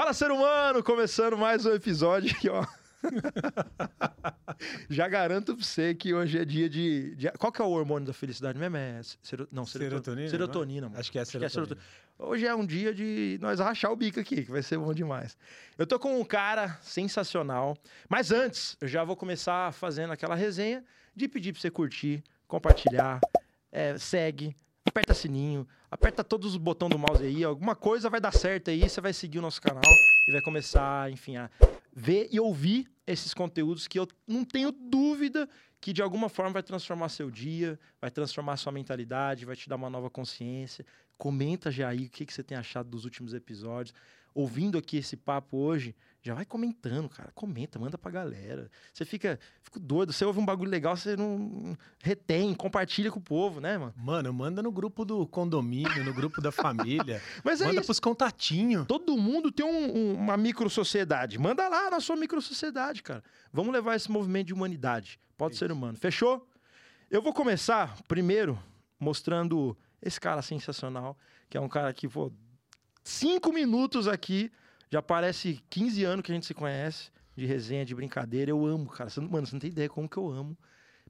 Fala, ser humano! Começando mais um episódio aqui, ó. Já garanto pra você que hoje é dia de, de- Qual que é o hormônio da felicidade mesmo? É sero... Não, seroto- Serotonina, Serotonina, é? mano. Acho que é Acho que é serotonina. Hoje é um dia de nós rachar o bico aqui, que vai ser bom demais. Eu tô com um cara sensacional. Mas antes, eu já vou começar fazendo aquela resenha de pedir pra você curtir, compartilhar, é, segue, aperta sininho, aperta todos os botões do mouse aí. Alguma coisa vai dar certo aí, você vai seguir o nosso canal e vai começar, enfim, a ver e ouvir esses conteúdos que eu não tenho dúvida que de alguma forma vai transformar seu dia, vai transformar sua mentalidade, vai te dar uma nova consciência. Comenta já aí o que, que você tem achado dos últimos episódios. Ouvindo aqui esse papo hoje, já vai comentando, cara. Comenta, manda pra galera. Você fica, fica doido. Você ouve um bagulho legal, você não retém, compartilha com o povo, né, mano? Mano, manda no grupo do condomínio, no grupo da família. Mas é manda isso. pros contatinhos. Todo mundo tem um- um- uma micro-sociedade. Manda lá na sua micro-sociedade, cara. Vamos levar esse movimento de humanidade. Pode É ser isso. humano. Fechou? Eu vou começar primeiro mostrando esse cara sensacional, que é um cara que, pô, cinco minutos aqui, já parece 15 anos que a gente se conhece, de resenha, de brincadeira. Eu amo, cara. Você mano, você não tem ideia como que eu amo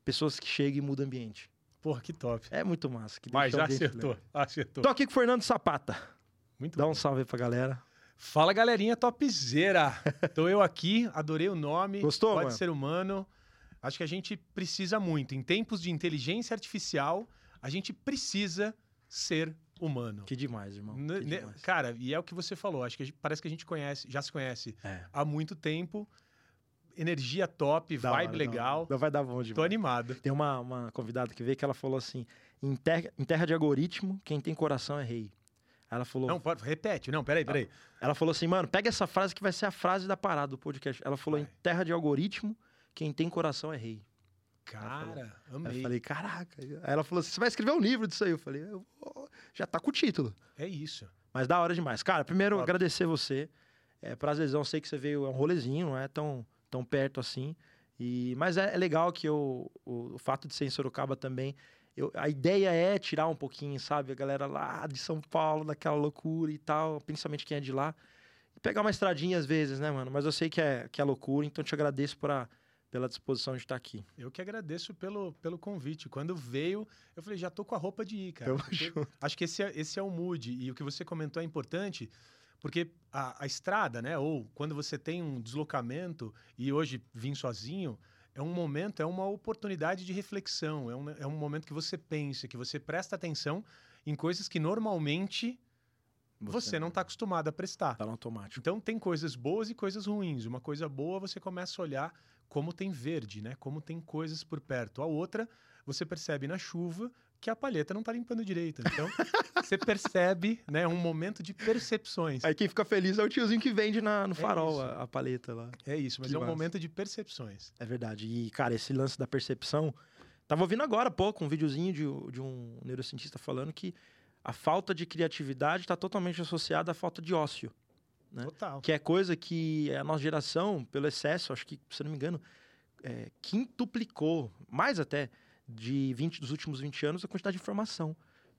pessoas que chegam e mudam ambiente. Porra, que top. É muito massa. Que Mas já acertou, legal. acertou. Tô aqui com o Fernando Sapata. Muito Dá bom. um salve aí pra galera. Fala, galerinha topzera. Tô eu aqui, adorei o nome. Gostou, Pode mano? ser humano. Acho que a gente precisa muito. Em tempos de inteligência artificial, a gente precisa ser humano. Que demais, irmão. Ne- Que ne- demais. Cara, e é o que você falou. Acho que gente- parece que a gente conhece, já se conhece É. há muito tempo. Energia top, Da vibe hora, legal. hora. Vai dar bom Tô demais. animado. Tem uma, uma convidada que veio que ela falou assim: em terra, em terra de algoritmo, quem tem coração é rei. Ela falou, Não, pode, repete. Não, peraí, peraí. ela falou assim, mano, pega essa frase que vai ser a frase da parada do podcast. Ela falou: em Vai. terra de algoritmo, quem tem coração é rei. Cara, Aí eu amei. falei, caraca. Aí ela falou assim: você vai escrever um livro disso aí. Eu falei, eu vou- já tá com o título. É isso. Mas da hora demais. Cara, primeiro Top. agradecer você. É, prazerzão, sei que você veio, é um rolezinho, não é tão, tão perto assim. E, mas é, é legal que eu, o, o fato de ser em Sorocaba também. eu- a ideia é tirar um pouquinho, sabe? A galera lá de São Paulo, daquela loucura e tal, principalmente quem é de lá. E pegar uma estradinha às vezes, né, mano? Mas eu sei que é, que é loucura, então te agradeço pra, pela disposição de estar aqui. Eu que agradeço pelo, pelo convite. Quando veio, eu falei, já tô com a roupa de ir, cara. Acho que esse é, esse é o mood. E o que você comentou é importante, porque a, a estrada, né? Ou quando você tem um deslocamento e hoje vim sozinho, é um momento, é uma oportunidade de reflexão. É um, é um momento que você pensa, que você presta atenção em coisas que normalmente você, não está acostumado a prestar. Tá no automático. Então tem coisas boas e coisas ruins. Uma coisa boa você começa a olhar como tem verde, né? Como tem coisas por perto. A outra, você percebe na chuva que a palheta não tá limpando direito. Então, você percebe, né, um momento de percepções. Aí quem fica feliz é o tiozinho que vende na, no É farol a, a paleta lá. É isso, mas Que é um massa. momento de percepções. É verdade. E, cara, esse lance da percepção. Tava ouvindo agora há pouco um videozinho de, de um neurocientista falando que a falta de criatividade está totalmente associada à falta de ócio. Né? Total. Que é coisa que a nossa geração, pelo excesso, acho que, se não me engano, é, quintuplicou, mais até, de 20, dos últimos 20 anos, a quantidade de informação.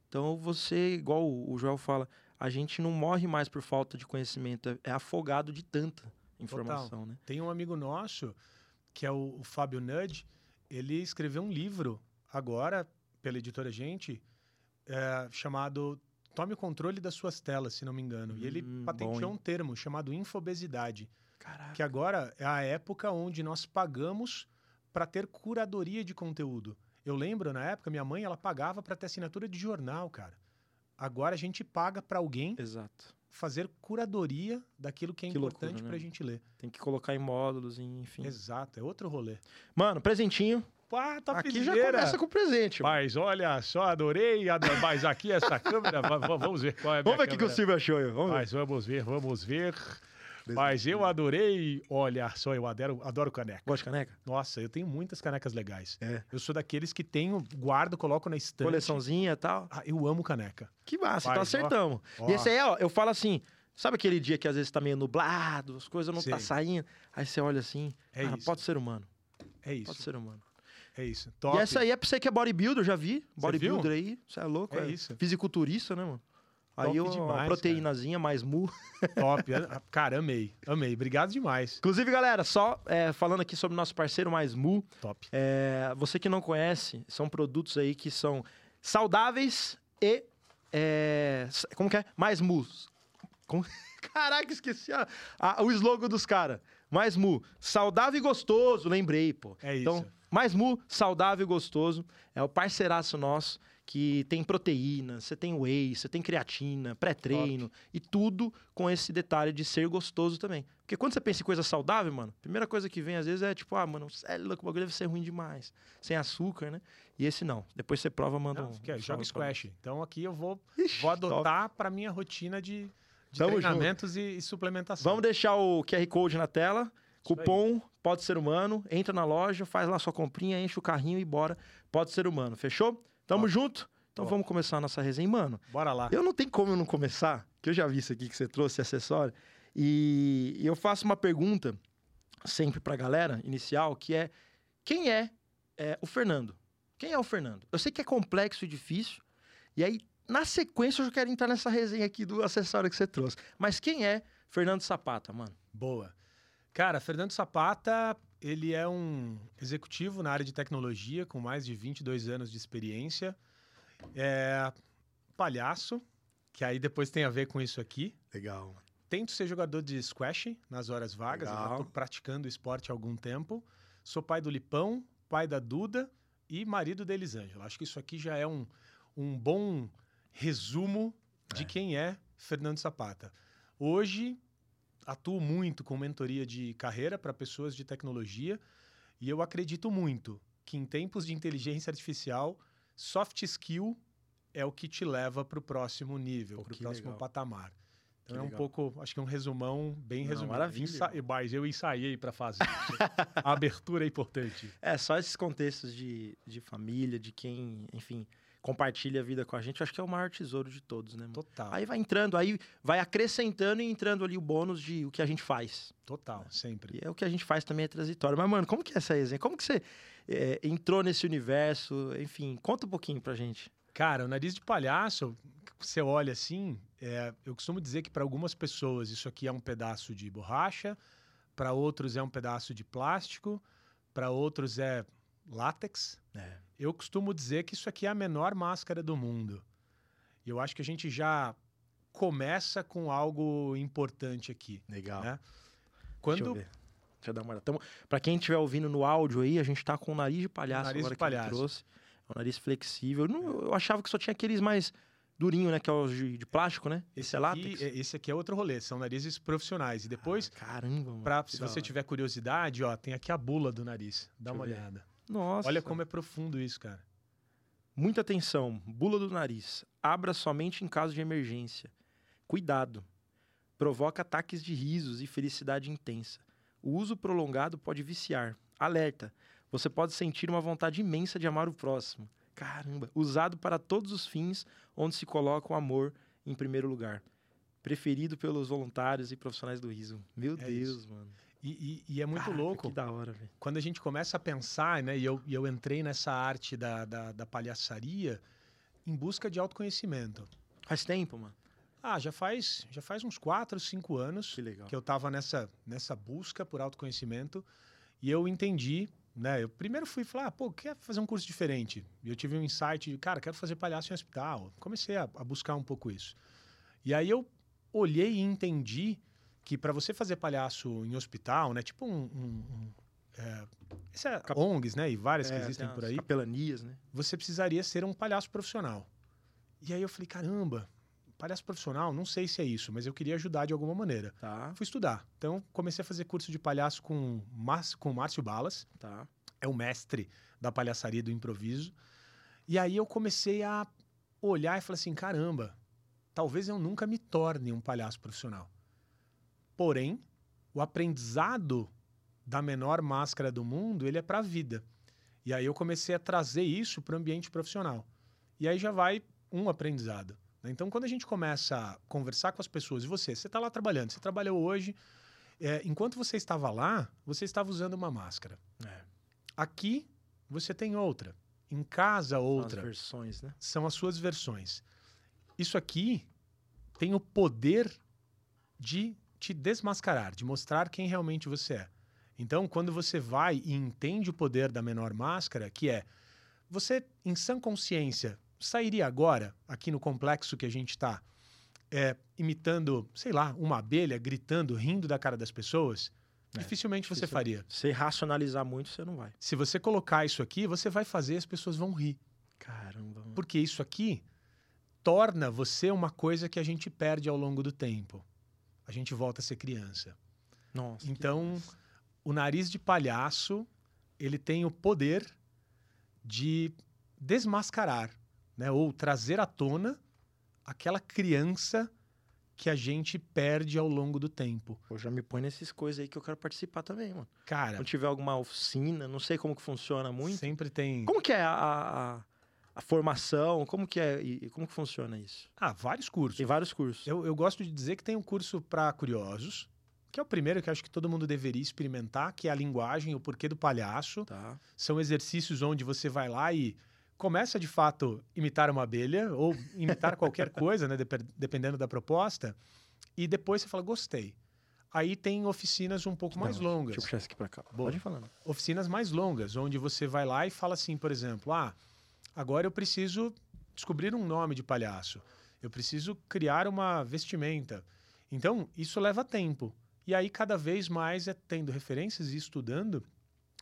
Então, você, igual o Joel fala, a gente não morre mais por falta de conhecimento, é- é afogado de tanta informação, né? Tem um amigo nosso, que é o, o Fábio Nudge, ele escreveu um livro agora, pela editora Gente, é, chamado Tome o Controle das Suas Telas, se não me engano. e ele Hum, bom, patenteou hein? um termo chamado infobesidade. Caraca. que agora é a época onde nós pagamos para ter curadoria de conteúdo. Eu lembro na época minha mãe ela pagava para ter assinatura de jornal, cara. Agora a gente paga para alguém Exato. fazer curadoria daquilo que é Que importante né? para a gente ler. Tem que colocar em módulos, enfim. Exato, é outro rolê. Mano, presentinho. Tá Aqui já começa com presente. mano. Mas olha só, adorei. ado- Mas aqui essa câmera, va- va- vamos ver qual é a Vamos ver o que que o. Silvio achou aí. Vamos ver. Mas vamos ver, vamos ver. Mas eu adorei. Olha só, eu adoro, adoro caneca. Gosta de caneca? Nossa, eu tenho muitas canecas legais. É. Eu sou daqueles que tenho, guardo, coloco na estante. Coleçãozinha e tal. Ah, eu amo caneca. Que massa, Vai, então ó. acertamos. Ó. E esse aí, ó, eu falo assim, sabe aquele dia que às vezes tá meio nublado, as coisas não tá Sei. saindo, aí você olha assim, É cara, isso. pode ser humano, É isso. pode ser humano. É isso. Top. E essa aí é pra você que é bodybuilder, já vi, bodybuilder aí, você é louco, É isso. fisiculturista, né, mano? Aí Top uma demais, proteínazinha mais mu. Top. Ah, Cara, amei. Amei. Obrigado demais. Inclusive, galera, só é, falando aqui sobre o nosso parceiro mais mu. Top. É, você que não conhece, são produtos aí que são saudáveis e. é, como que é? Mais mus. Como- Caraca, esqueci a- a- o slogan dos caras. Mais mu. Saudável e gostoso, lembrei, pô. É isso. Então, mais mu, saudável e gostoso. É o parceiraço nosso que tem proteína, você tem whey, você tem creatina, pré-treino e tudo com esse detalhe de ser gostoso também. Porque quando você pensa em coisa saudável, mano, a primeira coisa que vem às vezes é tipo, ah, mano, é louco, o bagulho deve ser ruim demais. Sem açúcar, né? E esse não. Depois você prova, manda Não, um. é, um joga squash. Então aqui eu vou, Ixi, vou adotar para minha rotina de, de treinamentos e, e suplementação. Vamos deixar o QR Code na tela. Cupom Pode Ser Humano. Entra na loja, faz lá sua comprinha, enche o carrinho e bora. Pode Ser Humano. Fechou? Tamo Top. junto? Então Top. vamos começar a nossa resenha. Mano, Bora lá. eu não tenho como eu não começar, que eu já vi isso aqui que você trouxe, acessório. E eu faço uma pergunta sempre pra galera inicial, que é quem é, é, o Fernando? Quem é o Fernando? Eu sei que é complexo e difícil, e aí, na sequência, eu já quero entrar nessa resenha aqui do acessório que você trouxe. Mas quem é Fernando Sapata, mano? Boa. Cara, Fernando Sapata, ele é um executivo na área de tecnologia com mais de 22 anos de experiência. É palhaço, que aí depois tem a ver com isso aqui. Legal. Tento ser jogador de squash nas horas vagas, tô praticando esporte há algum tempo. Sou pai do Lipão, pai da Duda e marido da Elisângela. Acho que isso aqui já é um, um bom resumo de É. quem é Fernando Sapata. Hoje, atuo muito com mentoria de carreira para pessoas de tecnologia e eu acredito muito que em tempos de inteligência artificial, soft skill é o que te leva para o próximo nível, para o próximo legal. patamar. Então Que é um legal. pouco, acho que é um resumão bem Não, resumido. maravilha, Ensa-. Mas eu ensaiei para fazer. A abertura é importante. É, só esses contextos de, de família, de quem, enfim, compartilha a vida com a gente, eu acho que é o maior tesouro de todos, né, mano? Total, Aí vai entrando, aí vai acrescentando e entrando ali o bônus de o que a gente faz. total, sempre. E é o que a gente faz também é transitório. Mas, mano, como que é essa resenha? Como que você é, entrou nesse universo? Enfim, conta um pouquinho pra gente. Cara, o nariz de palhaço, você olha assim, é, eu costumo dizer que para algumas pessoas isso aqui é um pedaço de borracha, para outros é um pedaço de plástico, para outros é látex. É, Eu costumo dizer que isso aqui é a menor máscara do mundo. E eu acho que a gente já começa com algo importante aqui. legal. Né? Deixa eu Quando. Deixa eu dar uma olhada. Tamo, pra quem estiver ouvindo no áudio aí, a gente tá com o nariz de palhaço Nariz agora de que palhaço. trouxe. É um nariz flexível. Não, eu achava que só tinha aqueles mais durinho, né? Que é os de, de plástico, né? Esse, é aqui, látex. é- esse aqui é outro rolê, são narizes profissionais. E depois, Ah, caramba, mano. pra, que se você tiver curiosidade, ó, tem aqui a bula do nariz. Dá Deixa uma olhada. Nossa. Olha como é profundo isso, cara. Muita atenção. Bula do nariz. Abra somente em caso de emergência. Cuidado. Provoca ataques de risos e felicidade intensa. O uso prolongado pode viciar. Alerta. Você pode sentir uma vontade imensa de amar o próximo. Caramba. Usado para todos os fins onde se coloca o amor em primeiro lugar. Preferido pelos voluntários e profissionais do riso. Meu É Deus, isso. mano. E, e- e é muito Caraca, louco. Que da hora, velho. Quando a gente começa a pensar, né? E eu, e eu entrei nessa arte da, da, da palhaçaria em busca de autoconhecimento. Faz tempo, mano. Ah, já faz, já faz uns 4, 5 anos Que legal. que eu estava nessa, nessa busca por autoconhecimento e eu entendi, né? Eu primeiro fui falar, ah, pô, quer fazer um curso diferente? E eu tive um insight de, cara, quero fazer palhaço em hospital. Comecei a, a buscar um pouco isso. E aí eu olhei e entendi que para você fazer palhaço em hospital, né? Tipo um... um- um, é, esse é Cap- ONGs, né? E várias que É, existem tem por aí Capelanias, né? você precisaria ser um palhaço profissional. E aí eu falei, caramba, palhaço profissional, não sei se é isso, mas eu queria ajudar de alguma maneira. Tá, Fui estudar. Então comecei a fazer curso de palhaço com, com o Márcio Balas, tá. é o mestre da palhaçaria do improviso. E aí eu comecei a olhar e falei assim, caramba, talvez eu nunca me torne um palhaço profissional. Porém, o aprendizado da menor máscara do mundo, ele é para a vida. E aí eu comecei a trazer isso para o ambiente profissional. E aí já vai um aprendizado. né? Então, quando a gente começa a conversar com as pessoas, e você, você está lá trabalhando, você trabalhou hoje, é, enquanto você estava lá, você estava usando uma máscara. É. Aqui, você tem outra. Em casa, São outra As versões, né? são as suas versões. Isso aqui tem o poder de te desmascarar, de mostrar quem realmente você é. Então, quando você vai e entende o poder da menor máscara, que é você, em sã consciência, sairia agora, aqui no complexo que a gente está, é, imitando, sei lá, uma abelha, gritando, rindo da cara das pessoas? É, Dificilmente você faria. Se racionalizar muito, você não vai. Se você colocar isso aqui, você vai fazer as pessoas vão rir. Caramba. Porque isso aqui torna você uma coisa que a gente perde ao longo do tempo. A gente volta a ser criança. Nossa. Então, o nariz de palhaço, ele tem o poder de desmascarar, né? Ou trazer à tona aquela criança que a gente perde ao longo do tempo. Eu já me põe nessas coisas aí que eu quero participar também, mano. Cara, Quando tiver alguma oficina, não sei como que funciona muito. sempre tem. Como que é a, a, a formação? Como que é e como que funciona isso? Ah, vários cursos. Tem vários cursos. Eu, eu gosto de dizer que tem um curso para curiosos, que é o primeiro que acho que todo mundo deveria experimentar, que é a linguagem, o porquê do palhaço. Tá. São exercícios onde você vai lá e começa de fato imitar uma abelha ou imitar qualquer coisa, né, dep- dependendo da proposta, e depois você fala gostei. Aí tem oficinas um pouco mais Não, longas. Deixa eu puxar isso aqui pra cá. Boa. Pode ir falando. Oficinas mais longas, onde você vai lá e fala assim, por exemplo, ah, agora eu preciso descobrir um nome de palhaço. Eu preciso criar uma vestimenta. Então, isso leva tempo. E aí, cada vez mais, é tendo referências e estudando,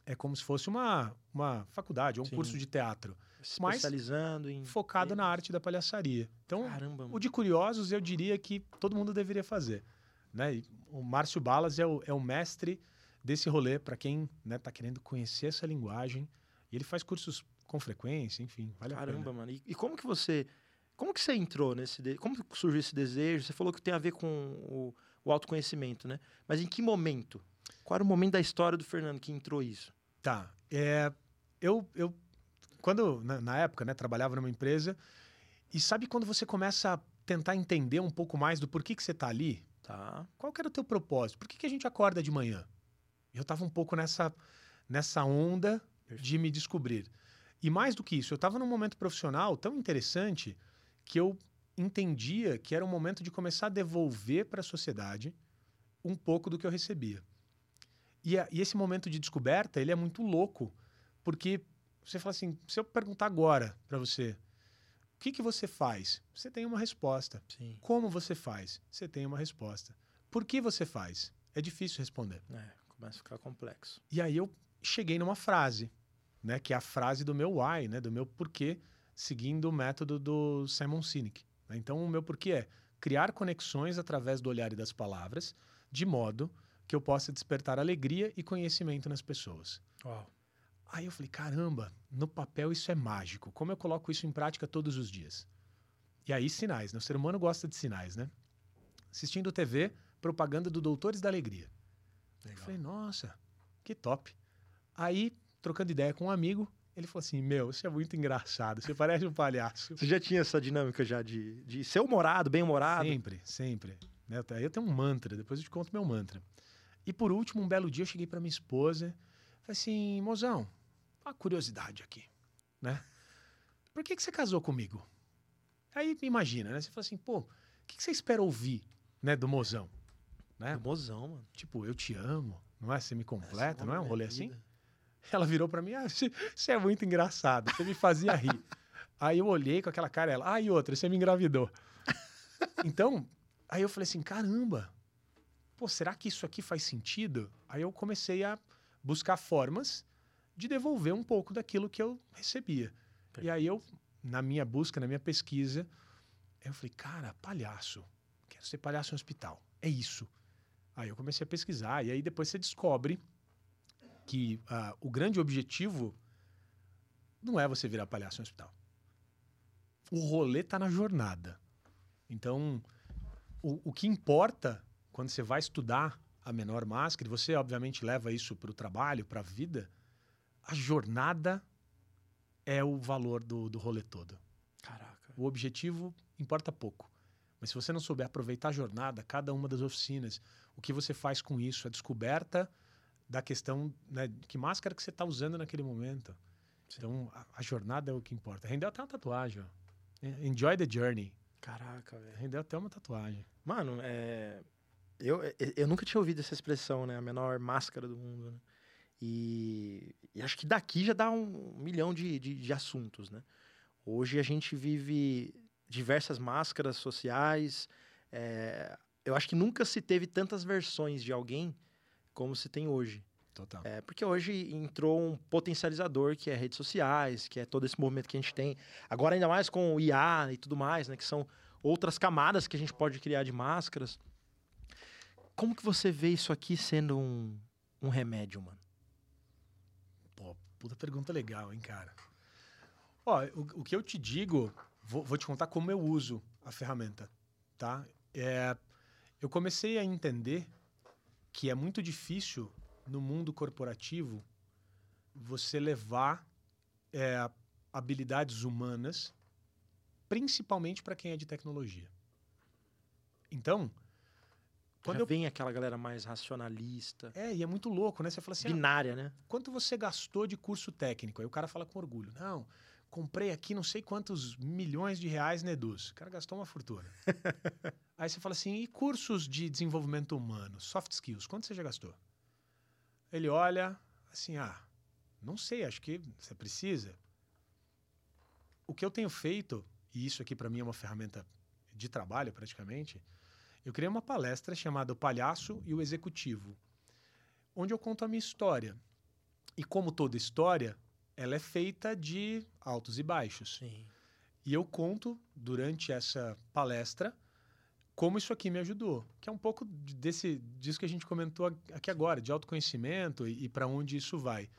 é como se fosse uma, uma faculdade ou um Sim. curso de teatro, Especializando em. focado na arte da palhaçaria. Então, Caramba, o de curiosos, eu diria que todo mundo deveria fazer. Né? E o Márcio Balas é o, é o mestre desse rolê para quem está querendo conhecer essa linguagem. E ele faz cursos com frequência, enfim, vale a Caramba, pena. mano. E, e como que você. Como que você entrou nesse. De... Como surgiu esse desejo? Você falou que tem a ver com o, o autoconhecimento, né? Mas em que momento? Qual era o momento da história do Fernando que entrou isso? Tá. É, eu, eu, quando, na, na época, né, trabalhava numa empresa, e sabe quando você começa a tentar entender um pouco mais do porquê que você está ali? Tá. Qual que era o teu propósito? Por que, que a gente acorda de manhã? Eu estava um pouco nessa, nessa onda de me descobrir. E mais do que isso, eu estava num momento profissional tão interessante que eu entendia que era um momento de começar a devolver para a sociedade um pouco do que eu recebia. E, a- e esse momento de descoberta, ele é muito louco, porque você fala assim, se eu perguntar agora para você, o que, que você faz? Você tem uma resposta. Sim. Como você faz? Você tem uma resposta. Por que você faz? É difícil responder. É, começa a ficar complexo. E aí eu cheguei numa frase, né, que é a frase do meu why, né, do meu porquê, seguindo o método do Simon Sinek. né? Então o meu porquê é criar conexões através do olhar e das palavras, de modo que eu possa despertar alegria e conhecimento nas pessoas. Uau. Aí eu falei, caramba, no papel isso é mágico. Como eu coloco isso em prática todos os dias? E aí, sinais, né? O ser humano gosta de sinais, né? Assistindo TV, propaganda do Doutores da Alegria. Eu Legal. falei, nossa, que top. Aí, trocando ideia com um amigo, ele falou assim: Meu, você é muito engraçado, você parece um palhaço. Você já tinha essa dinâmica já de, de ser humorado, bem humorado? Sempre, sempre. Né? Aí eu tenho um mantra, depois eu te conto meu mantra. E por último, um belo dia eu cheguei para minha esposa, falei assim, mozão, uma curiosidade aqui, né? Por que, que você casou comigo? Aí imagina, né? Você fala assim, pô, o que, que você espera ouvir, né, do mozão? Né? Do mozão, mano. Tipo, eu te amo, não é? Você me completa, Essa não é um rolê assim? Ela virou pra mim, ah, você é muito engraçado, você me fazia rir. aí eu olhei com aquela cara, ela, ah, e outra, você me engravidou. então, aí eu falei assim, caramba, pô, será que isso aqui faz sentido? Aí eu comecei a buscar formas de devolver um pouco daquilo que eu recebia. E aí eu, na minha busca, na minha pesquisa, eu falei, cara, palhaço, quero ser palhaço em hospital, é isso. Aí eu comecei a pesquisar, e aí depois você descobre que ah, o grande objetivo não é você virar palhaço no hospital. O rolê tá na jornada. Então, o, o que importa quando você vai estudar a menor máscara, e você obviamente leva isso para o trabalho, para a vida, a jornada é o valor do, do rolê todo. Caraca. O objetivo importa pouco. Mas se você não souber aproveitar a jornada, cada uma das oficinas, o que você faz com isso, a descoberta da questão né, de que máscara que você está usando naquele momento. Então, a, a jornada é o que importa. Rendeu até uma tatuagem. ó. Enjoy the journey. Caraca, velho. Rendeu até uma tatuagem. Mano, é. Eu, eu nunca tinha ouvido essa expressão, né? A menor máscara do mundo, né? E, e acho que daqui já dá um milhão de, de, de assuntos, né? Hoje a gente vive diversas máscaras sociais. É, eu acho que nunca se teve tantas versões de alguém como se tem hoje. Total. É, porque hoje entrou um potencializador que é redes sociais, que é todo esse movimento que a gente tem. Agora, ainda mais com o IA e tudo mais, né? Que são outras camadas que a gente pode criar de máscaras. Como que você vê isso aqui sendo um, um remédio, mano? Pô, puta pergunta legal, hein, cara. Ó, o, o que eu te digo, vou, vou, te contar como eu uso a ferramenta, tá? É, eu comecei a entender que é muito difícil no mundo corporativo você levar é, habilidades humanas, principalmente para quem é de tecnologia. Então, quando Já eu... vem aquela galera mais racionalista. É, e é muito louco, né? Você fala assim. Ah, Binária, ah, né? Quanto você gastou de curso técnico? Aí o cara fala com orgulho. Não, comprei aqui não sei quantos milhões de reais na Eduz. O cara gastou uma fortuna. Aí você fala assim, e cursos de desenvolvimento humano, soft skills, quanto você já gastou? Ele olha assim, ah, não sei, acho que você precisa. O que eu tenho feito, e isso aqui para mim é uma ferramenta de trabalho praticamente, eu criei uma palestra chamada O Palhaço e o Executivo, onde eu conto a minha história. E como toda história, ela é feita de altos e baixos. Sim. E eu conto durante essa palestra como isso aqui me ajudou, que é um pouco desse disso que a gente comentou aqui agora, de autoconhecimento e, e para onde isso vai.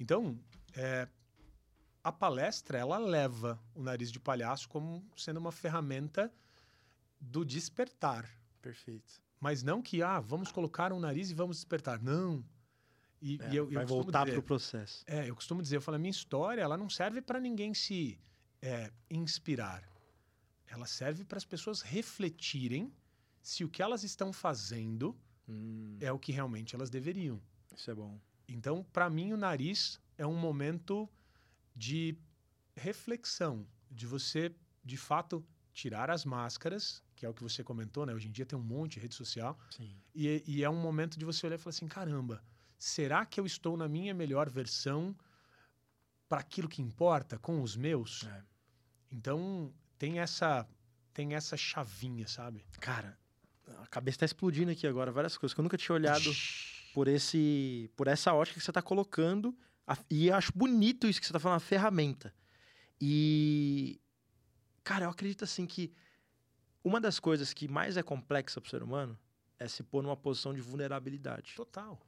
Então, é, a palestra ela leva o nariz de palhaço como sendo uma ferramenta do despertar. Perfeito. Mas não que ah, vamos colocar um nariz e vamos despertar. Não. E, é, e eu, vai eu voltar para o processo. É, eu costumo dizer, eu falo, a minha história ela não serve para ninguém se é, inspirar. Ela serve para as pessoas refletirem se o que elas estão fazendo hum. é o que realmente elas deveriam. Isso é bom. Então, para mim, o nariz é um momento de reflexão, de você, de fato, tirar as máscaras, que é o que você comentou, né? Hoje em dia tem um monte de rede social. Sim. E, e é um momento de você olhar e falar assim: caramba, será que eu estou na minha melhor versão para aquilo que importa com os meus? É. Então, tem essa tem essa chavinha, sabe? Cara, a cabeça está explodindo aqui agora, várias coisas que eu nunca tinha olhado por esse por essa ótica que você está colocando. E acho bonito isso que você está falando, a ferramenta. E cara, eu acredito assim que uma das coisas que mais é complexa para o ser humano é se pôr numa posição de vulnerabilidade. Total.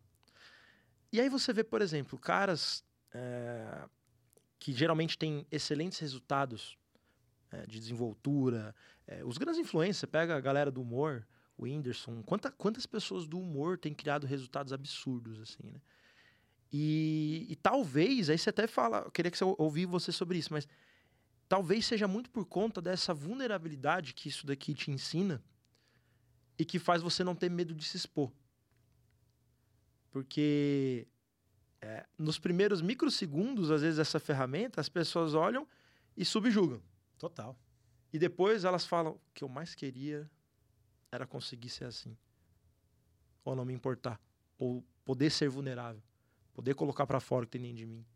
E aí você vê, por exemplo, caras é, que geralmente têm excelentes resultados é, de desenvoltura. É, os grandes influências, você pega a galera do humor, o Whindersson, quanta, quantas pessoas do humor têm criado resultados absurdos, assim, né? E, e talvez, aí você até fala, eu queria que você ouvisse você sobre isso, mas talvez seja muito por conta dessa vulnerabilidade que isso daqui te ensina e que faz você não ter medo de se expor. Porque é, nos primeiros microsegundos, às vezes, essa ferramenta, as pessoas olham e subjugam. Total. E depois elas falam: o que eu mais queria era conseguir ser assim. Ou não me importar. Ou poder ser vulnerável. Poder colocar para fora o que tem dentro de mim.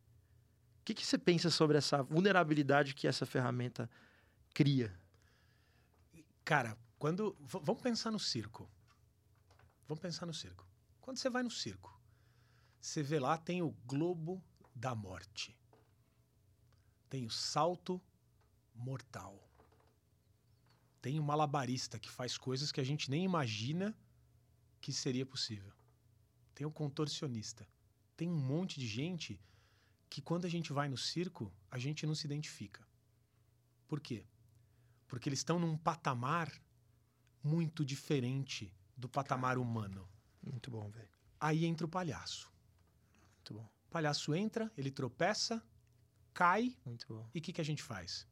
O que, que você pensa sobre essa vulnerabilidade que essa ferramenta cria? Cara, quando. Vamos pensar no circo. Vamos pensar no circo. Quando você vai no circo, você vê lá, tem o globo da morte. Tem o salto mortal. Tem um malabarista que faz coisas que a gente nem imagina que seria possível. Tem o um contorcionista. Tem um monte de gente que quando a gente vai no circo, a gente não se identifica. Por quê? Porque eles estão num patamar muito diferente do patamar humano. Muito bom, velho. Aí entra o palhaço. Muito bom. O palhaço entra, ele tropeça, cai. Muito bom. E o que, que a gente faz?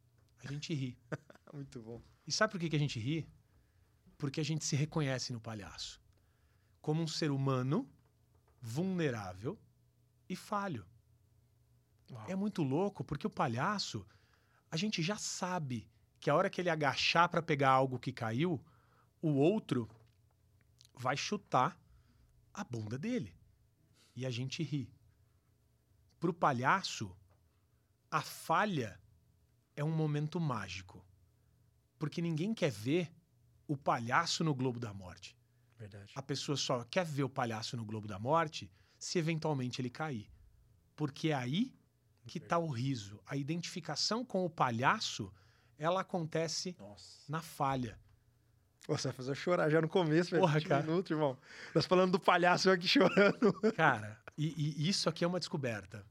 A gente ri. Muito bom. E sabe por que, que a gente ri? Porque a gente se reconhece no palhaço. Como um ser humano vulnerável e falho. Uau. É muito louco porque o palhaço, a gente já sabe que a hora que ele agachar para pegar algo que caiu, o outro vai chutar a bunda dele. E a gente ri. Pro palhaço, a falha é um momento mágico. Porque ninguém quer ver o palhaço no Globo da Morte. Verdade. A pessoa só quer ver o palhaço no Globo da Morte se eventualmente ele cair. Porque é aí que está o riso. A identificação com o palhaço, ela acontece Nossa. na falha. Você vai fazer eu chorar já no começo, velho. Porra, 20 cara. minutos, irmão. Nós falando do palhaço eu aqui chorando. Cara, e, e isso aqui é uma descoberta.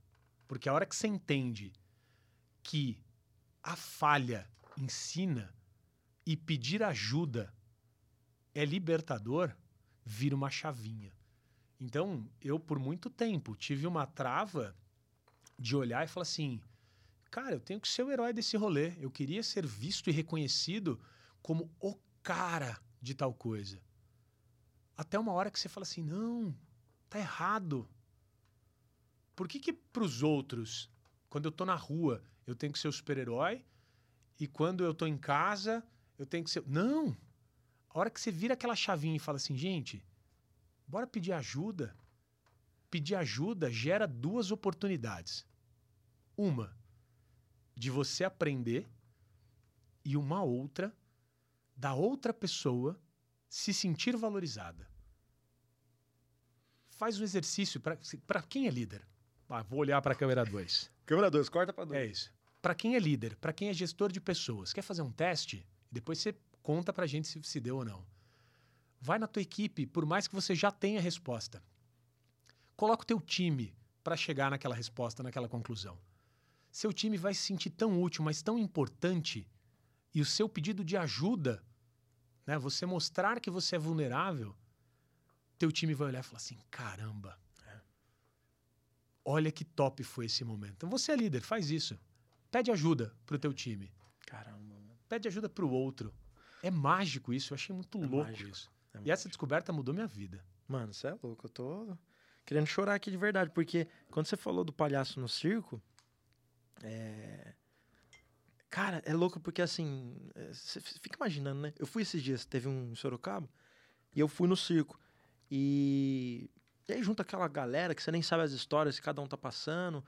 Porque a hora que você entende que a falha ensina e pedir ajuda é libertador, vira uma chavinha. Então, eu por muito tempo tive uma trava de olhar e falar assim: cara, eu tenho que ser o herói desse rolê. Eu queria ser visto e reconhecido como o cara de tal coisa. Até uma hora que você fala assim: não, tá errado. Por que que pros outros, quando eu tô na rua, eu tenho que ser o super-herói e quando eu tô em casa, eu tenho que ser... Não! A hora que você vira aquela chavinha e fala assim, gente, bora pedir ajuda. Pedir ajuda gera duas oportunidades. Uma, de você aprender e uma outra, da outra pessoa se sentir valorizada. Faz um exercício para quem é líder. Ah, vou olhar para a câmera 2. Câmera 2, corta pra 2. É isso. Para quem é líder, para quem é gestor de pessoas, quer fazer um teste? Depois você conta pra gente se, se deu ou não. Vai na tua equipe, por mais que você já tenha a resposta. Coloca o teu time para chegar naquela resposta, naquela conclusão. Seu time vai se sentir tão útil, mas tão importante, e o seu pedido de ajuda, né, você mostrar que você é vulnerável, teu time vai olhar e falar assim: caramba, olha que top foi esse momento. Então você é líder, faz isso. Pede ajuda pro teu time. Caramba. Pede ajuda pro outro. É mágico isso, eu achei muito É louco mágico, isso. é e essa descoberta mudou minha vida. Mano, você é louco. Eu tô querendo chorar aqui de verdade, porque quando você falou do palhaço no circo, é. Cara, é louco porque assim, é, você fica imaginando, né? Eu fui esses dias, teve um em Sorocaba, e eu fui no circo. E, e aí junta aquela galera que você nem sabe as histórias que cada um tá passando.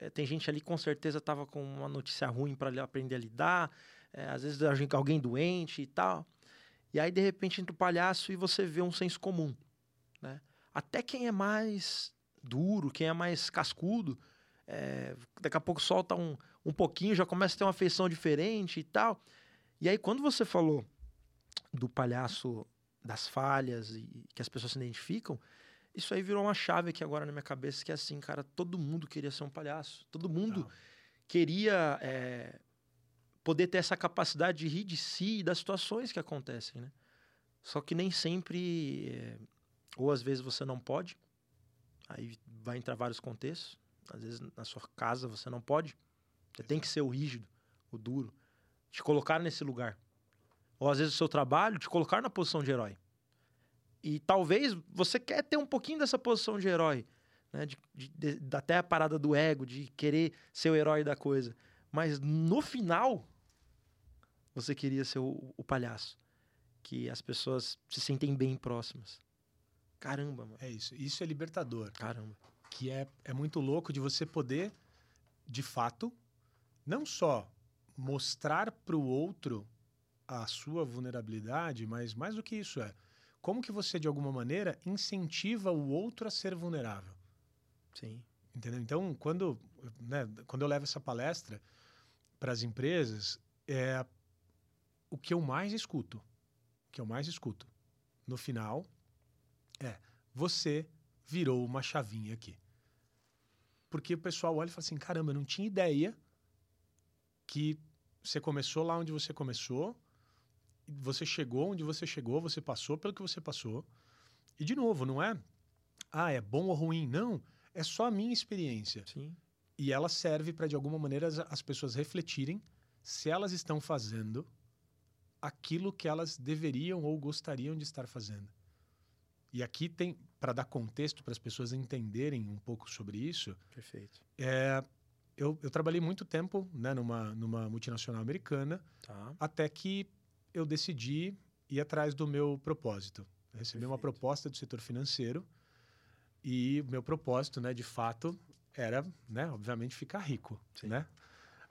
É, tem gente ali com certeza tava com uma notícia ruim para aprender a lidar. é, às vezes alguém doente e tal. E aí, de repente, entra o palhaço e você vê um senso comum. Né? Até quem é mais duro, quem é mais cascudo, é, daqui a pouco solta um, um pouquinho, já começa a ter uma feição diferente e tal. E aí, quando você falou do palhaço das falhas e que as pessoas se identificam, isso aí virou uma chave aqui agora na minha cabeça, que é assim, cara, todo mundo queria ser um palhaço. Todo mundo queria é, poder ter essa capacidade de rir de si e das situações que acontecem, né? Só que nem sempre, é, ou às vezes você não pode, aí vai entrar vários contextos. Às vezes na sua casa você não pode, você tem que ser o rígido, o duro, te colocar nesse lugar. Ou às vezes o seu trabalho te colocar na posição de herói. E talvez você quer ter um pouquinho dessa posição de herói, né? De, de, de- até a parada do ego, de querer ser o herói da coisa. Mas no final, você queria ser o, o palhaço. Que as pessoas se sentem bem próximas. Caramba, mano. É isso. Isso é libertador. Caramba. que é, é muito louco de você poder, de fato, não só mostrar para o outro a sua vulnerabilidade, mas mais do que isso é como que você de alguma maneira incentiva o outro a ser vulnerável, Sim. entendeu? Então, quando, né, quando eu levo essa palestra para as empresas, é o que eu mais escuto, o que eu mais escuto no final é você virou uma chavinha aqui. Porque o pessoal olha e fala assim: caramba, eu não tinha ideia que você começou lá onde você começou, você chegou onde você chegou, você passou pelo que você passou. E, de novo, não é, ah, é bom ou ruim. Não, é só a minha experiência. Sim. E ela serve para, de alguma maneira, as, as pessoas refletirem se elas estão fazendo aquilo que elas deveriam ou gostariam de estar fazendo. E aqui tem, para dar contexto para as pessoas entenderem um pouco sobre isso, Perfeito. é eu, eu trabalhei muito tempo né, numa, numa multinacional americana, Tá. até que eu decidi ir atrás do meu propósito. Eu recebi uma Perfeito. proposta do setor financeiro e o meu propósito, né, de fato, era, né, obviamente, ficar rico, Sim. né?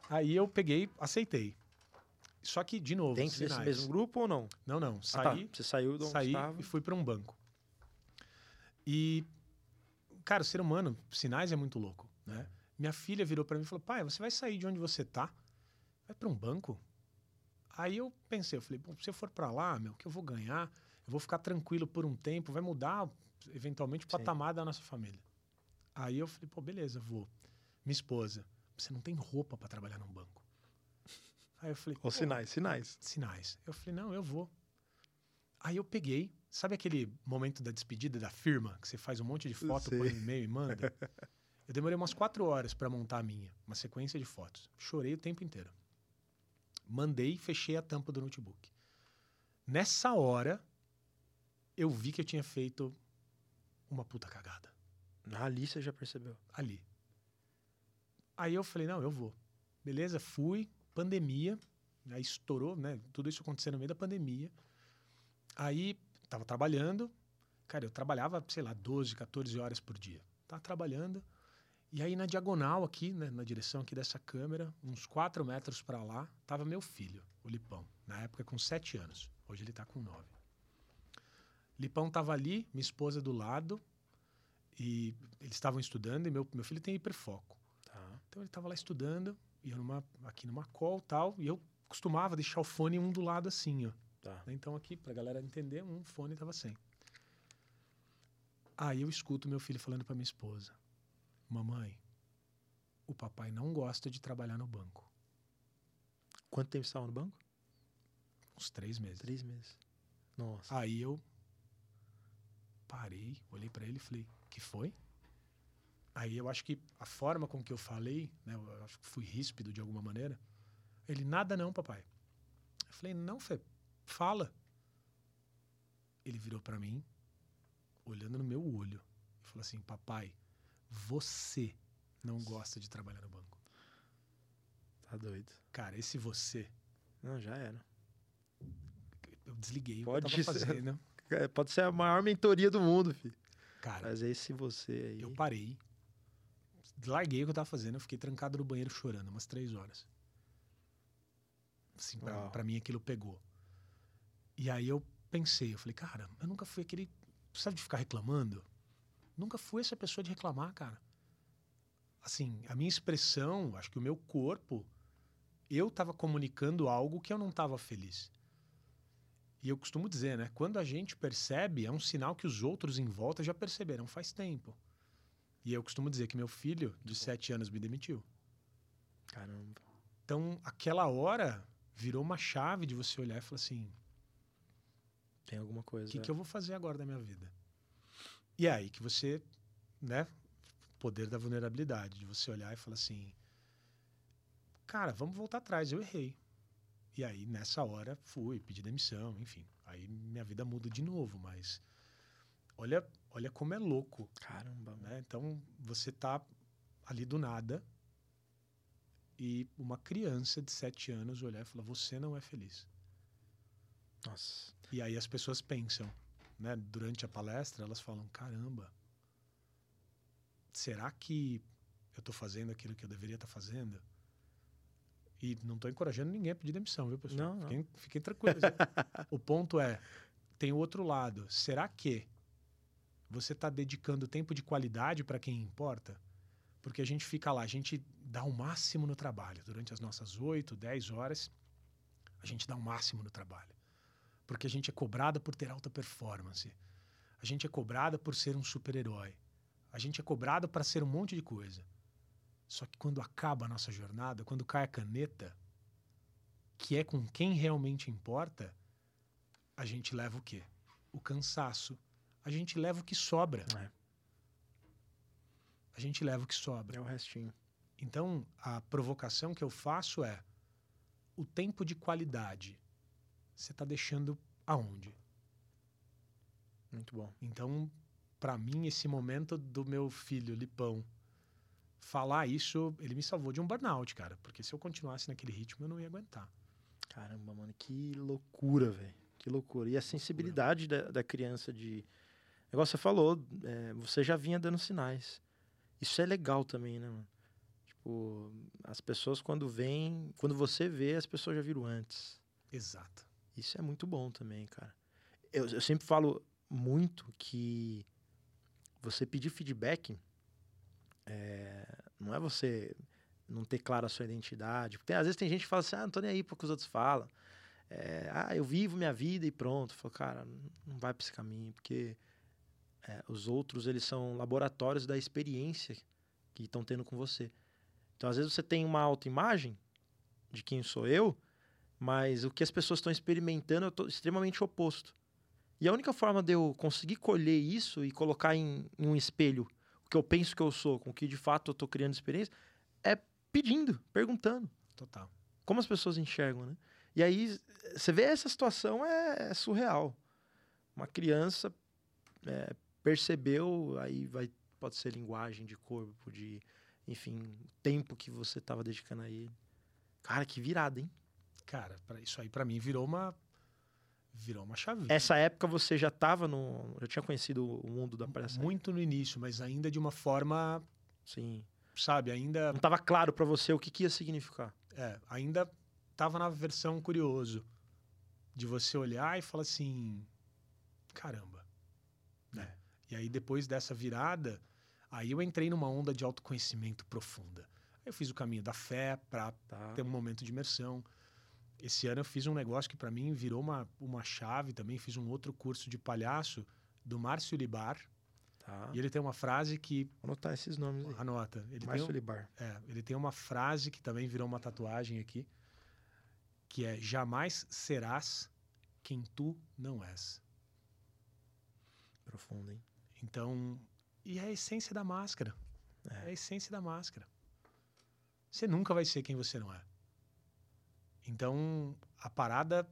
Aí eu peguei, aceitei. Só que, de novo, Dentro desse sinais. mesmo grupo ou não? Não, não. Ah, tá. Saí, Você saiu de onde saí estava. e fui para um banco. E, cara, o ser humano, sinais é muito louco, né? Minha filha virou para mim e falou: pai, você vai sair de onde você tá? Vai para um banco? Aí eu pensei, eu falei, bom, se eu for para lá, meu, o que eu vou ganhar? Eu vou ficar tranquilo por um tempo, vai mudar eventualmente o Sim. patamar da nossa família. Aí eu falei, pô, beleza, vou. Minha esposa, você não tem roupa para trabalhar num banco. Aí eu falei, Ou "Pô, sinais, sinais. sinais. Eu falei, não, eu vou. Aí eu peguei, sabe aquele momento da despedida da firma, que você faz um monte de foto, Sei. põe no e-mail e manda? Eu demorei umas quatro horas para montar a minha, uma sequência de fotos. Chorei o tempo inteiro. Mandei e fechei a tampa do notebook. Nessa hora, eu vi que eu tinha feito uma puta cagada Ali você já percebeu. ali. Aí eu falei, não, eu vou. Beleza, fui, pandemia, aí estourou, né? Tudo isso acontecendo no meio da pandemia. Aí tava trabalhando, cara, eu trabalhava, sei lá, 12, 14 horas por dia. Tava trabalhando, e aí na diagonal aqui, né, na direção aqui dessa câmera, uns 4 metros para lá, tava meu filho, o Lipão, na época com 7 anos. Hoje ele tá com 9. Lipão tava ali, minha esposa do lado, e eles estavam estudando, e meu, meu filho tem hiperfoco. Tá. Então ele estava lá estudando, ia numa, aqui numa call tal, e eu costumava deixar o fone um do lado assim, ó. Tá. Então aqui, pra galera entender, um fone tava sem. Aí eu escuto meu filho falando pra minha esposa: Mamãe, o papai não gosta de trabalhar no banco. Quanto tempo você estava no banco? Uns três meses. Três meses. Nossa. Aí eu parei, olhei pra ele e falei: Que foi? Aí eu acho que a forma com que eu falei, né, eu acho que fui ríspido de alguma maneira. Ele: Nada não, papai. Eu falei: Não, Fê, fala. Ele virou pra mim, olhando no meu olho, e falou assim: Papai, você não gosta de trabalhar no banco. Tá doido. Cara, esse você, Não, já era. eu desliguei Pode eu tava ser. fazendo. É, Pode ser a maior mentoria do mundo, filho. Cara, Mas esse você aí. Eu parei, larguei o que eu tava fazendo, eu fiquei trancado no banheiro chorando umas três horas. Assim, pra, pra mim aquilo pegou. E aí eu pensei, eu falei, cara, eu nunca fui aquele. Sabe de ficar reclamando? Nunca fui essa pessoa de reclamar, cara. Assim, a minha expressão, acho que o meu corpo, eu tava comunicando algo que eu não tava feliz. E eu costumo dizer, né? Quando a gente percebe, é um sinal que os outros em volta já perceberam faz tempo. E eu costumo dizer que meu filho, de sete anos, me demitiu. Caramba. Então, aquela hora virou uma chave de você olhar e falar assim: Tem alguma coisa. o que, que eu vou fazer agora da minha vida? E é aí que você, né? Poder da vulnerabilidade, de você olhar e falar assim: cara, vamos voltar atrás, eu errei. E aí, nessa hora, fui, pedi demissão, enfim. Aí minha vida muda de novo, mas olha, olha como é louco Caramba, né? Então você tá ali do nada e uma criança de sete anos olhar e falar: você não é feliz. Nossa. E aí as pessoas pensam, né? Durante a palestra elas falam: caramba, será que eu tô fazendo aquilo que eu deveria estar fazendo? E não tô encorajando ninguém a pedir demissão, viu, pessoal? Não, não. Fiquem, fiquem tranquilos. o ponto é, tem o outro lado. Será que você está dedicando tempo de qualidade para quem importa? Porque a gente fica lá, a gente dá o máximo no trabalho. Durante as nossas 8, 10 horas, a gente dá o máximo no trabalho. Porque a gente é cobrada por ter alta performance. A gente é cobrada por ser um super-herói. A gente é cobrado para ser um monte de coisa. Só que quando acaba a nossa jornada, quando cai a caneta, que é com quem realmente importa, a gente leva o quê? O cansaço. A gente leva o que sobra. É. A gente leva o que sobra. É o restinho. Então, a provocação que eu faço é: o tempo de qualidade você está deixando aonde? Muito bom. Então, para mim, esse momento do meu filho Lipão falar isso, ele me salvou de um burnout, cara. Porque se eu continuasse naquele ritmo, eu não ia aguentar. Caramba, mano, que loucura, velho. Que loucura. E a sensibilidade da, da criança de. Igual você falou, é, você já vinha dando sinais. Isso é legal também, né, mano? Tipo, as pessoas quando vêm, quando você vê, as pessoas já viram antes. Exato. Isso é muito bom também, cara. Eu, eu sempre falo muito que você pedir feedback é, não é você não ter clara a sua identidade. Porque às vezes tem gente que fala assim, ah, não tô nem aí para o que os outros falam. É, ah, eu vivo minha vida e pronto. Falo, cara, não vai para esse caminho, porque é, os outros, eles são laboratórios da experiência que estão tendo com você. Então, às vezes você tem uma autoimagem de quem sou eu, mas o que as pessoas estão experimentando, eu estou extremamente oposto. E a única forma de eu conseguir colher isso e colocar em, em um espelho o que eu penso que eu sou, com o que de fato eu estou criando experiência, é pedindo, perguntando. Total. Como as pessoas enxergam, né? E aí, você vê essa situação é, é surreal. Uma criança é, percebeu, aí vai, pode ser linguagem de corpo, de, enfim, tempo que você estava dedicando a ele. Cara, que virada, hein? Cara, isso aí para mim virou uma virou uma chave. Essa época você já estava no, já tinha conhecido o mundo da palhaçada? Muito no início, mas ainda de uma forma, sim, sabe, ainda não estava claro para você o que, que ia significar. É, ainda estava na versão curioso de você olhar e falar assim, caramba, né? E aí depois dessa virada, aí eu entrei numa onda de autoconhecimento profunda. Aí eu fiz o caminho da fé para Tá. ter um momento de imersão. Esse ano eu fiz um negócio que para mim virou uma, uma chave também. Fiz um outro curso de palhaço do Márcio Libar. Tá. E ele tem uma frase que. Vou anotar esses nomes aí. Anota. Ele Márcio um- Libar. é, ele tem uma frase que também virou uma tatuagem aqui. Que é: Jamais serás quem tu não és. Profundo, hein? Então. E é a essência da máscara. É. É a essência da máscara. Você nunca vai ser quem você não é. Então, a parada,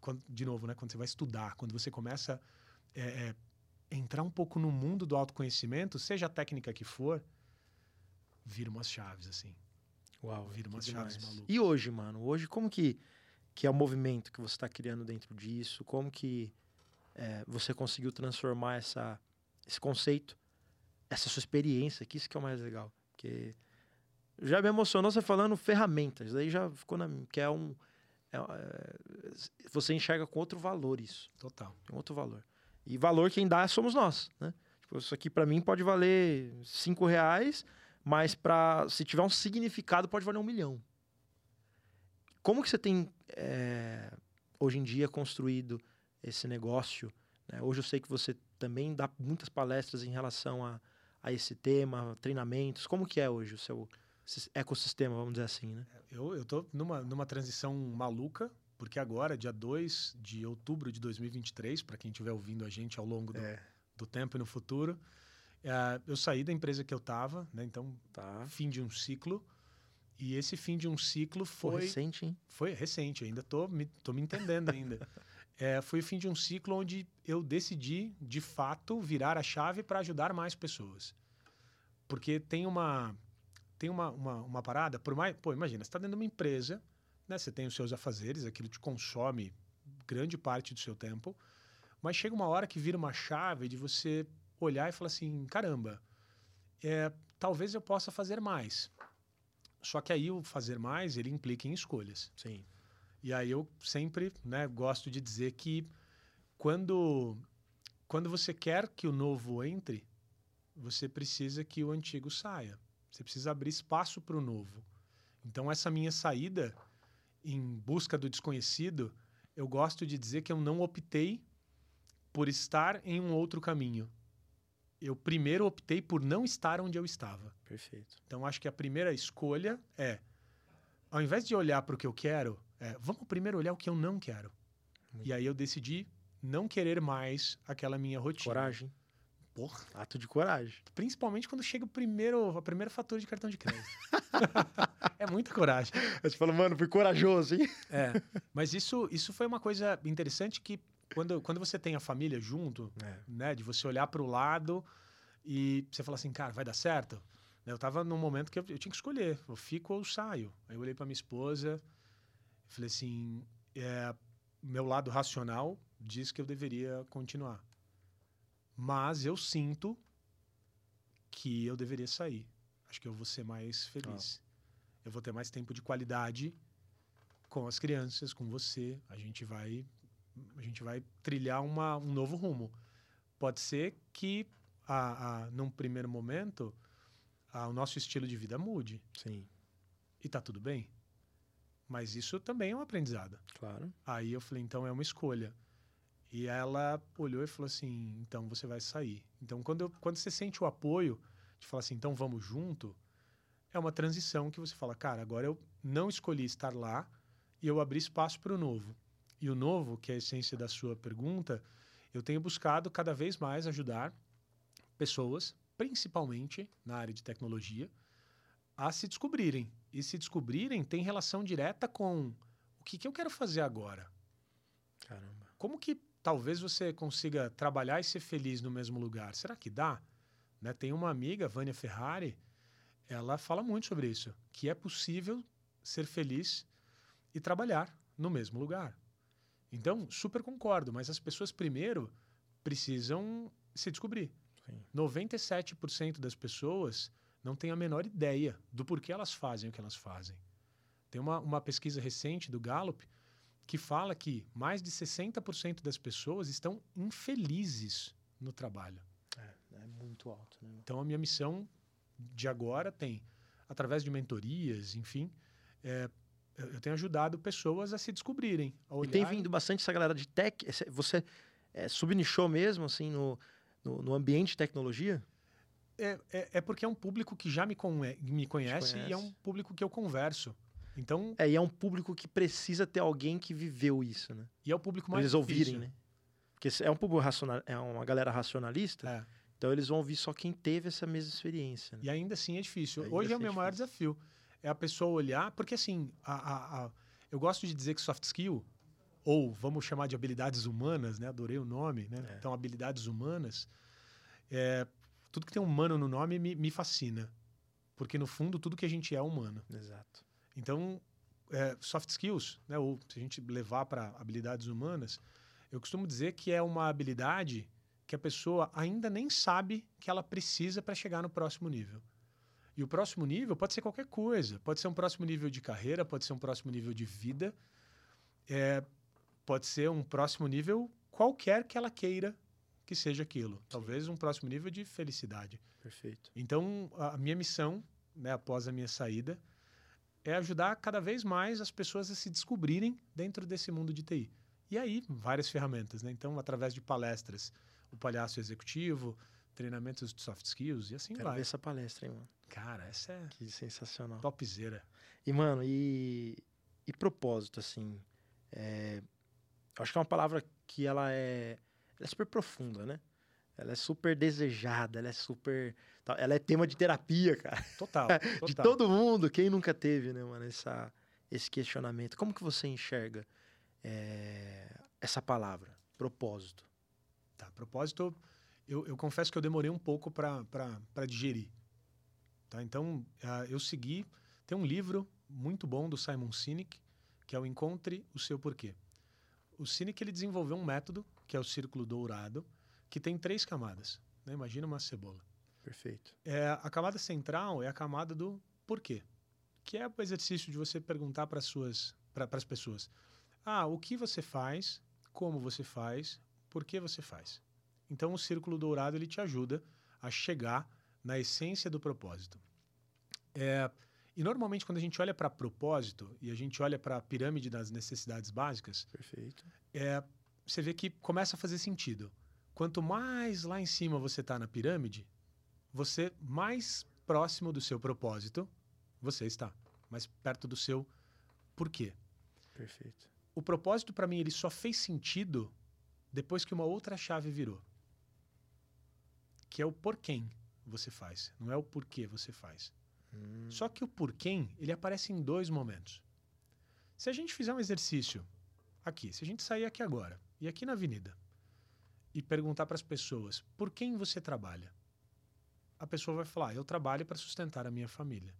quando- de novo, né, quando você vai estudar, quando você começa a é, é, entrar um pouco no mundo do autoconhecimento, seja a técnica que for, vira umas chaves, assim. Uau, Vira umas chaves malucas. E hoje, mano? Hoje, como que, que é o movimento que você está criando dentro disso? Como que é, você conseguiu transformar essa, esse conceito, essa sua experiência, que isso que é o mais legal. Porque já me emocionou você falando ferramentas, daí já ficou na... que é um... é- é- você enxerga com outro valor isso, Total. tem outro valor. E valor quem dá somos nós, né? Tipo, isso aqui para mim pode valer cinco reais, mas para se tiver um significado pode valer um milhão. Como que você tem é, hoje em dia construído esse negócio? né? Hoje eu sei que você também dá muitas palestras em relação a, a esse tema, treinamentos. Como que é hoje o seu ecossistema, vamos dizer assim, né? Eu, eu tô numa, numa transição maluca, porque agora, dia 2 de outubro de 2023, para quem estiver ouvindo a gente ao longo do, É. do tempo e no futuro, eh, eu saí da empresa que eu estava, né? Então, Tá. fim de um ciclo. E esse fim de um ciclo Foi foi recente, hein? foi recente, ainda tô me, tô me entendendo ainda. É, foi o fim de um ciclo onde eu decidi, de fato, virar a chave para ajudar mais pessoas. Porque tem uma tem uma, uma, uma parada, por mais, pô, imagina, você está dentro de uma empresa, né? Você tem os seus afazeres, aquilo te consome grande parte do seu tempo, mas chega uma hora que vira uma chave de você olhar e falar assim, caramba, é, talvez eu possa fazer mais. Só que aí o fazer mais, ele implica em escolhas. Sim. E aí eu sempre né, gosto de dizer que quando, quando você quer que o novo entre, você precisa que o antigo saia. Você precisa abrir espaço para o novo. Então, essa minha saída em busca do desconhecido, eu gosto de dizer que eu não optei por estar em um outro caminho. Eu primeiro optei por não estar onde eu estava. Perfeito. Então, acho que a primeira escolha é, ao invés de olhar para o que eu quero, é, vamos primeiro olhar o que eu não quero. Muito E aí eu decidi não querer mais aquela minha rotina. Coragem. Porra. Ato de coragem. Principalmente quando chega o primeiro, a primeira fatura de cartão de crédito. é muita coragem. Aí você fala, mano, fui corajoso, hein? É. Mas isso, isso foi uma coisa interessante que quando, quando você tem a família junto, É. né, de você olhar para o lado e você falar assim, cara, vai dar certo? Eu estava num momento que eu, eu, tinha que escolher, eu fico ou saio. Aí eu olhei para minha esposa, falei assim, é, meu lado racional diz que eu deveria continuar. Mas eu sinto que eu deveria sair. Acho que eu vou ser mais feliz. Ah. Eu vou ter mais tempo de qualidade com as crianças, com você. A gente vai a gente vai trilhar uma, um novo rumo. Pode ser que a, a, num primeiro momento a, o nosso estilo de vida mude. Sim. E tá tudo bem. Mas isso também é um aprendizado. Claro. Aí eu falei, então é uma escolha. E ela olhou e falou assim: então você vai sair. Então, quando, eu, quando você sente o apoio de falar assim, então vamos junto, é uma transição que você fala, cara, agora eu não escolhi estar lá e eu abri espaço para o novo. E o novo, que é a essência da sua pergunta, eu tenho buscado cada vez mais ajudar pessoas, principalmente na área de tecnologia, a se descobrirem. E se descobrirem tem relação direta com o que, que eu quero fazer agora. Caramba. Como que talvez você consiga trabalhar e ser feliz no mesmo lugar? Será que dá? Né? Tem uma amiga, Vânia Ferrari, ela fala muito sobre isso, que é possível ser feliz e trabalhar no mesmo lugar. Então, super concordo, mas as pessoas primeiro precisam se descobrir. Sim. 97% das pessoas não têm a menor ideia do porquê elas fazem o que elas fazem. Tem uma, uma pesquisa recente do Gallup que fala que mais de 60% das pessoas estão infelizes no trabalho. É, é muito alto. Né? Então, a minha missão de agora tem, através de mentorias, enfim, é, eu tenho ajudado pessoas a se descobrirem. A e tem vindo bastante essa galera de tech. Você é, subnichou mesmo, assim, no, no, no ambiente de tecnologia? É, é, é, porque é um público que já me, conhe me conhece, conhece, e é um público que eu converso. Então. É, e é um público que precisa ter alguém que viveu isso, né? E é o público mais. Pra eles ouvirem, né? Porque é um público racional, é uma galera racionalista. É. Então eles vão ouvir só quem teve essa mesma experiência. Né? E ainda assim é difícil. Ainda Hoje é o assim meu é maior desafio é a pessoa olhar, porque assim, a, a, a, eu gosto de dizer que soft skill, ou vamos chamar de habilidades humanas, né? Adorei o nome, né? É. Então, habilidades humanas, é, tudo que tem humano no nome me, me, fascina. Porque, no fundo, tudo que a gente é humano. Exato. Então, é, soft skills, né? ou se a gente levar para habilidades humanas, eu costumo dizer que é uma habilidade que a pessoa ainda nem sabe que ela precisa para chegar no próximo nível. E o próximo nível pode ser qualquer coisa. Pode ser um próximo nível de carreira, pode ser um próximo nível de vida, é, pode ser um próximo nível qualquer que ela queira que seja aquilo. Sim. Talvez um próximo nível de felicidade. Perfeito. Então, a minha missão, né, após a minha saída, é ajudar cada vez mais as pessoas a se descobrirem dentro desse mundo de TI. E aí, várias ferramentas, né? Então, através de palestras, o palhaço executivo, treinamentos de soft skills e assim Quero vai. ver essa palestra, hein, mano. Cara, essa é. Que sensacional. Topzera. E, mano, e, e propósito, assim. É, acho que é uma palavra que ela é, ela é super profunda, né? Ela é super desejada, ela é super. Ela é tema de terapia, cara. Total. total. de todo mundo. Quem nunca teve, né, mano, essa, esse questionamento. Como que você enxerga é, essa palavra? Propósito. Tá, propósito eu, eu confesso que eu demorei um pouco para digerir. Tá? Então, uh, eu segui. Tem um livro muito bom do Simon Sinek, que é o Encontre o Seu Porquê. O Sinek ele desenvolveu um método, que é o círculo dourado, que tem três camadas. Né? Imagina uma cebola. Perfeito. É, a camada central é a camada do porquê, que é o exercício de você perguntar para as pessoas: ah, o que você faz, como você faz, por que você faz. Então, o círculo dourado ele te ajuda a chegar na essência do propósito. É, e normalmente, quando a gente olha para propósito e a gente olha para a pirâmide das necessidades básicas, Perfeito. É, você vê que começa a fazer sentido. Quanto mais lá em cima você está na pirâmide, você mais próximo do seu propósito você está, mais perto do seu porquê. Perfeito. O propósito para mim ele só fez sentido depois que uma outra chave virou que é o por quem você faz, não é o porquê você faz. Hum. Só que o porquê, ele aparece em dois momentos. Se a gente fizer um exercício aqui, se a gente sair aqui agora e aqui na avenida e perguntar para as pessoas por quem você trabalha, a pessoa vai falar: eu trabalho para sustentar a minha família.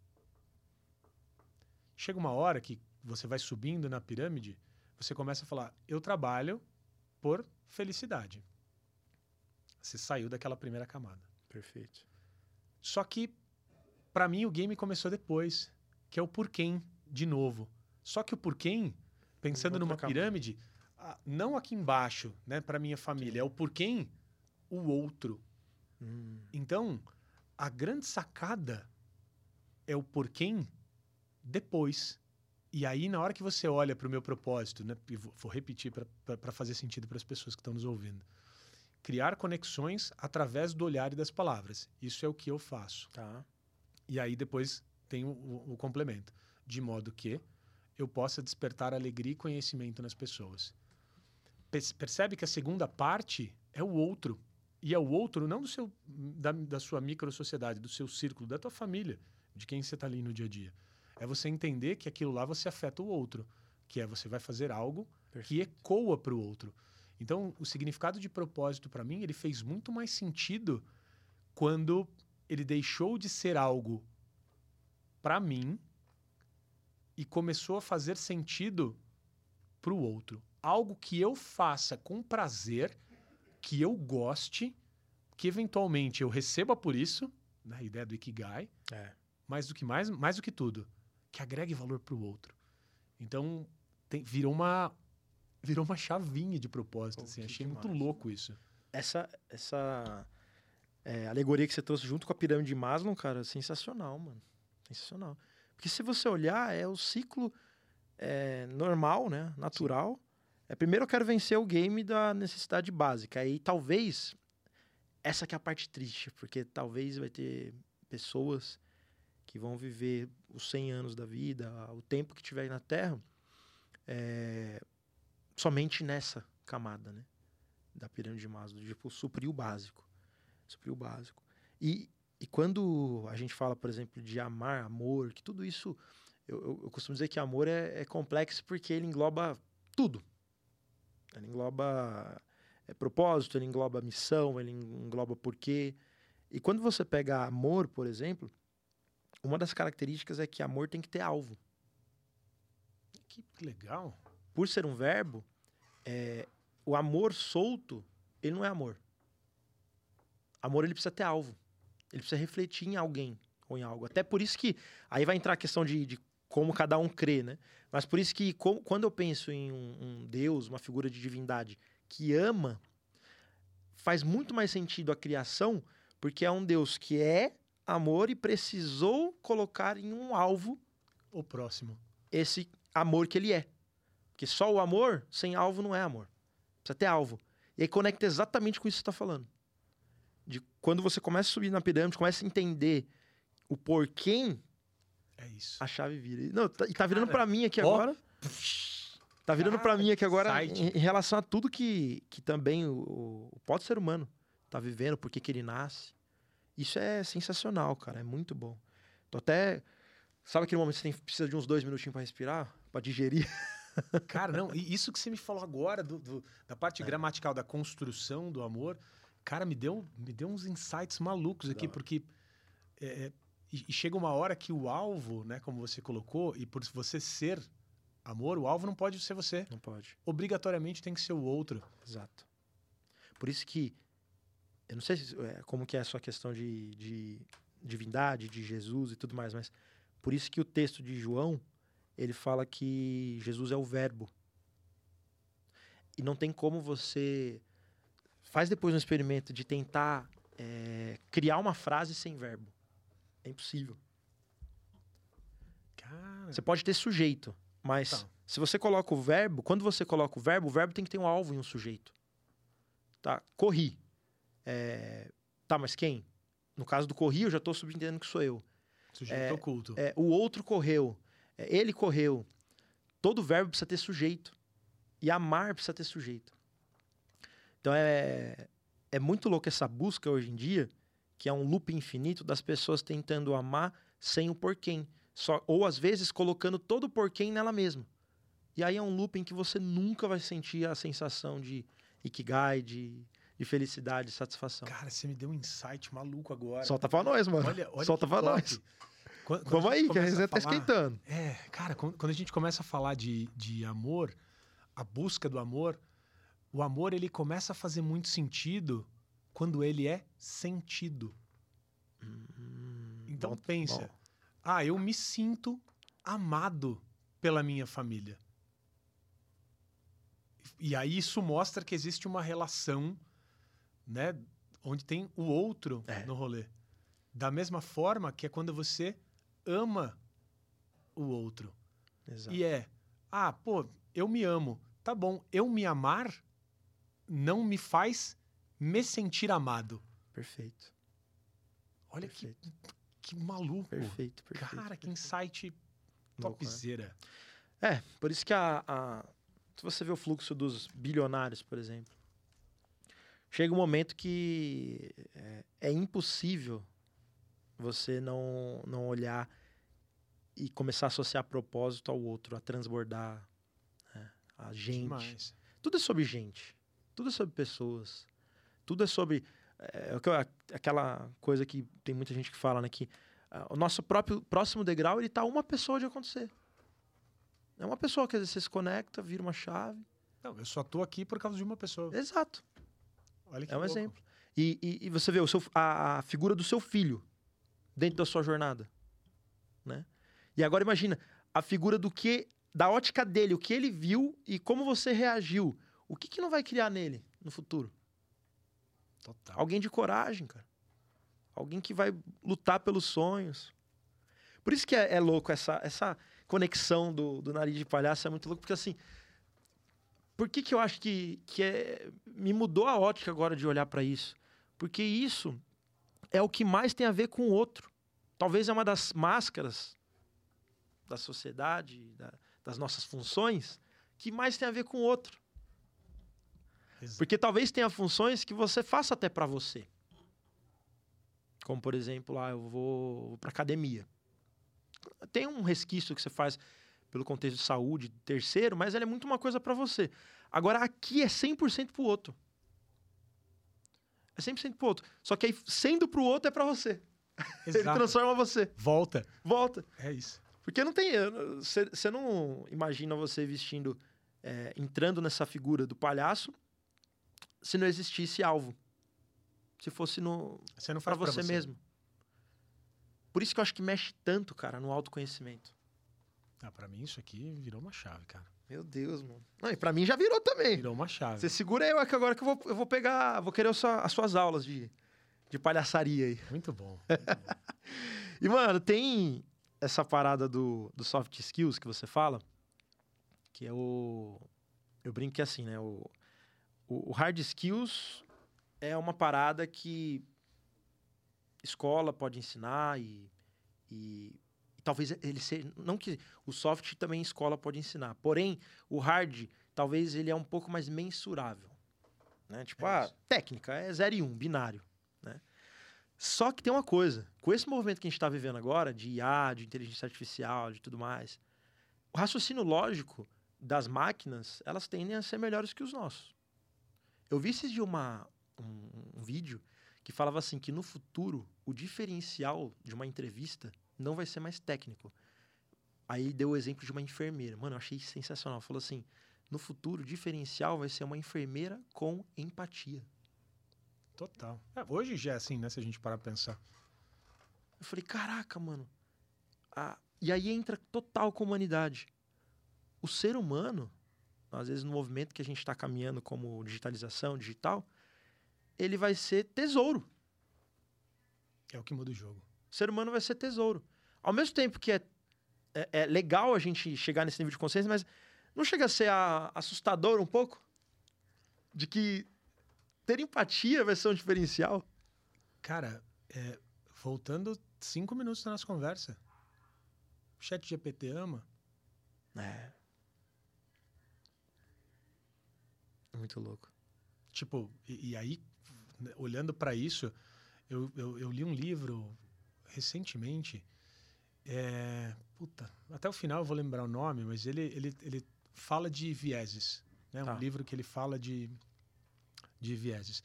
Chega uma hora que você vai subindo na pirâmide, você começa a falar: eu trabalho por felicidade. Você saiu daquela primeira camada. Perfeito. Só que, para mim, o game começou depois, que é o porquê, de novo. Só que o porquê, pensando numa camada. pirâmide, ah, não aqui embaixo, né, para minha família, é o porquê, o outro. Hum, Então, a grande sacada é o porquê depois. E aí, na hora que você olha para o meu propósito, né, e vou vou repetir para fazer sentido para as pessoas que estão nos ouvindo. Criar conexões através do olhar e das palavras. Isso é o que eu faço. tá. E aí depois tem o, o- o complemento. De modo que eu possa despertar alegria e conhecimento nas pessoas. Perce- Percebe que a segunda parte é o outro. E é o outro não do seu, da, da sua micro-sociedade, do seu círculo, da tua família, de quem você está ali no dia a dia. É você entender que aquilo lá você afeta o outro. Que é você vai fazer algo que ecoa para o outro. Então, o significado de propósito para mim, ele fez muito mais sentido quando ele deixou de ser algo para mim e começou a fazer sentido para o outro. Algo que eu faça com prazer, que eu goste, que eventualmente eu receba por isso, né, a ideia do Ikigai, É. mais do que mais, mais do que tudo, que agregue valor para o outro. Então, tem- virou uma virou uma chavinha de propósito, Pô, assim. Achei muito demais. louco isso. Essa, essa é, alegoria que você trouxe junto com a pirâmide de Maslow, cara, sensacional, mano. Sensacional. Porque se você olhar, é o ciclo é, normal, né? Natural. É, primeiro eu quero vencer o game da necessidade básica. Aí talvez. Essa que é a parte triste, porque talvez vai ter pessoas que vão viver os 100 anos da vida, o tempo que tiver na Terra, é, somente nessa camada, né? Da pirâmide de Maslow, tipo, suprir o básico. Suprir o básico. E, e quando a gente fala, por exemplo, de amar, amor, que tudo isso, eu, eu, eu costumo dizer que amor é, é complexo porque ele engloba tudo. Ele engloba é, propósito, ele engloba missão, ele engloba porquê. E quando você pega amor, por exemplo, uma das características é que amor tem que ter alvo. Que legal. Por ser um verbo, é, o amor solto, ele não é amor. Amor, ele precisa ter alvo. Ele precisa refletir em alguém ou em algo. Até por isso que, aí vai entrar a questão de, de como cada um crê, né? Mas por isso que, co- quando eu penso em um, um Deus, uma figura de divindade que ama, faz muito mais sentido a criação, porque é um Deus que é amor e precisou colocar em um alvo O próximo. esse amor que ele é. Porque só o amor sem alvo não é amor. Precisa ter alvo. E aí conecta exatamente com isso que você está falando. De quando você começa a subir na pirâmide, começa a entender o porquê, É isso. a chave vira. E, Não, tá, e tá virando pra mim aqui ó. agora. Tá virando pra Cara, mim aqui agora em, em relação a tudo que, que também o, o próprio ser humano tá vivendo, por que ele nasce. Isso é sensacional, cara. É muito bom. Tô até. Sabe aquele momento que você tem, precisa de uns dois minutinhos pra respirar? Pra digerir? Cara, não, e isso que você me falou agora, do, do- da parte É. gramatical, da construção do amor, cara, me deu, me deu uns insights malucos aqui, porque é, é, e, e chega uma hora que o alvo, né, como você colocou, e por você ser amor, o alvo não pode ser você. Não pode. Obrigatoriamente tem que ser o outro. Exato. Por isso que eu não sei se, é, como que é a sua questão de, de divindade, de Jesus e tudo mais, mas por isso que o texto de João ele fala que Jesus é o Verbo. E não tem como você faz depois um experimento de tentar é, criar uma frase sem verbo. É impossível. Cara, Você pode ter sujeito, mas Tá. se você coloca o verbo, quando você coloca o verbo, o verbo tem que ter um alvo e um sujeito. Tá? Corri. É, Tá, mas quem? No caso do corri, eu já estou subentendendo que sou eu. sujeito é, oculto. É, o outro correu. É, ele correu. Todo verbo precisa ter sujeito. E amar precisa ter sujeito. Então é, é muito louco essa busca hoje em dia, que é um loop infinito das pessoas tentando amar sem o porquê. Só, ou às vezes colocando todo o porquê nela mesma. E aí é um loop em que você nunca vai sentir a sensação de ikigai, de, de felicidade, satisfação. Cara, você me deu um insight maluco agora. Solta pra nós, mano. Olha, olha Solta pra top. nós. Quando- quando Vamos aí, que a resenha tá falar- esquentando. É, cara, quando, quando a gente começa a falar de, de amor, a busca do amor, o amor ele começa a fazer muito sentido quando ele é sentido. Então bom, pensa, bom. ah, eu me sinto amado pela minha família. E aí isso mostra que existe uma relação, né, onde tem o outro É. no rolê. Da mesma forma que é quando você ama o outro. Exato. E é, ah, pô, eu me amo. Tá bom, eu me amar não me faz me sentir amado. Perfeito. Olha que, Perfeito. que maluco. Perfeito, perfeito. Cara, que insight né? topzera. É, por isso que a, a- Se você vê o fluxo dos bilionários, por exemplo, chega um momento que é, é impossível você não, não olhar e começar a associar propósito ao outro, a transbordar né, a gente. Demais. Tudo é sobre gente. Tudo é sobre pessoas. Tudo é sobre. É, o que eu- aquela coisa que tem muita gente que fala, né? Que ah, o nosso próprio próximo degrau, ele tá uma pessoa de acontecer. É uma pessoa que às vezes você se conecta, vira uma chave. Não, eu só tô aqui por causa de uma pessoa. Exato. Olha que É um louco. exemplo. E, e- e você vê o seu, a, a figura do seu filho dentro da sua jornada. Né? E agora imagina a figura do que. Da ótica dele, o que ele viu e como você reagiu. O que, que não vai criar nele no futuro? Total. Alguém de coragem, cara. Alguém que vai lutar pelos sonhos. Por isso que é, é louco essa, essa conexão do, do nariz de palhaço, é muito louco, porque assim. Por que, que eu acho que, que é, me mudou a ótica agora de olhar para isso? Porque isso é o que mais tem a ver com o outro. Talvez é uma das máscaras da sociedade, da- das nossas funções, que mais tem a ver com o outro. Exato. Porque talvez tenha funções que você faça até pra você. Como, por exemplo, lá eu vou, vou para academia. Tem um resquício que você faz pelo contexto de saúde, terceiro, mas ela é muito uma coisa pra você. Agora, aqui é 100% pro outro. É 100% pro outro. Só que aí, sendo pro outro, é pra você. Ele Exato. transforma você. Volta. Volta. É isso. Porque não tem. Você não imagina você vestindo. é, entrando nessa figura do palhaço se não existisse alvo. Se fosse no, Você não pra faz você, mesmo. Por isso que eu acho que mexe tanto, cara, no autoconhecimento. Ah, pra mim isso aqui virou uma chave, cara. Meu Deus, mano. Não, e pra mim já virou também. Virou uma chave. Você segura eu aqui agora que eu vou, eu vou pegar. Vou querer sua- as suas aulas de, de palhaçaria aí. Muito bom. muito bom. E, mano, tem essa parada do, do soft skills que você fala, que é o. Eu brinco que é assim, né? O, o, o hard skills é uma parada que escola pode ensinar e, e, e talvez ele seja. Não que. O soft também escola pode ensinar. Porém, o hard, talvez ele é um pouco mais mensurável. Né? Tipo, É ah, isso. técnica é 0 e 1, um, binário. Né? Só que tem uma coisa, com esse movimento que a gente está vivendo agora, de IA, de inteligência artificial, de tudo mais, o raciocínio lógico das máquinas, elas tendem a ser melhores que os nossos. Eu vi esses de uma, um, um vídeo que falava assim que no futuro o diferencial de uma entrevista não vai ser mais técnico. Aí deu o exemplo de uma enfermeira. Mano, eu achei sensacional. Falou assim: no futuro o diferencial vai ser uma enfermeira com empatia. Total. É, hoje já é assim, né? Se a gente parar pra pensar. Eu falei, caraca, mano. Ah, e aí entra total com humanidade. O ser humano, às vezes no movimento que a gente está caminhando como digitalização, digital, ele vai ser tesouro. É o que muda o jogo. O ser humano vai ser tesouro. Ao mesmo tempo que é, é, é legal a gente chegar nesse nível de consciência, mas não chega a ser a- assustador um pouco? De que ter empatia vai ser um diferencial? Cara, é, voltando cinco minutos da nossa conversa. O chat GPT ama. É. É muito louco. Tipo, e, e aí, né, olhando pra isso, eu, eu, eu li um livro recentemente. é, puta, até o final eu vou lembrar o nome, mas ele, ele, ele fala de vieses. Né? Tá. Um livro que ele fala de, de vieses.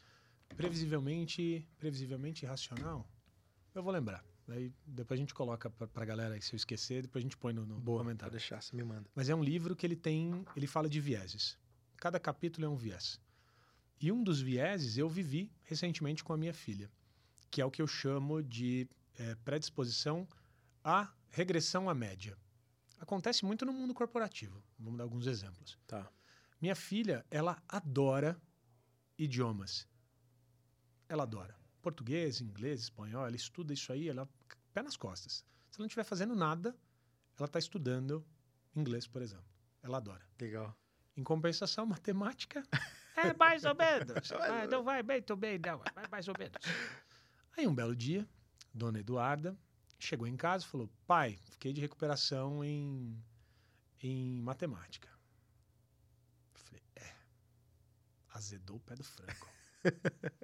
Previsivelmente, previsivelmente racional? Eu vou lembrar. Daí depois a gente coloca pra, pra galera aí, se eu esquecer, depois a gente põe no, no Boa, comentário. pode deixar, você me manda. Mas é um livro que ele tem, ele fala de vieses. Cada capítulo é um viés. E um dos vieses eu vivi recentemente com a minha filha, que é o que eu chamo de é, predisposição à regressão à média. Acontece muito no mundo corporativo. Vamos dar alguns exemplos. Tá. Minha filha, ela adora idiomas. Ela adora. Português, inglês, espanhol, ela estuda isso aí, ela pé nas costas. Se ela não estiver fazendo nada, ela está estudando inglês, por exemplo. Ela adora. Legal. Em compensação, matemática é mais ou menos. Ah, não vai bem, tô bem, não. Vai mais ou menos. Aí um belo dia, Dona Eduarda chegou em casa e falou: Pai, fiquei de recuperação em, em matemática. Eu falei: É. Azedou o pé do frango.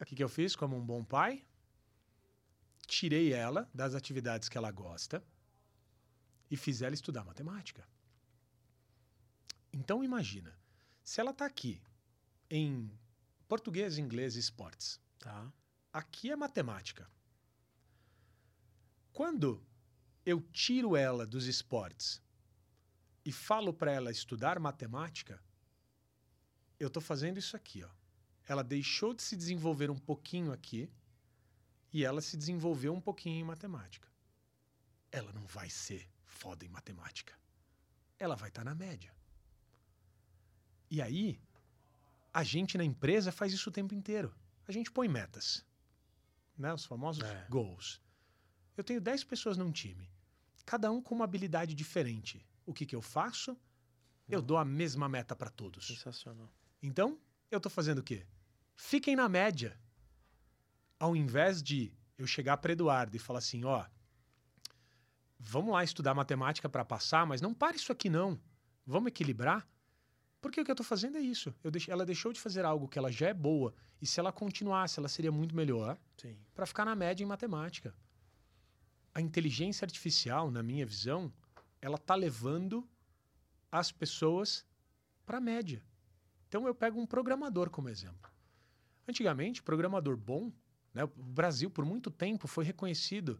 O que, que eu fiz como um bom pai? Tirei ela das atividades que ela gosta e fiz ela estudar matemática. Então imagina, se ela está aqui em português, inglês e esportes, Tá. aqui é matemática. Quando eu tiro ela dos esportes e falo para ela estudar matemática, eu estou fazendo isso aqui, ó. Ela deixou de se desenvolver um pouquinho aqui e ela se desenvolveu um pouquinho em matemática. Ela não vai ser foda em matemática. Ela vai estar na média. E aí, a gente na empresa faz isso o tempo inteiro. A gente põe metas, né? Os famosos É. goals. Eu tenho 10 pessoas num time, cada um com uma habilidade diferente. O que, que eu faço? Eu dou a mesma meta para todos. Sensacional. Então, eu tô fazendo o quê? Fiquem na média. Ao invés de eu chegar para Eduardo e falar assim, ó, vamos lá estudar matemática para passar, mas não para isso aqui não. Vamos equilibrar? Porque o que eu tô fazendo é isso. Eu deixei, ela deixou de fazer algo que ela já é boa e se ela continuasse, ela seria muito melhor Sim. para ficar na média em matemática. A inteligência artificial, na minha visão, ela tá levando as pessoas para a média. Então eu pego um programador como exemplo. Antigamente, programador bom, né, o Brasil por muito tempo foi reconhecido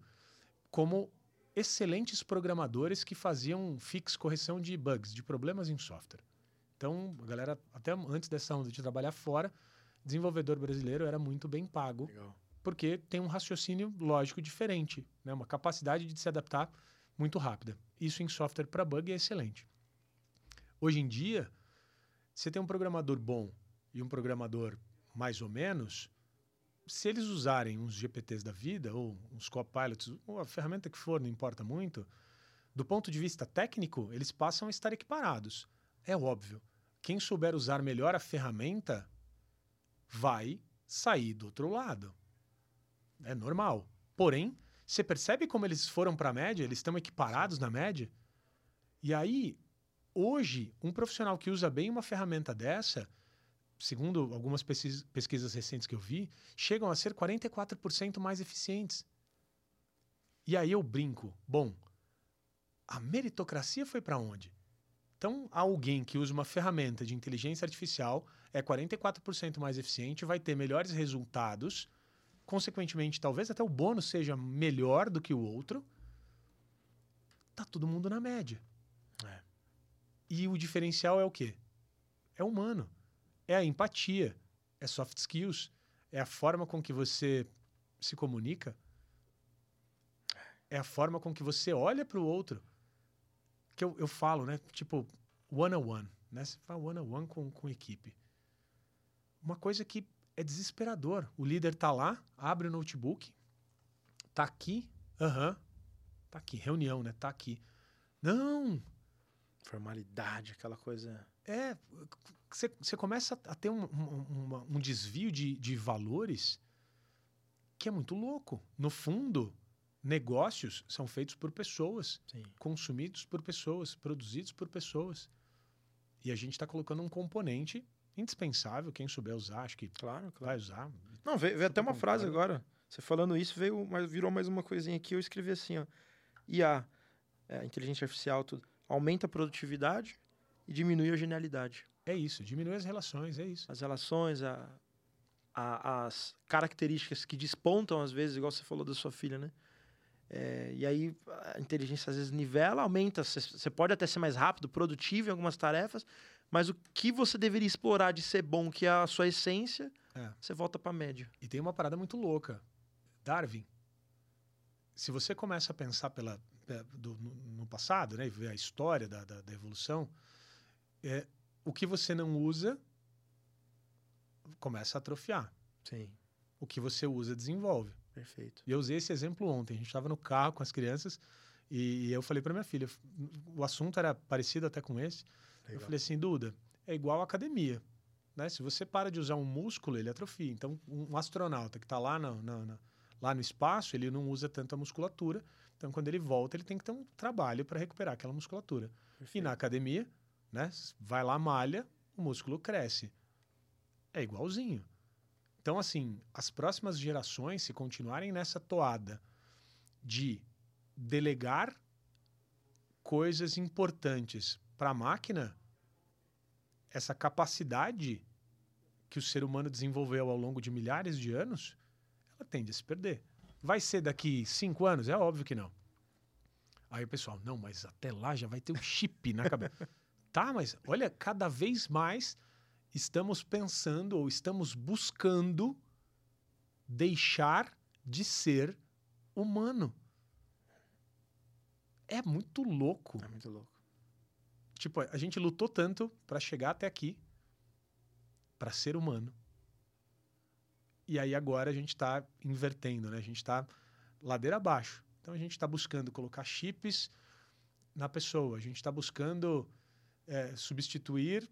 como excelentes programadores que faziam fix correção de bugs, de problemas em software. Então, a galera, até antes dessa onda de trabalhar fora, desenvolvedor brasileiro era muito bem pago Legal. porque tem um raciocínio lógico diferente, né? uma capacidade de se adaptar muito rápida. Isso em software para bug é excelente. Hoje em dia, você tem um programador bom e um programador mais ou menos, se eles usarem uns GPTs da vida, ou uns copilots, ou a ferramenta que for, não importa muito, do ponto de vista técnico, eles passam a estar equiparados. É óbvio. Quem souber usar melhor a ferramenta vai sair do outro lado. É normal. Porém, você percebe como eles foram para a média? Eles estão equiparados na média? E aí, hoje, um profissional que usa bem uma ferramenta dessa, segundo algumas pesquisas, recentes que eu vi, chegam a ser 44% mais eficientes. E aí eu brinco. Bom, a meritocracia foi para onde? Então, alguém que usa uma ferramenta de inteligência artificial é 44% mais eficiente, vai ter melhores resultados, consequentemente, talvez até o bônus seja melhor do que o outro. Tá todo mundo na média. É. E o diferencial é o quê? É humano. É a empatia, é soft skills, é a forma com que você se comunica, é a forma com que você olha para o outro. Que eu, eu falo, né? Tipo, one-on-one, né? Você fala one-on-one com, com equipe. Uma coisa que é desesperador. O líder tá lá, abre o notebook, tá aqui, aham, tá aqui, reunião, né? Tá aqui. Não, Formalidade, aquela coisa. é, você você começa a ter um, um- um desvio de, de valores que é muito louco. No fundo, negócios são feitos por pessoas, Sim. consumidos por pessoas, produzidos por pessoas. E a gente está colocando um componente indispensável. Quem souber usar, acho que Claro, claro. vai usar. Não, veio, veio até uma frase agora. Você falando isso, veio, mas virou mais uma coisinha aqui. Eu escrevi assim, ó. IA, é, inteligência artificial, tudo. Aumenta a produtividade e diminui a genialidade. É isso, diminui as relações, é isso. As relações, a, a- as características que despontam, às vezes, igual você falou da sua filha, né? É, e aí a inteligência às vezes nivela, aumenta. Você- pode até ser mais rápido, produtivo em algumas tarefas, mas o que você deveria explorar de ser bom, que é a sua essência, É. você volta pra média. E tem uma parada muito louca. Darwin. Se você começa a pensar pela, pe- do- no, no passado, né, e ver a história da, da- da evolução, é, o que você não usa começa a atrofiar. Sim, O que você usa desenvolve. Perfeito. E eu usei esse exemplo ontem. A gente estava no carro com as crianças e eu falei para minha filha, o assunto era parecido até com esse. Eu falei assim, Duda, é igual à academia. Né? Se você para de usar um músculo, ele atrofia. Então, um astronauta que está lá no, na- na- lá no espaço, ele não usa tanto a musculatura. Então, quando ele volta, ele tem que ter um trabalho para recuperar aquela musculatura. E na academia, né? Vai lá, malha, o músculo cresce. É igualzinho. Então, assim, as próximas gerações, se continuarem nessa toada de delegar coisas importantes para a máquina, essa capacidade que o ser humano desenvolveu ao longo de milhares de anos, ela tende a se perder. Vai ser daqui cinco anos? É óbvio que não. Aí o pessoal, não, mas até lá já vai ter um chip na cabeça. tá, mas olha, cada vez mais estamos pensando ou estamos buscando deixar de ser humano. É muito louco. É muito louco. Tipo, a gente lutou tanto para chegar até aqui, para ser humano. E aí agora a gente está invertendo, né? A gente está ladeira abaixo. Então a gente está buscando colocar chips na pessoa. A gente está buscando é, substituir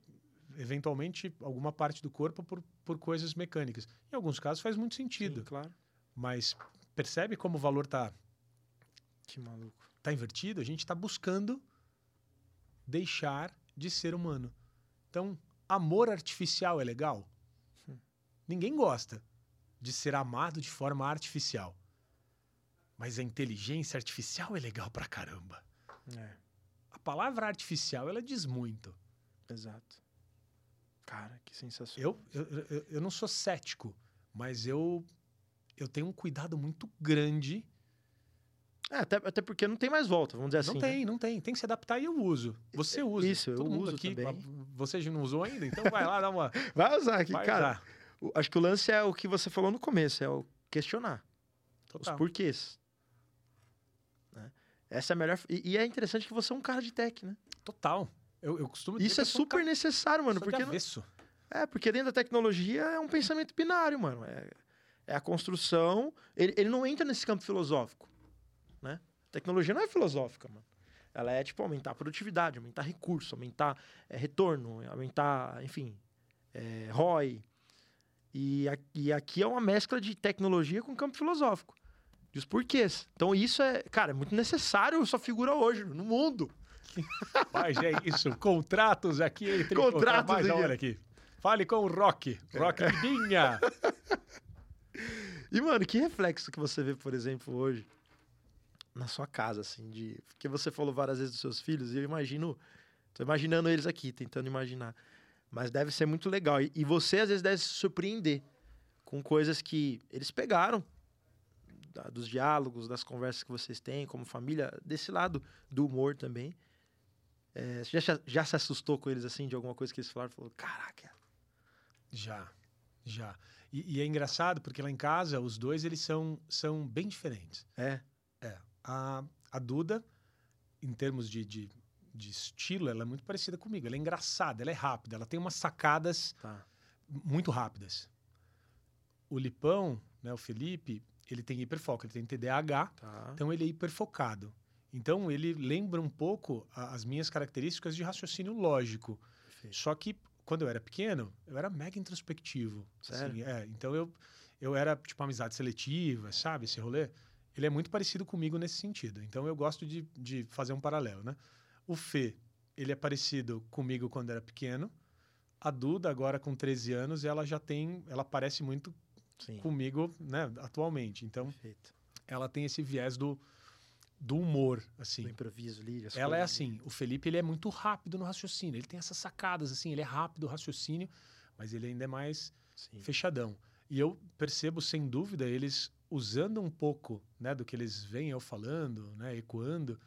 eventualmente alguma parte do corpo por, por coisas mecânicas. Em alguns casos faz muito sentido, Sim, claro. mas percebe como o valor está Que maluco. tá invertido, a gente está buscando deixar de ser humano. Então, amor artificial é legal? Hum. Ninguém gosta de ser amado de forma artificial. Mas a inteligência artificial é legal pra caramba. É, A palavra artificial, ela diz muito. exato. Cara, que sensacional. Eu, eu, eu, eu não sou cético, mas eu, eu tenho um cuidado muito grande. É, até, até porque não tem mais volta, vamos dizer assim. não né? tem, não tem. Tem que se adaptar e eu uso. Você usa. Isso, eu Todo mundo uso aqui. também. Você já não usou ainda? Então vai lá, dá uma. Vai usar aqui, vai cara. usar. Acho que o lance é o que você falou no começo, é o questionar. Total. Os porquês. Né? Essa é a melhor. E, e é interessante que você é um cara de tech, né? Total. Eu, eu costumo dizer Isso é super necessário, mano. Porque não- avesso. É, porque dentro da tecnologia é um pensamento binário, mano. É, é a construção. Ele, ele não entra nesse campo filosófico, né? A tecnologia não é filosófica, mano. Ela é, tipo, aumentar a produtividade, aumentar recurso, aumentar é, retorno, aumentar, enfim, é, ROI. E, a- e aqui é uma mescla de tecnologia com campo filosófico. E os porquês. Então isso é, cara, é muito necessário sua figura hoje, no mundo. Mas é isso. Contratos aqui entre Contratos mais da aqui. aqui. Fale com o Rock. Rock Lidinha. E, mano, que reflexo que você vê, por exemplo, hoje na sua casa, assim, de. Porque você falou várias vezes dos seus filhos, e eu imagino. Tô imaginando eles aqui, tentando imaginar. Mas deve ser muito legal. E, e você, às vezes, deve se surpreender com coisas que eles pegaram da- dos diálogos, das conversas que vocês têm como família, desse lado do humor também. É, você já, já se assustou com eles, assim, de alguma coisa que eles falaram? Falou, caraca. Já, já. E, e é engraçado porque lá em casa os dois eles são, são bem diferentes. É, É. A, a Duda, em termos de, de, de estilo, ela é muito parecida comigo. Ela é engraçada, ela é rápida, ela tem umas sacadas tá. muito rápidas. O Lipão, né, o Felipe, ele tem hiperfoco, ele tem TDAH, Tá. então ele é hiperfocado. Então ele lembra um pouco a- as minhas características de raciocínio lógico. Perfeito. Só que quando eu era pequeno, eu era mega introspectivo. Sério? assim, é, então eu, eu era tipo amizade seletiva, sabe? Esse rolê. Ele é muito parecido comigo nesse sentido. Então eu gosto de, de fazer um paralelo, né? O Fê, ele é parecido comigo quando era pequeno. A Duda, agora com 13 anos, ela já tem. Ela parece muito Sim. comigo, né, atualmente. Então Perfeito. ela tem esse viés do, do humor, assim. Do improviso, lírio. as Ela é coisas, assim, o Felipe ele é muito rápido no raciocínio. Ele tem essas sacadas assim, ele é rápido o raciocínio, mas ele ainda é mais Sim. fechadão. E eu percebo, sem dúvida, eles usando um pouco né, do que eles vêm eu falando, né, ecoando,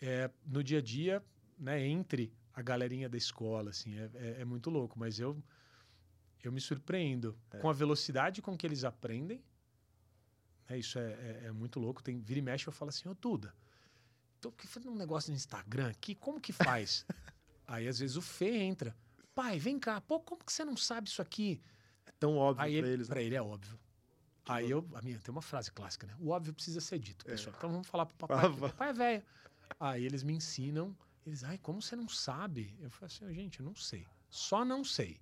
é, no dia a dia, né, entre a galerinha da escola, assim, é, é, é muito louco. Mas eu, eu me surpreendo É. com a velocidade com que eles aprendem. Né, isso é, é- é muito louco. Tem, vira e mexe, eu falo assim, ô Duda, tô fazendo um negócio no Instagram aqui, como que faz? Aí, às vezes, o Fê entra. Pai, vem cá, pô, como que você não sabe isso aqui? É tão óbvio Aí pra ele, eles. né? pra ele é óbvio. Aí eu, a minha, tem uma frase clássica, né? O óbvio precisa ser dito, pessoal. Então vamos falar pro papai. Que fala. papai é velho. Aí eles me ensinam. Eles, ai, como você não sabe? Eu falo assim, gente, eu não sei. Só não sei.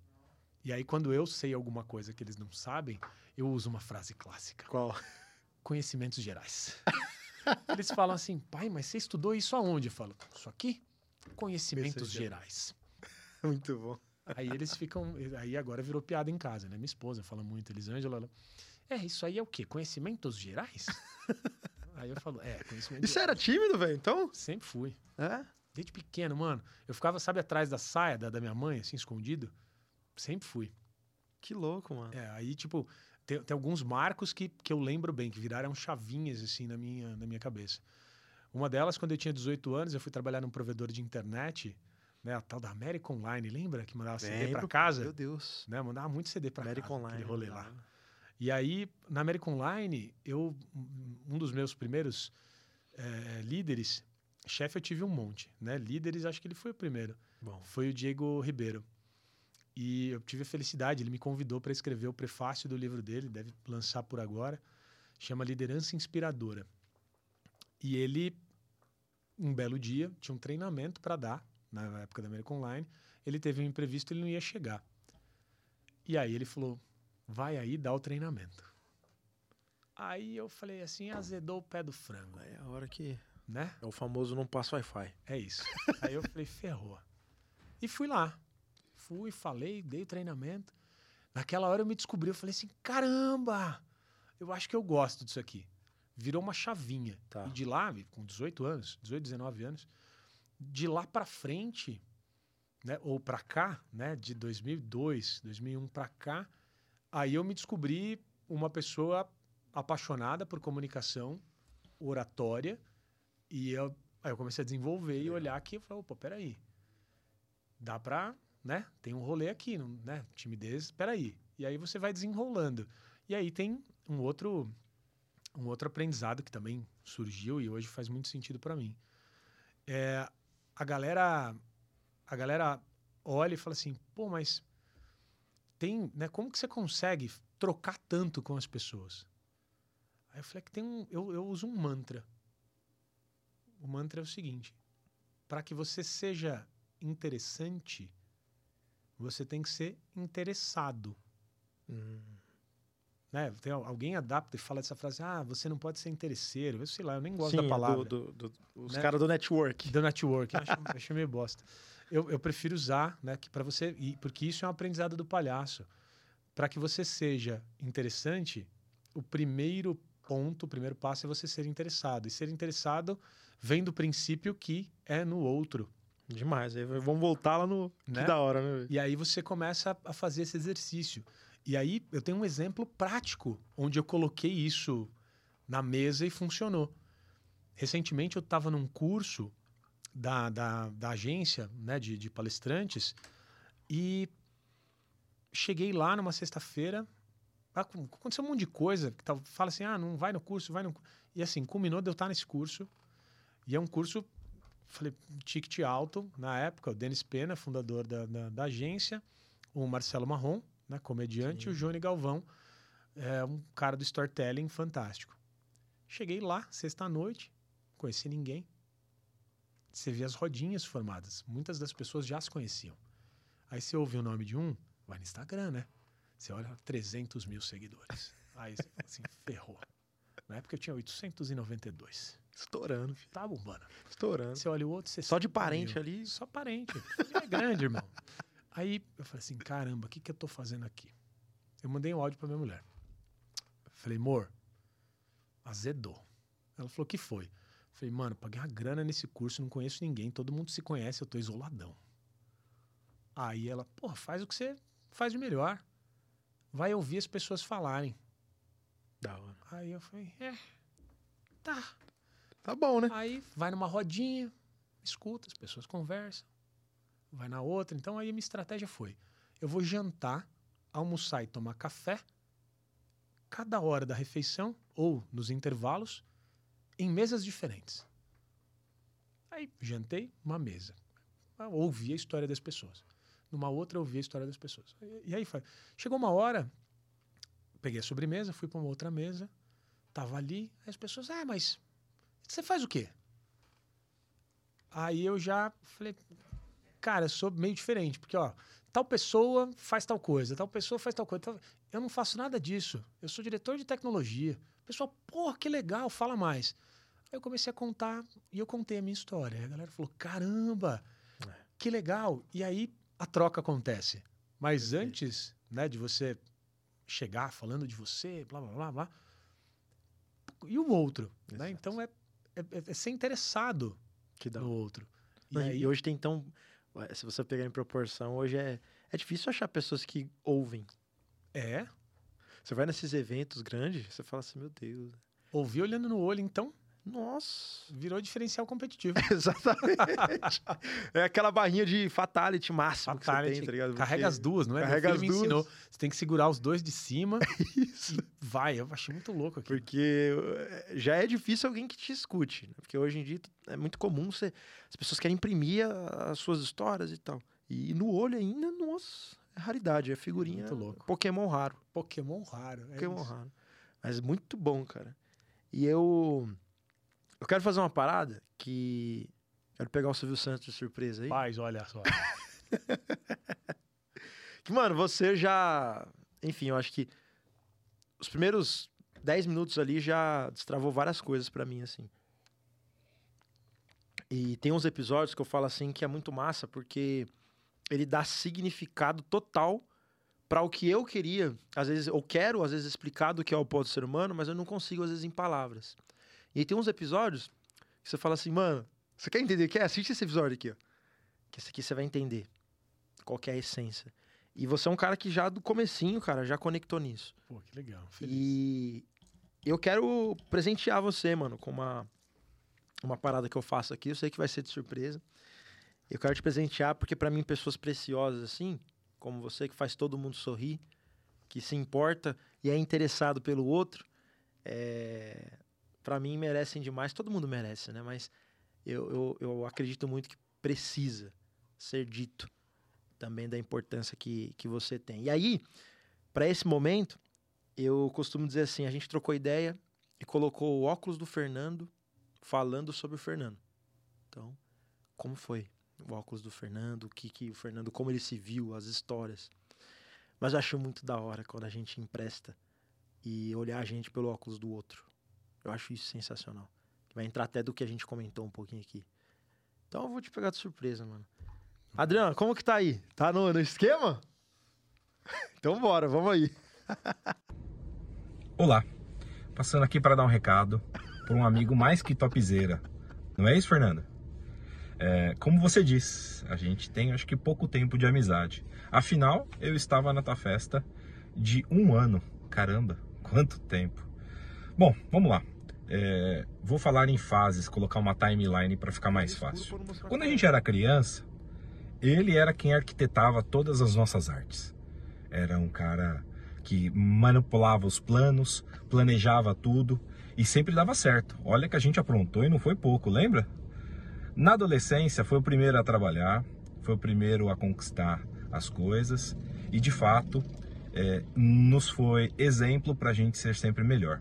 E aí, quando eu sei alguma coisa que eles não sabem, eu uso uma frase clássica: Qual? Conhecimentos gerais. eles falam assim, pai, mas você estudou isso aonde? Eu falo, isso aqui? Conhecimentos gerais. Muito bom. Aí eles ficam. Aí agora virou piada em casa, né? Minha esposa fala muito, Elisângela. Ela, é, isso aí é o quê? Conhecimentos gerais? aí eu falo, é, conhecimentos E você era tímido, velho, então? Sempre fui. É? Desde pequeno, mano. Eu ficava, sabe, atrás da saia da, da minha mãe, assim, escondido? Sempre fui. Que louco, mano. É, aí, tipo, tem, tem alguns marcos que, que eu lembro bem, que viraram chavinhas, assim, na minha, na minha cabeça. Uma delas, quando eu tinha 18 anos, eu fui trabalhar num provedor de internet, né? A tal da América Online, lembra? Que mandava CD pra Lembro, casa? Meu Deus. né? Mandava muito CD pra América casa, Online. rolê lá. E aí, na América Online, eu, um dos meus primeiros eh, líderes, chefe eu tive um monte, né? Líderes, acho que ele foi o primeiro. Bom. Foi o Diego Ribeiro. E eu tive a felicidade, ele me convidou para escrever o prefácio do livro dele, deve lançar por agora, chama Liderança Inspiradora. E ele, um belo dia, tinha um treinamento para dar, na época da América Online, ele teve um imprevisto, ele não ia chegar. E aí ele falou, vai aí dar o treinamento. Aí eu falei assim, azedou o pé do frango, Aí é a hora que. né? É o famoso não passa Wi-Fi. É isso. Aí eu falei, ferrou. E fui lá. Fui, falei, dei o treinamento. Naquela hora eu me descobri, eu falei assim, caramba! Eu acho que eu gosto disso aqui. Virou uma chavinha. Tá. E de lá, com 18 anos, 18, 19 anos, de lá pra frente, né, ou pra cá, né, de 2002, 2001 pra cá, aí eu me descobri uma pessoa apaixonada por comunicação, oratória, e eu, aí eu comecei a desenvolver e olhar aqui e falei, opa, peraí. Dá pra, né? Tem um rolê aqui, né? Timidez, peraí. E aí você vai desenrolando. E aí tem um outro, um outro aprendizado que também surgiu e hoje faz muito sentido pra mim. É, a galera, a galera olha e fala assim, pô, mas tem, né? Como que você consegue trocar tanto com as pessoas? Aí eu falei que tem um, eu, eu uso um mantra. O mantra é o seguinte: para que você seja interessante, você tem que ser interessado. Hum. Né? Tem, al- alguém adapta e fala essa frase: ah, você não pode ser interesseiro. Eu sei lá, eu nem gosto Sim, da palavra. do- do- do- os Né? caras do network. Do network, acho, acho meio bosta. Eu, eu prefiro usar, né, que para você, e, porque isso é um aprendizado do palhaço. Para que você seja interessante, o primeiro ponto, o primeiro passo é você ser interessado. E ser interessado vem do princípio que é no outro. Demais. Aí vamos voltar lá no. Né? Que da hora, né? E aí você começa a- fazer esse exercício. E aí eu tenho um exemplo prático onde eu coloquei isso na mesa e funcionou. Recentemente eu estava num curso da, da, da agência né, de, de palestrantes e cheguei lá numa sexta-feira. ah, Aconteceu um monte de coisa. Que fala assim: ah, não vai no curso, vai no. cu-". E assim, culminou de eu estar nesse curso. E é um curso, falei, ticket alto na época. O Denis Pena, fundador da, da, da agência, o Marcelo Marrom, né, comediante, Sim. e o Johnny Galvão, é, um cara do storytelling fantástico. Cheguei lá, sexta-noite, conheci ninguém. Você vê as rodinhas formadas. Muitas das pessoas já se conheciam. Aí você ouve o nome de um, vai no Instagram, né? Você olha 300 mil seguidores. Aí você fala assim, ferrou. Na época eu tinha 892. Estourando, filho. Tá bombando. Estourando. Você olha o outro, você Só de parente ali. Só parente. É grande, irmão. Aí eu falei assim, caramba, o que, que eu tô fazendo aqui? Eu mandei um áudio pra minha mulher. Falei, amor, azedou. Ela falou, o que foi? Falei, mano, paguei uma grana nesse curso, não conheço ninguém, todo mundo se conhece, eu tô isoladão. Aí ela, porra, faz o que você faz de melhor. vai ouvir as pessoas falarem. Da hora. Aí eu falei, é, tá. Tá bom, né? Aí vai numa rodinha, escuta, as pessoas conversam, vai na outra. Então aí a minha estratégia foi: eu vou jantar, almoçar e tomar café, cada hora da refeição ou nos intervalos, em mesas diferentes. Aí jantei, uma mesa. Eu ouvi a história das pessoas. Numa outra, eu ouvi a história das pessoas. E, e aí foi. Chegou uma hora, peguei a sobremesa, fui para uma outra mesa, tava ali, aí as pessoas, ah, mas você faz o quê? Aí eu já falei, cara, eu sou meio diferente, porque ó, tal pessoa faz tal coisa, tal pessoa faz tal coisa. tal- Eu não faço nada disso. Eu sou diretor de tecnologia. O pessoal, porra, que legal, fala mais. Aí eu comecei a contar e eu contei a minha história. A galera falou: caramba, que legal. E aí a troca acontece. Mas antes né, de você chegar falando de você, blá blá blá blá. E o outro. Né? Então é, é, é ser interessado no outro. E Não, E, aí, hoje tem tão. Se você pegar em proporção, hoje é, é difícil achar pessoas que ouvem. é, Você vai nesses eventos grandes, você fala assim, meu Deus. ouvir olhando no olho, então Nossa. virou diferencial competitivo. Exatamente. é aquela barrinha de fatality máximo que você Fatality, tem, tá ligado? Carrega as duas, não é? Carrega as me duas. ensinou. Você tem que segurar os dois de cima Isso. e vai. Eu achei muito louco aqui. Porque eh, já é difícil alguém que te escute. né? Porque hoje em dia é muito comum você, as pessoas querem imprimir as suas histórias e tal. E no olho ainda, nossa, é raridade, é figurinha. Muito louco. Pokémon raro. Pokémon raro. É Pokémon isso. raro. Mas muito bom, cara. E eu. Eu quero fazer uma parada que. Quero pegar o Silvio Santos de surpresa aí. Paz, olha só. Que, mano, você já. Enfim, eu acho que os primeiros 10 minutos ali já destravou várias coisas pra mim, assim. E tem uns episódios que eu falo assim que é muito massa porque ele dá significado total pra o que eu queria, às vezes eu quero, às vezes explicar do que é o pó do ser humano, mas eu não consigo às vezes em palavras. E aí tem uns episódios que você fala assim, mano, você quer entender o que é? Assiste esse episódio aqui, ó. Que esse aqui você vai entender qual que é a essência. E você é um cara que já do comecinho, cara, já conectou nisso. Pô, que legal. Feliz. E eu quero presentear você, mano, com uma, uma parada que eu faço aqui. Eu sei que vai ser de surpresa. Eu quero te presentear porque, pra mim, pessoas preciosas assim, como você, que faz todo mundo sorrir, que se importa e é interessado pelo outro, é... para mim merecem demais. Todo mundo merece, né? Mas eu, eu, eu acredito muito que precisa ser dito também da importância que, que você tem. E aí, para esse momento, eu costumo dizer assim: a gente trocou ideia e colocou o óculos do Fernando falando sobre o Fernando. Então, como foi o óculos do Fernando? O que, que o Fernando, como ele se viu, as histórias. Mas eu acho muito da hora quando a gente empresta e olhar a gente pelo óculos do outro. Eu acho isso sensacional. Vai entrar até do que a gente comentou um pouquinho aqui. Então eu vou te pegar de surpresa, mano. Adriano, como que tá aí? Tá no, no esquema? então bora, vamos aí. Olá, passando aqui para dar um recado por um amigo mais que topzeira. Não é isso, Fernando? É, como você diz, a gente tem acho que pouco tempo de amizade. Afinal, eu estava na tua festa de um ano. Caramba, quanto tempo. Bom, vamos lá. É, vou falar em fases, colocar uma timeline para ficar mais fácil. Quando a gente era criança, ele era quem arquitetava todas as nossas artes. Era um cara que manipulava os planos, planejava tudo e sempre dava certo. Olha que a gente aprontou e não foi pouco, lembra? Na adolescência foi o primeiro a trabalhar, foi o primeiro a conquistar as coisas e de fato é, nos foi exemplo para a gente ser sempre melhor.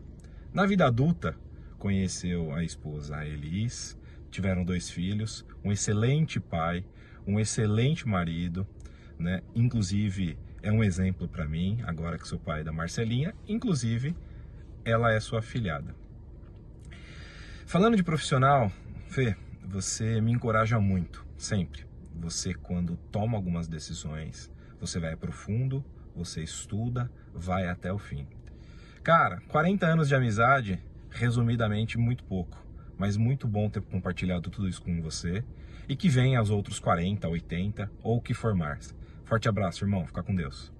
Na vida adulta, conheceu a esposa Elis, tiveram dois filhos, um excelente pai, um excelente marido, né? Inclusive é um exemplo para mim, agora que sou pai da Marcelinha, inclusive ela é sua afilhada. Falando de profissional, Fê, você me encoraja muito, sempre. Você quando toma algumas decisões, você vai profundo, você estuda, vai até o fim. Cara, 40 anos de amizade, resumidamente muito pouco, mas muito bom ter compartilhado tudo isso com você e que venha aos outros 40, 80 ou o que for mais. Forte abraço, irmão. Fica com Deus.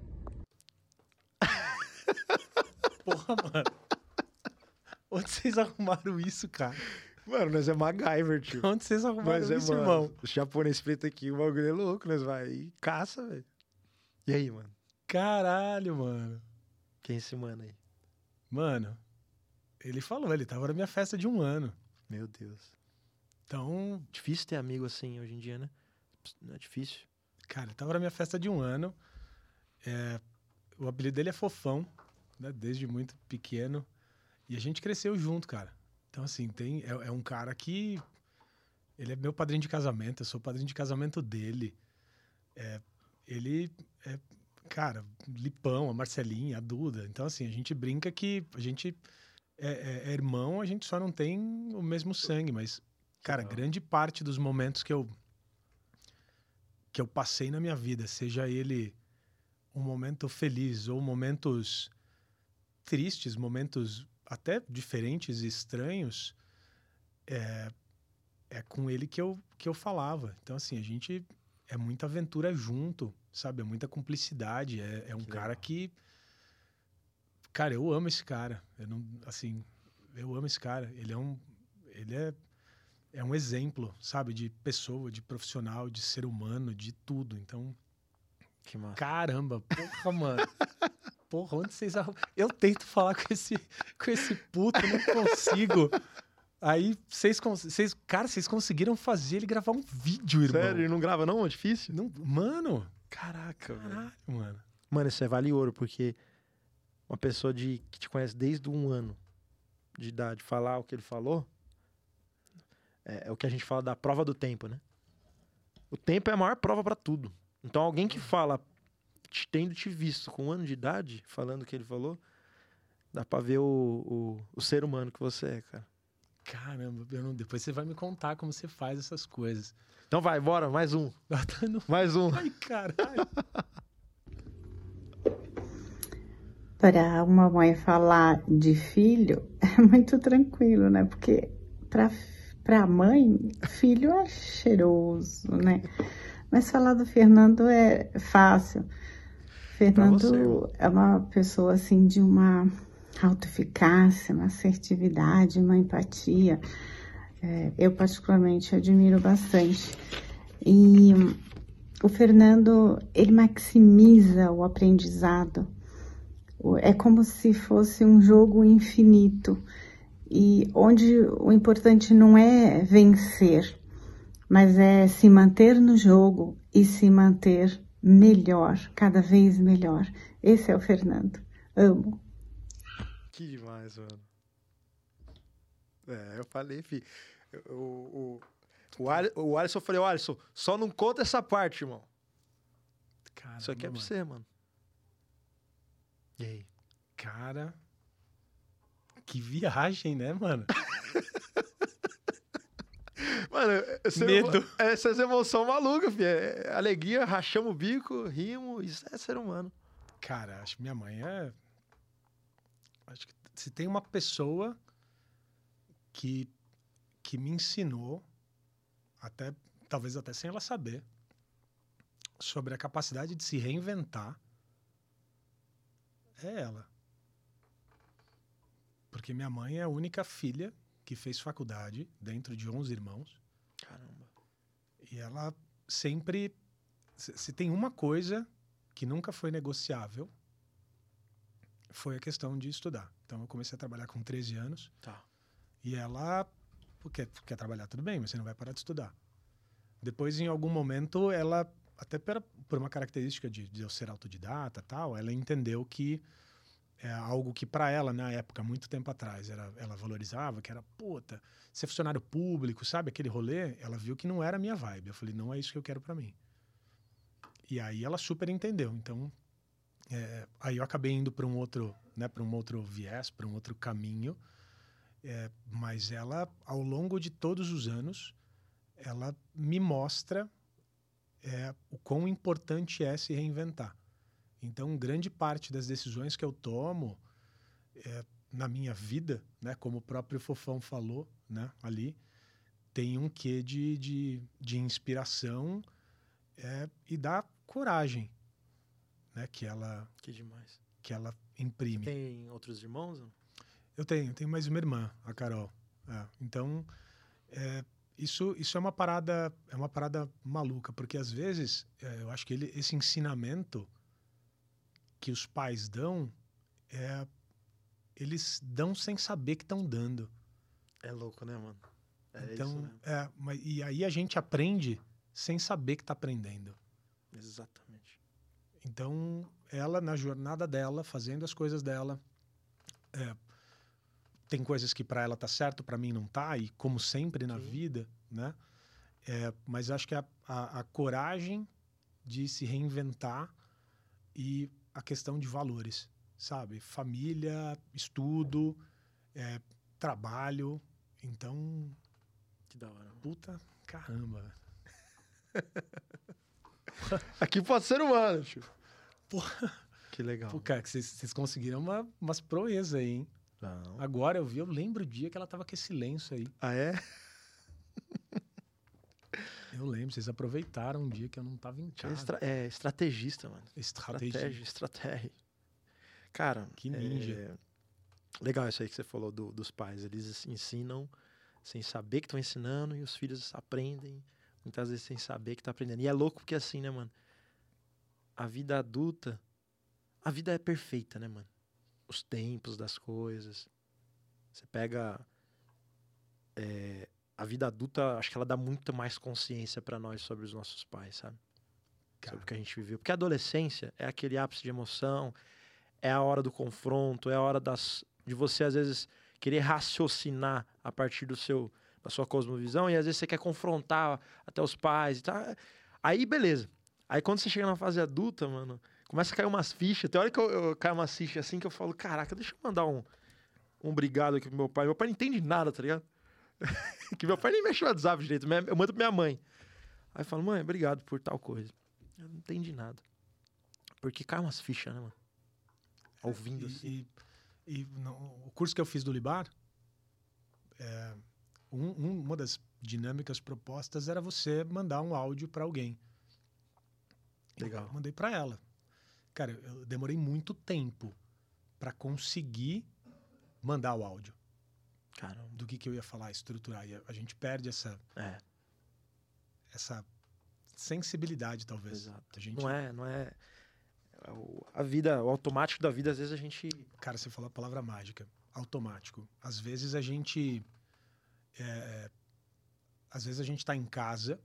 Porra, mano. Onde vocês arrumaram isso, cara? Mano, nós é MacGyver, tio. Onde vocês arrumaram Nós é, isso, mano. irmão? O japonês preto aqui, o bagulho é louco, nós vai e caça, velho. E aí, mano? Caralho, mano. Quem é esse mano aí? Mano, ele falou, ele tava na minha festa de um ano. Meu Deus. Então, Difícil ter amigo assim hoje em dia, né? Não é difícil. cara, ele tava na minha festa de um ano. É, o apelido dele é Fofão, né? Desde muito pequeno. E a gente cresceu junto, cara. Então, assim, tem, é, é um cara que. Ele é meu padrinho de casamento, eu sou padrinho de casamento dele. É, ele é, cara, Lipão, a Marcelinha, a Duda. Então, assim, a gente brinca que a gente é, é- é irmão, a gente só não tem o mesmo sangue, mas, cara, grande parte dos momentos que eu que eu passei na minha vida, seja ele um momento feliz ou momentos tristes, momentos até diferentes e estranhos, é, é com ele que eu, que eu falava. Então, assim, a gente é muita aventura junto, sabe? É muita cumplicidade. É, é um Que cara legal. que. Cara, eu amo esse cara. Eu não, assim, eu amo esse cara. Ele é um. Ele é, é um exemplo, sabe? De pessoa, de profissional, de ser humano, de tudo. Então, Que massa. Caramba, porra, mano. Porra, onde vocês arrumam? Eu tento falar com esse, com esse puto, não consigo. Aí vocês, vocês, cara, vocês conseguiram fazer ele gravar um vídeo, irmão. Sério, ele não grava não? É difícil? Não, mano, Caraca, velho. caralho, mano. Mano, isso é vale ouro, porque uma pessoa de, que te conhece desde um ano de idade falar o que ele falou é, é o que a gente fala da prova do tempo, né? O tempo é a maior prova pra tudo. Então alguém que fala, te- tendo te visto com um ano de idade, falando o que ele falou, dá pra ver o, o, o ser humano que você é, cara. Caramba, eu não- depois você vai me contar como você faz essas coisas. Então vai, bora, mais um. Mais um. Ai, caralho. Para uma mãe falar de filho é muito tranquilo, né? Porque para para mãe, filho é cheiroso, né? Mas falar do Fernando é fácil. Fernando é uma pessoa assim de uma autoeficácia, uma assertividade, uma empatia. É, eu particularmente admiro bastante. E o Fernando, ele maximiza o aprendizado. É como se fosse um jogo infinito e onde o importante não é vencer, mas é se manter no jogo e se manter melhor, cada vez melhor. Esse é o Fernando. Amo. Que demais, mano. É, eu falei, fi. O, o, o, o Alisson, eu falei, "Ô, Alisson, só não conta essa parte, irmão. Caramba, Isso aqui é pra mano. você, mano. E aí? Cara, que viagem, né, mano? Mano, essa Medo. emo- essas emoções malucas, filho. É alegria, rachamos o bico, rimo, isso é ser humano. Cara, acho que minha mãe é. Acho que se tem uma pessoa que, que me ensinou, até talvez até sem ela saber, sobre a capacidade de se reinventar, é ela. Porque minha mãe é a única filha que fez faculdade dentro de 11 irmãos. Caramba. E ela sempre. Se tem uma coisa que nunca foi negociável, foi a questão de estudar. Então eu comecei a trabalhar com 13 anos Tá. e ela. pô, Quer, quer trabalhar, tudo bem, mas você não vai parar de estudar. Depois, em algum momento, ela, até por, por uma característica de, de eu ser autodidata tal, ela entendeu que é algo que para ela, na época, muito tempo atrás, era, ela valorizava, que era, puta, ser funcionário público, sabe, aquele rolê, ela viu que não era a minha vibe. Eu falei, não é isso que eu quero para mim. E aí ela super entendeu. Então, é, aí eu acabei indo para um outro, né, para um outro viés, para um outro caminho. É, mas ela, ao longo de todos os anos, ela me mostra é, o quão importante é se reinventar. Então, grande parte das decisões que eu tomo é, na minha vida, né, como o próprio Fofão falou né, ali, tem um quê de, de, de inspiração é, e da coragem né, que, ela, Que demais. que ela imprime. Tem outros irmãos? Eu tenho, tenho mais uma irmã, a Carol. É, então, é, isso, isso é uma parada, é uma parada maluca, porque às vezes é, eu acho que ele, esse ensinamento que os pais dão, é, eles dão sem saber que estão dando. É louco, né, mano? É então, isso mesmo. é, mas, e aí a gente aprende sem saber que está aprendendo. Exatamente. Então, ela, na jornada dela, fazendo as coisas dela, é, tem coisas que para ela tá certo, para mim não tá, e como sempre na Sim. vida, né? É, mas acho que a, a, a coragem de se reinventar e a questão de valores, sabe? Família, estudo, é, trabalho. Então, Que da hora. puta caramba. Aqui pode ser humano, tio. Porra. Que legal. Pô, cara, que vocês vocês conseguiram uma, umas proezas aí, hein? Não. Agora eu vi, eu lembro o dia que ela tava com esse lenço aí. Ah, é? Eu lembro, vocês aproveitaram um dia que eu não tava em É, casa. estra- é estrategista, mano. Estratégia. Estratégia, estratégia. Cara, Que ninja. é, Legal isso aí que você falou do- dos pais. Eles ensinam sem saber que estão ensinando e os filhos aprendem muitas vezes sem saber que tá aprendendo. E é louco porque assim, né, mano? A vida adulta, a vida é perfeita, né, mano? Os tempos das coisas. Você pega é, a vida adulta, acho que ela dá muito mais consciência pra nós sobre os nossos pais, sabe? Cara. Sobre o que a gente viveu. Porque a adolescência é aquele ápice de emoção, é a hora do confronto, é a hora das, de você, às vezes, querer raciocinar a partir do seu, da sua cosmovisão, e às vezes você quer confrontar até os pais e tal. Aí, beleza. Aí quando você chega na fase adulta, mano, começa a cair umas fichas. Tem hora que eu, eu caio umas fichas assim que eu falo, caraca, deixa eu mandar um, um obrigado aqui pro meu pai. Meu pai não entende nada, tá ligado? que meu pai nem mexe no WhatsApp direito, eu mando pra minha mãe. Aí eu falo, mãe, obrigado por tal coisa. Eu não entendi nada. Porque cai umas fichas, né, mano? Ouvindo assim. E, e, e no- o curso que eu fiz do Libar, é, um- um- uma das dinâmicas propostas era você mandar um áudio para alguém. Legal. Eu mandei para ela. Cara, eu demorei muito tempo para conseguir mandar o áudio Caramba. do que, que eu ia falar, estruturar. E a, a gente perde essa, É, essa sensibilidade, talvez. exato. A gente, Não é, não é. é A vida, o automático da vida, às vezes a gente. Cara, você falou a palavra mágica, automático. Às vezes a gente. é, às vezes a gente está em casa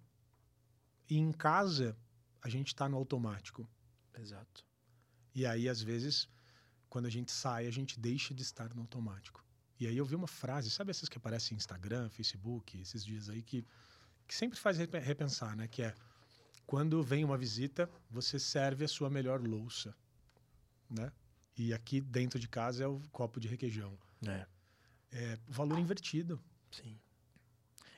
e em casa a gente está no automático. Exato. E aí, às vezes, quando a gente sai, a gente deixa de estar no automático. E aí eu vi uma frase, sabe essas que aparecem em Instagram, Facebook, esses dias aí, que, que sempre faz repe- repensar, né? Que é, quando vem uma visita, você serve a sua melhor louça, né? E aqui dentro de casa é o copo de requeijão. É, É valor invertido. sim.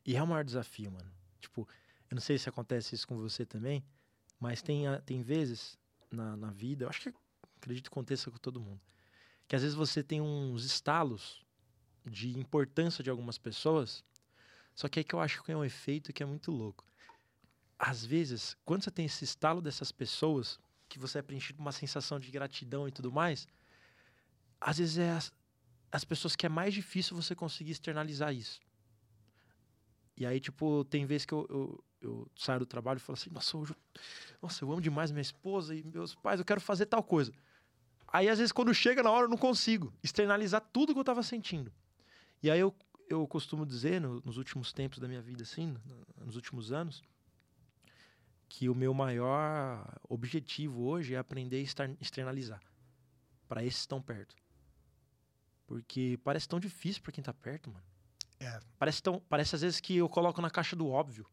E é o maior desafio, mano. Tipo, eu não sei se acontece isso com você também, mas tem, a- tem vezes na, na vida, eu acho que acredito que aconteça com todo mundo, que às vezes você tem uns estalos de importância de algumas pessoas, só que aí que eu acho que é um efeito que é muito louco. Às vezes, quando você tem esse estalo dessas pessoas, que você é preenchido por uma sensação de gratidão e tudo mais, às vezes é as, as pessoas que é mais difícil você conseguir externalizar isso. E aí, tipo, tem vezes que eu, eu, eu saio do trabalho e falo assim, nossa, hoje eu, nossa, eu amo demais minha esposa e meus pais, eu quero fazer tal coisa. Aí, às vezes, quando chega na hora, eu não consigo externalizar tudo que eu tava sentindo. E aí, eu, eu costumo dizer, no- nos últimos tempos da minha vida, assim, no- nos últimos anos, que o meu maior objetivo hoje é aprender a exter- externalizar para esses estão perto. Porque parece tão difícil para quem tá perto, mano. É, Parece, tão, parece às vezes que eu coloco na caixa do óbvio.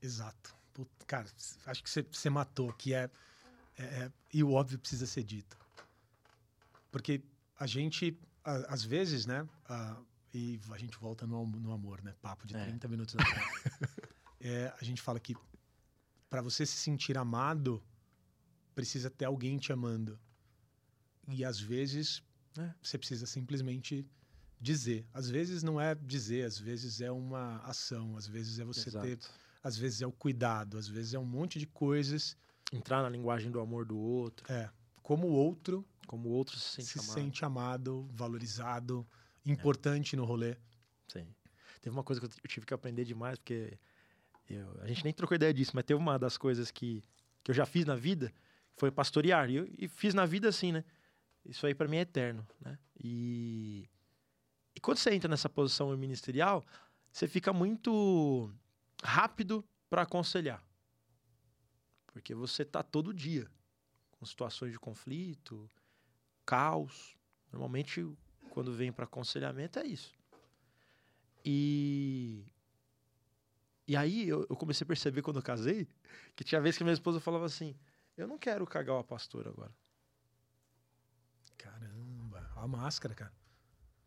exato. Puta, cara, acho que você- matou, que é, é- é- E o óbvio precisa ser dito. Porque a gente, a- às vezes, né? a- e a gente volta no, no amor, né? Papo de É. 30 minutos atrás. É, a gente fala que para você se sentir amado, precisa ter alguém te amando. E às vezes É. você precisa simplesmente dizer. Às vezes não é dizer, às vezes é uma ação, às vezes é você ter, Exato. Às vezes é o cuidado, às vezes é um monte de coisas. Entrar na linguagem do amor do outro. É, como o outro Como o outro se sente se amado. sente amado, valorizado, importante no rolê. Sim. Teve uma coisa que eu tive que aprender demais, porque eu- a gente nem trocou ideia disso, mas teve uma das coisas que, que eu já fiz na vida, foi pastorear. E, eu, e fiz na vida assim, né? Isso aí pra mim é eterno, né? E, e quando você entra nessa posição ministerial, você fica muito rápido para aconselhar. Porque você tá todo dia com situações de conflito, caos. Normalmente, quando vem para aconselhamento, é isso. E. E aí eu, eu comecei a perceber quando eu casei que tinha vez que minha esposa falava assim: Eu não quero cagar a pastora agora. Caramba, a máscara, cara.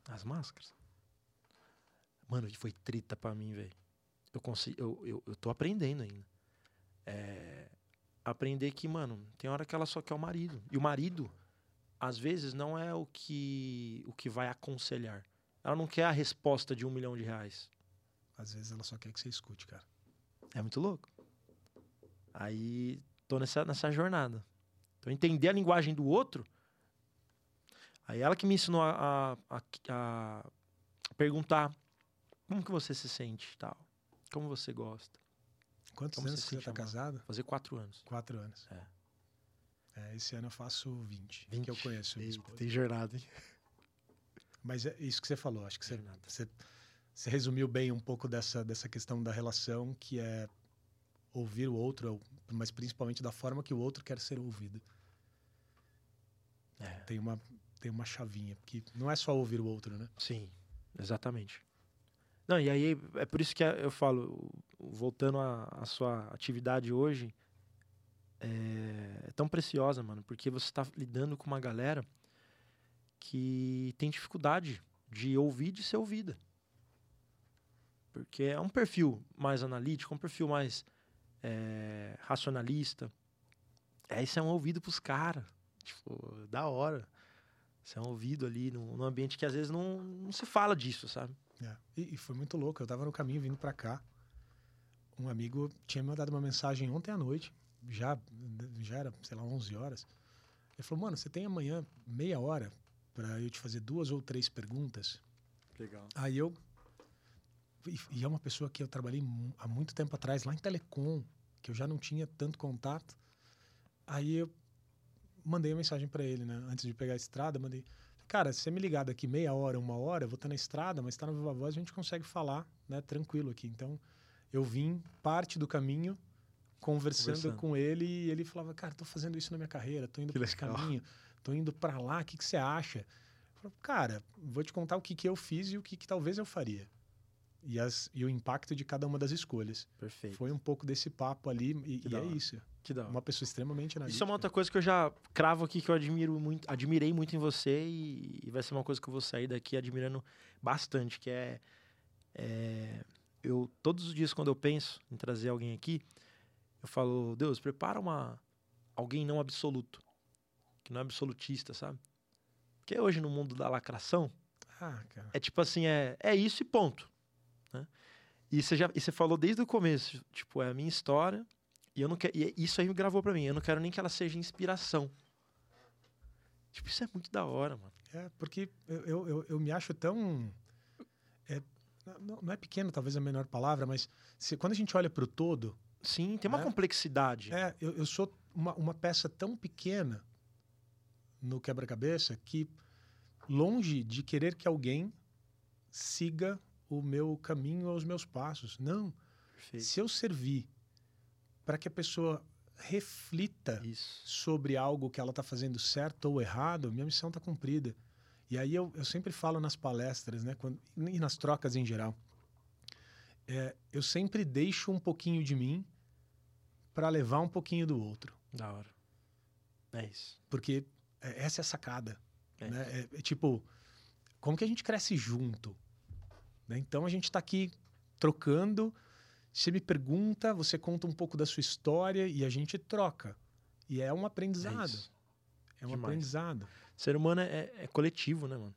As máscaras. Mano, foi trita pra mim, velho. Eu, consigo, eu, eu, eu tô aprendendo ainda. É, aprender que, mano, tem hora que ela só quer o marido. E o marido, às vezes, não é o que, o que vai aconselhar. Ela não quer a resposta de um milhão de reais. Às vezes ela só quer que você escute, cara. É muito louco. Aí tô nessa, nessa jornada. Então, entender a linguagem do outro. Aí ela que me ensinou a, a, a- a perguntar como que você se sente e tal. Como você gosta. Quantos Como anos você tá chama? casado? Fazer quatro anos. Quatro anos. É. É, esse ano eu faço 20, 20. que eu conheço. Eita, tem jornada, hein? Mas é isso que você falou. Acho que você, você, você resumiu bem um pouco dessa, dessa questão da relação, que é ouvir o outro, mas principalmente da forma que o outro quer ser ouvido. É. Tem uma, tem uma chavinha, que não é só ouvir o outro, né? Sim, exatamente. Não, e aí é por isso que eu falo, voltando à, sua atividade hoje, é, é tão preciosa, mano, porque você está lidando com uma galera que tem dificuldade de ouvir de ser ouvida. Porque é um perfil mais analítico, um perfil mais é, racionalista. Aí isso é um ouvido pros caras. Tipo, da hora. Você é um ouvido ali num, num ambiente que às vezes não, não se fala disso, sabe? É. E, e foi muito louco. Eu tava no caminho vindo pra cá. Um amigo tinha me mandado uma mensagem ontem à noite. Já, já era, sei lá, 11 horas. Ele falou: Mano, você tem amanhã meia hora pra eu te fazer duas ou três perguntas? Legal. Aí eu. E, e é uma pessoa que eu trabalhei há muito tempo atrás, lá em Telecom, que eu já não tinha tanto contato. Aí eu mandei a mensagem pra ele, né? Antes de pegar a estrada, mandei. Cara, se você me ligar daqui meia hora, uma hora, eu vou estar na estrada, mas tá na Viva Voz, a gente consegue falar, né? Tranquilo aqui. Então, eu vim parte do caminho conversando, Conversando. com ele e ele falava, cara, tô fazendo isso na minha carreira, tô indo por esse caminho, tô indo pra lá, o que, que você acha? Eu falei, cara, vou te contar o que, que eu fiz e o que, que talvez eu faria. E, as, e o impacto de cada uma das escolhas. Perfeito. Foi um pouco desse papo ali, e, e é hora. isso. Que da hora. Uma pessoa extremamente analítica. Isso é uma outra coisa que eu já cravo aqui que eu admiro muito, admirei muito em você e, e vai ser uma coisa que eu vou sair daqui admirando bastante, que é, é, eu todos os dias quando eu penso em trazer alguém aqui, eu falo, Deus, prepara uma alguém não absoluto, que não é absolutista, sabe? Porque hoje no mundo da lacração, Ah, é tipo assim, é, é isso e ponto. Né? E você já e você falou desde o começo, tipo, é a minha história, e eu não quero. E isso aí me gravou pra mim. Eu não quero nem que ela seja inspiração. Tipo, isso é muito da hora, mano. É, porque eu, eu, eu, eu me acho tão. é, não, não é pequeno, talvez a menor palavra, mas se, quando a gente olha para o todo, Sim, tem uma Né? complexidade. é, eu, eu sou uma, uma peça tão pequena no quebra-cabeça que, longe de querer que alguém siga o meu caminho ou os meus passos. Não. Perfeito. Se eu servir para que a pessoa reflita Isso. sobre algo que ela está fazendo certo ou errado, minha missão está cumprida. E aí eu, eu sempre falo nas palestras, né, quando, e nas trocas em geral, é, eu sempre deixo um pouquinho de mim para levar um pouquinho do outro, Da hora. É isso. porque é- essa é a sacada. É. né? É, é tipo, como que a gente cresce junto? Né? Então a gente está aqui trocando. Você me pergunta, você conta um pouco da sua história e a gente troca. E é um É aprendizado. isso. É um Demais. aprendizado. Ser humano é, é coletivo, né, mano?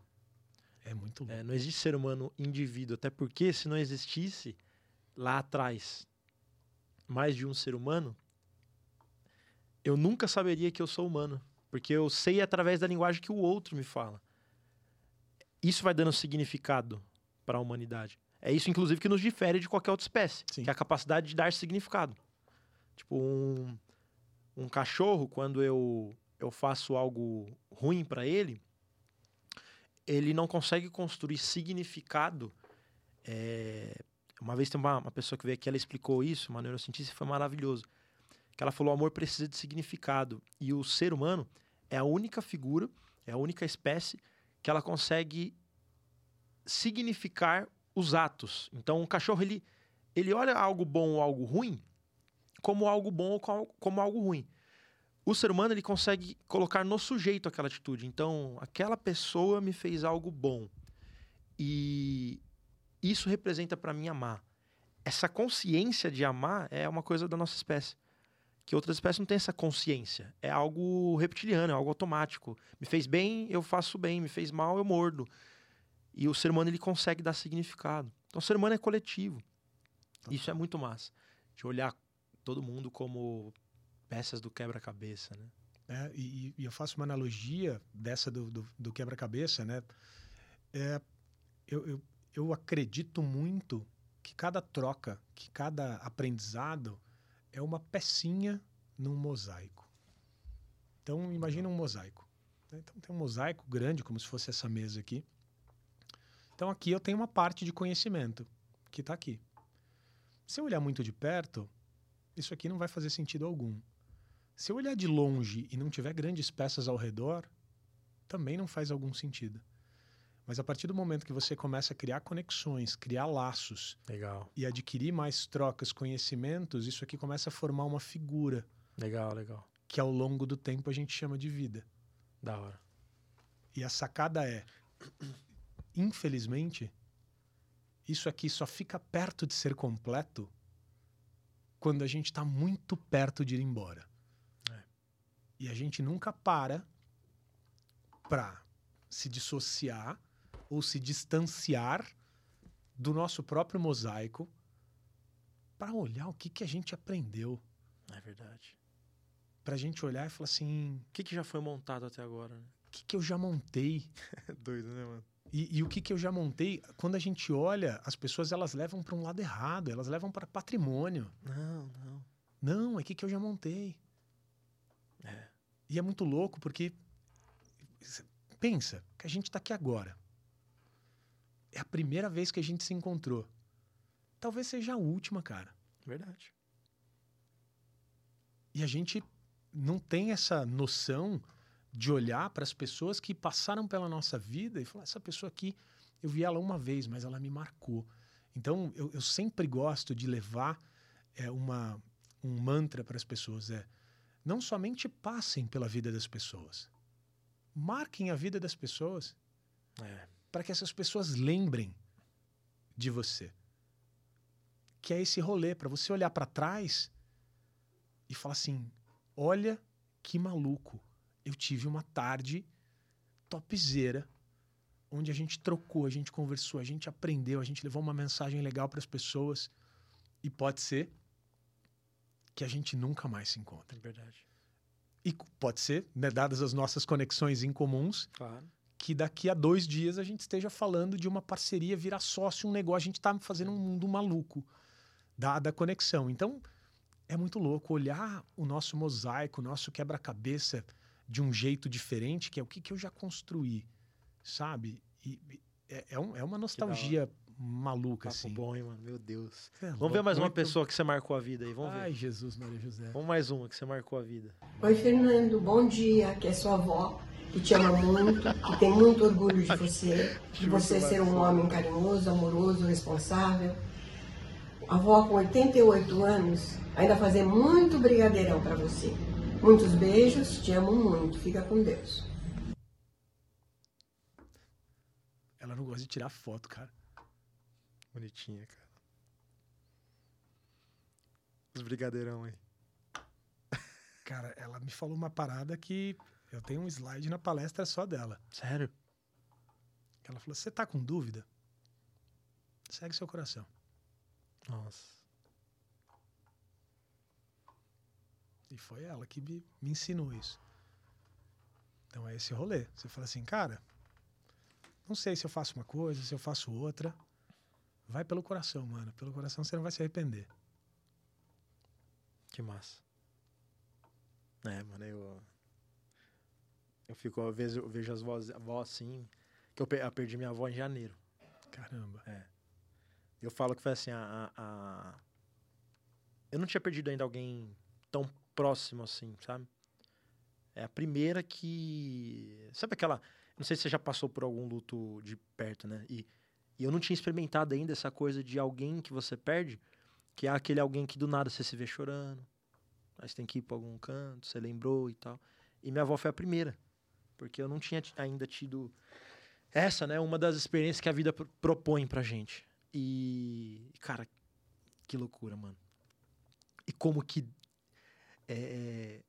É muito louco. É, não existe ser humano indivíduo. Até porque, se não existisse lá atrás mais de um ser humano, eu nunca saberia que eu sou humano. Porque eu sei através da linguagem que o outro me fala. Isso vai dando significado para a humanidade. É isso, inclusive, que nos difere de qualquer outra espécie, Sim. que é a capacidade de dar significado. Tipo, um, um cachorro, quando eu, eu faço algo ruim para ele, ele não consegue construir significado. É, Uma vez tem uma, uma pessoa que veio aqui, ela explicou isso, uma neurocientista, foi maravilhoso. Que ela falou: o amor precisa de significado. E o ser humano é a única figura, é a única espécie que ela consegue significar os atos. Então, um cachorro, ele, ele olha algo bom ou algo ruim como algo bom ou como algo ruim. O ser humano, ele consegue colocar no sujeito aquela atitude. Então, aquela pessoa me fez algo bom. E isso representa para mim amar. Essa consciência de amar é uma coisa da nossa espécie. Que outras espécies não têm essa consciência. É algo reptiliano, é algo automático. Me fez bem, eu faço bem. Me fez mal, eu mordo. E o ser humano ele consegue dar significado. Então, o ser humano é coletivo. Isso é muito massa. De olhar todo mundo como peças do quebra-cabeça, né? É, e, e eu faço uma analogia dessa do, do, do quebra-cabeça, né? É, eu, eu, eu acredito muito que cada troca, que cada aprendizado é uma pecinha num mosaico. Então, imagina um mosaico. né? Então, tem um mosaico grande, como se fosse essa mesa aqui. Então, aqui eu tenho uma parte de conhecimento que está aqui. Se eu olhar muito de perto, isso aqui não vai fazer sentido algum. Se eu olhar de longe e não tiver grandes peças ao redor, também não faz algum sentido. Mas a partir do momento que você começa a criar conexões, criar laços Legal, e adquirir mais trocas, conhecimentos, isso aqui começa a formar uma figura legal, legal. que ao longo do tempo a gente chama de vida. Da hora. E a sacada é, infelizmente, isso aqui só fica perto de ser completo quando a gente está muito perto de ir embora. É. E a gente nunca para para se dissociar ou se distanciar do nosso próprio mosaico para olhar o que, que a gente aprendeu. É verdade. Para a gente olhar e falar assim: O que, que já foi montado até agora, né? o que, que eu já montei? Doido, né, mano? E, e o que, que eu já montei, quando a gente olha, as pessoas elas levam para um lado errado, elas levam para patrimônio. Não, não. Não, é o que, que eu já montei. É. E é muito louco porque pensa que a gente está aqui agora. É a primeira vez que a gente se encontrou. Talvez seja a última, cara. Verdade. E a gente não tem essa noção de olhar para as pessoas que passaram pela nossa vida e falar: essa pessoa aqui, eu vi ela uma vez, mas ela me marcou. Então, eu, eu sempre gosto de levar é, uma, um mantra para as pessoas: é não somente passem pela vida das pessoas, marquem a vida das pessoas É. para que essas pessoas lembrem de você. Que é esse rolê, para você olhar para trás e falar assim: olha que maluco, eu tive uma tarde topzera, onde a gente trocou, a gente conversou, a gente aprendeu, a gente levou uma mensagem legal para as pessoas e pode ser que a gente nunca mais se encontre. É verdade. E pode ser, né, dadas as nossas conexões em comuns, Claro. que daqui a dois dias a gente esteja falando de uma parceria virar sócio, um negócio. A gente está fazendo um mundo maluco da, da conexão. Então, é muito louco olhar o nosso mosaico, o nosso quebra-cabeça de um jeito diferente, que é o que, que eu já construí, sabe? E, e é, é, um- é uma nostalgia maluca, Papo assim. bom, hein, mano? Meu Deus. É Vamos ver mais uma pessoa que você marcou a vida aí. Vamos Ai, ver. Jesus, Maria José. Vamos mais uma que você marcou a vida. Oi, Fernando, bom dia. Aqui é sua avó, que te ama muito, que tem muito orgulho de você, de você ser um homem carinhoso, amoroso, responsável. A avó, com 88 anos, ainda fazer muito brigadeirão para você. Muitos beijos, te amo muito. Fica com Deus. Ela não gosta de tirar foto, cara. Bonitinha, cara. Os brigadeirão aí. Cara, ela me falou uma parada que eu tenho um slide na palestra só dela. Sério? Ela falou: Você tá com dúvida? Segue seu coração. Nossa. E foi ela que me, me ensinou isso. Então é esse rolê. Você fala assim, cara, não sei se eu faço uma coisa, se eu faço outra. Vai pelo coração, mano. Pelo coração você não vai se arrepender. Que massa. É, mano, eu. Eu fico, às vezes, eu vejo as vozes, avó assim. Que eu, pe- eu perdi minha avó em janeiro. Caramba. Eu falo que foi assim, a, a- a- Eu não tinha perdido ainda alguém tão próximo assim, sabe? É a primeira que. Sabe aquela. Não sei se você já passou por algum luto de perto, né? E, e eu não tinha experimentado ainda essa coisa de alguém que você perde, que é aquele alguém que do nada você se vê chorando. Aí você tem que ir pra algum canto, você lembrou e tal. E minha avó foi a primeira. Porque eu não tinha ti- ainda tido essa, né? Uma das experiências que a vida pro- propõe pra gente. E, cara, que loucura, mano. E como que é,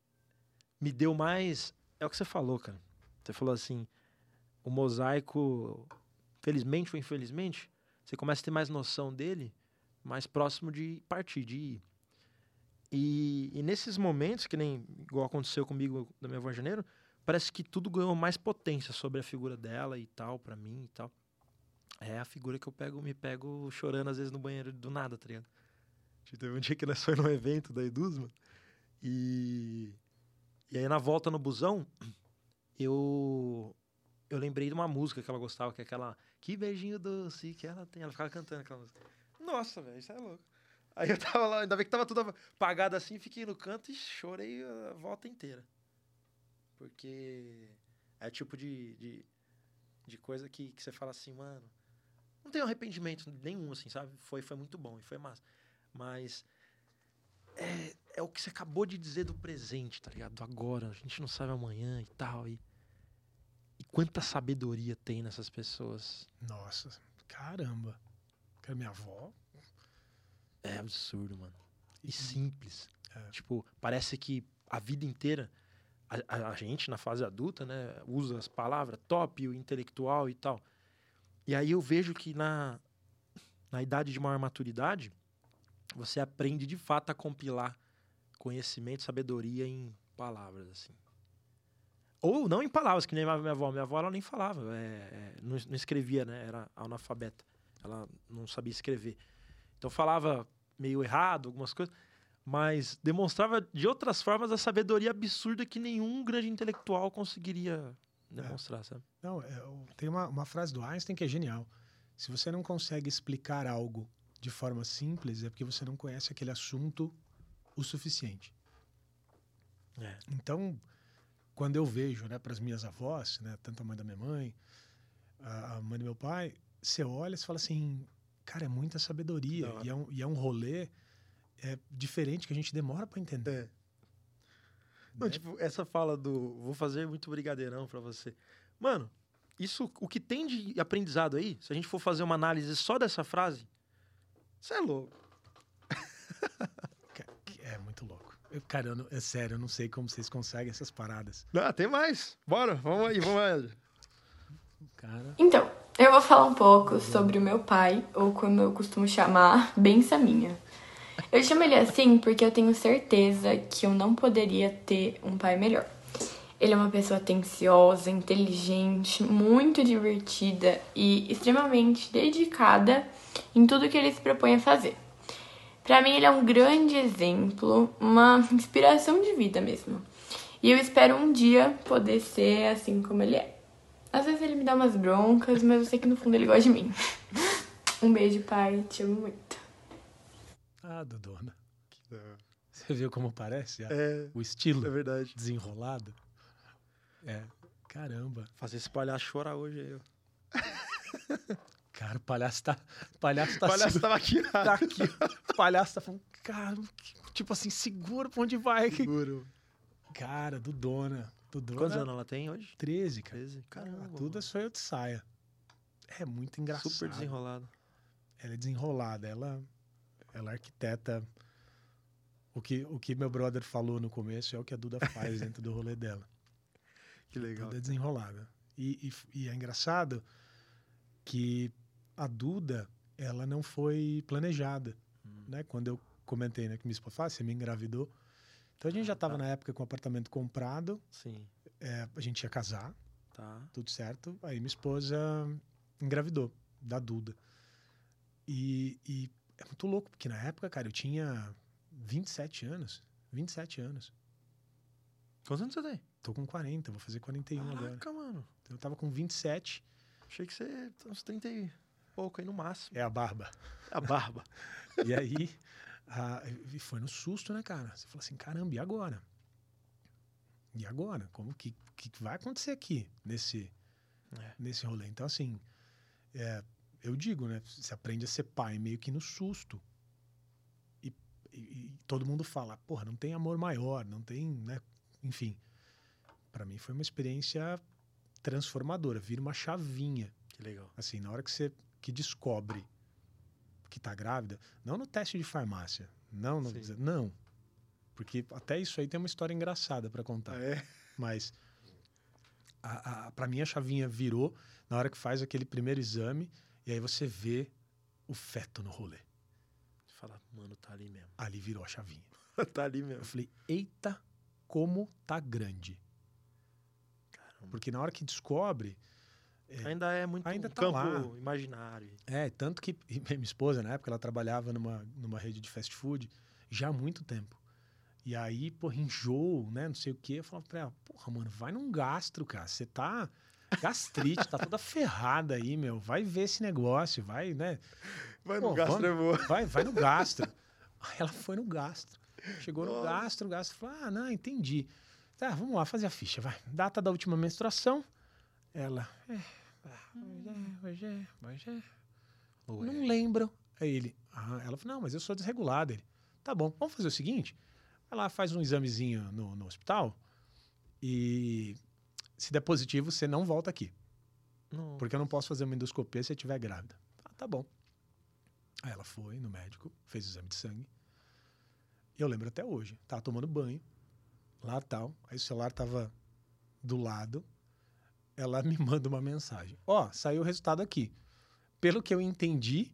me deu mais. É o que você falou, cara. Você falou assim: o mosaico, felizmente ou infelizmente, você começa a ter mais noção dele, mais próximo de partir, de ir. E, e nesses momentos, que nem igual aconteceu comigo da minha avó em janeiro, parece que tudo ganhou mais potência sobre a figura dela e tal, pra mim e tal. É a figura que eu pego, me pego chorando às vezes no banheiro do nada, tá ligado? Tipo, Teve um dia que nós fomos num evento da Edusma e. E aí na volta no busão, eu. Eu lembrei de uma música que ela gostava, que é aquela. Que beijinho doce que ela tem. Ela ficava cantando aquela música. Nossa, velho, isso é louco. Aí eu tava lá, ainda bem que tava tudo apagado assim, fiquei no canto e chorei a volta inteira. Porque é tipo de, de, de coisa que, que você fala assim, mano. Não tenho arrependimento nenhum, assim, sabe? Foi, foi muito bom e foi massa. Mas é, é o que você acabou de dizer do presente, tá ligado? Do agora. A gente não sabe amanhã e tal. E, e quanta sabedoria tem nessas pessoas. Nossa, caramba. Cara, minha avó. É absurdo, mano. E E- simples. É. Tipo, parece que a vida inteira, a, a- a gente na fase adulta, né, usa as palavras top, o intelectual e tal. E aí eu vejo que na, na idade de maior maturidade, você aprende de fato a compilar conhecimento, sabedoria em palavras, assim. Ou não em palavras, que nem a minha avó. Minha avó, ela nem falava, é, é, não, não escrevia, né? Era analfabeta. Ela não sabia escrever. Então falava meio errado, algumas coisas, mas demonstrava de outras formas a sabedoria absurda que nenhum grande intelectual conseguiria demonstrar, sabe? Não, é, tem uma, uma frase do Einstein que é genial. Se você não consegue explicar algo de forma simples, é porque você não conhece aquele assunto o suficiente. É. Então, quando eu vejo, né, para as minhas avós, né, tanto a mãe da minha mãe, a, mãe do meu pai, você olha e fala assim, cara, é muita sabedoria e é, um, e é um rolê é, diferente que a gente demora para entender. Não, né? tipo, essa fala do vou fazer muito brigadeirão pra você. Mano, isso, o que tem de aprendizado aí, se a gente for fazer uma análise só dessa frase, você é louco. É muito louco. Eu, cara, eu não- é sério, eu não sei como vocês conseguem essas paradas. Não, tem mais. Bora, vamos aí, vamos aí. Cara, Então, eu vou falar um pouco sobre o meu pai, ou como eu costumo chamar, benção minha. Eu chamo ele assim porque eu tenho certeza que eu não poderia ter um pai melhor. Ele é uma pessoa atenciosa, inteligente, muito divertida e extremamente dedicada em tudo que ele se propõe a fazer. Pra mim, ele é um grande exemplo, uma inspiração de vida mesmo. E eu espero um dia poder ser assim como ele é. Às vezes ele me dá umas broncas, mas eu sei que no fundo ele gosta de mim. Um beijo, pai. Te amo muito. ah, Dodona. Você viu como parece? É, O estilo é verdade. desenrolado? É, caramba. Fazer esse palhaço chorar hoje aí, ó. Cara, o palhaço tá. O palhaço tá, O palhaço tava aqui. tá aqui. ó. O palhaço tá falando, cara, que- tipo assim, segura pra onde vai. Seguro. Cara, do Dona. Do Dona. Quantos anos ela tem hoje? 13, cara. 13. Caramba. a Duda sou eu de saia. É muito engraçado. Super desenrolado. Ela é desenrolada. Ela, ela arquiteta. O que, o que meu brother falou no começo é o que a Duda faz dentro do rolê dela. Que legal. Duda é desenrolada. E, e, e é engraçado que a Duda, ela não foi planejada. Hum. Né? Quando eu comentei né, que minha esposa "Ah, você me engravidou. Então a gente já Ah, estava tá. na época com o apartamento comprado. Sim. é, a gente ia casar, Tá. tudo certo. Aí minha esposa engravidou da Duda. E, e é muito louco, porque na época, cara, eu tinha 27 anos. 27 anos. Quantos anos você tem? Tô com 40, vou fazer 41 agora. Caraca, mano. Então, eu tava com 27. Achei que você uns 30 e pouco aí no máximo. É a barba. A barba. E aí, a- foi no susto, né, cara? Você falou assim, caramba, e agora? E agora? Como que, que vai acontecer aqui nesse, É. nesse rolê? Então, assim, é, eu digo, né? Você aprende a ser pai meio que no susto. E, e- e todo mundo fala, porra, não tem amor maior, não tem, né? Enfim, para mim foi uma experiência transformadora, vira uma chavinha. Que legal. Assim, na hora que você que descobre que tá grávida, não no teste de farmácia, não, no, Sim. não. Porque até isso aí tem uma história engraçada para contar. é? Mas para mim a chavinha virou na hora que faz aquele primeiro exame e aí você vê o feto no rolê. Você fala, mano, tá ali mesmo. Ali virou a chavinha. tá ali Eu mesmo. falei, eita, como tá grande. Caramba. Porque na hora que descobre, Ainda é muito Ainda um tá campo lá. imaginário. É, tanto que minha esposa, na época, ela trabalhava numa, numa rede de fast food já há muito tempo. E aí, porra, enjoo, né? Não sei o quê. Eu falava pra ela, porra, mano, vai num gastro, cara. Você tá gastrite, tá toda ferrada aí, meu. Vai ver esse negócio, vai, né? Vai Pô, no gastro vamos- é boa. Vai, vai no gastro. Aí ela foi no gastro. Chegou no Nossa. gastro, o gastro falou: Ah, não, entendi. Tá, vamos lá, fazer a ficha, vai. Data da última menstruação. Ela. É, ah, hoje é, é, é. Não é? lembro. Aí ele. Ah, ela falou: Não, mas eu sou desregulada. Ele. Tá bom, vamos fazer o seguinte: vai lá, faz um examezinho no, no hospital e se der positivo, você não volta aqui. Não. Porque eu não posso fazer uma endoscopia se você estiver grávida. Ah, tá bom. Aí ela foi no médico, fez o exame de sangue. E eu lembro até hoje. Tava tomando banho, lá tal. Aí o celular tava do lado. Ela me manda uma mensagem. Ó, saiu o resultado aqui. Pelo que eu entendi,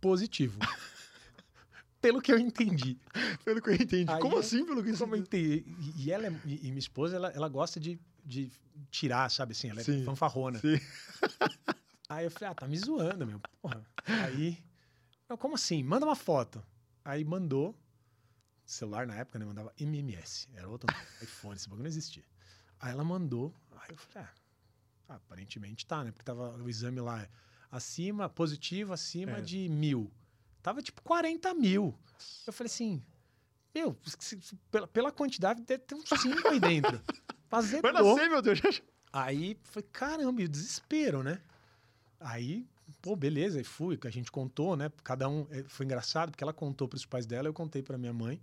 positivo. Pelo que eu entendi. Pelo que eu entendi. Aí Como eu- assim, pelo que Como eu entendi. E, ela é- e, e minha esposa, ela, ela gosta de, de tirar, sabe assim? Ela é Sim, fanfarrona. sim. Aí eu falei, ah, tá me zoando, meu. Porra. Aí, eu, como assim? Manda uma foto. Aí mandou. Celular na época, né? Mandava MMS. Era outro nome, iPhone, esse bagulho não existia. Aí ela mandou. Aí eu falei, ah, aparentemente tá, né? Porque tava o exame lá acima, positivo, acima É. de mil. Tava tipo 40 mil. Eu falei assim, meu, pela, pela quantidade deve ter uns 5 aí dentro. Fazer Vai nascer, meu Deus. Aí foi, caramba, e o desespero, né? Aí, pô, beleza, aí fui, que a gente contou, né? Cada um. eh, Foi engraçado, porque ela contou para os pais dela, eu contei para minha mãe.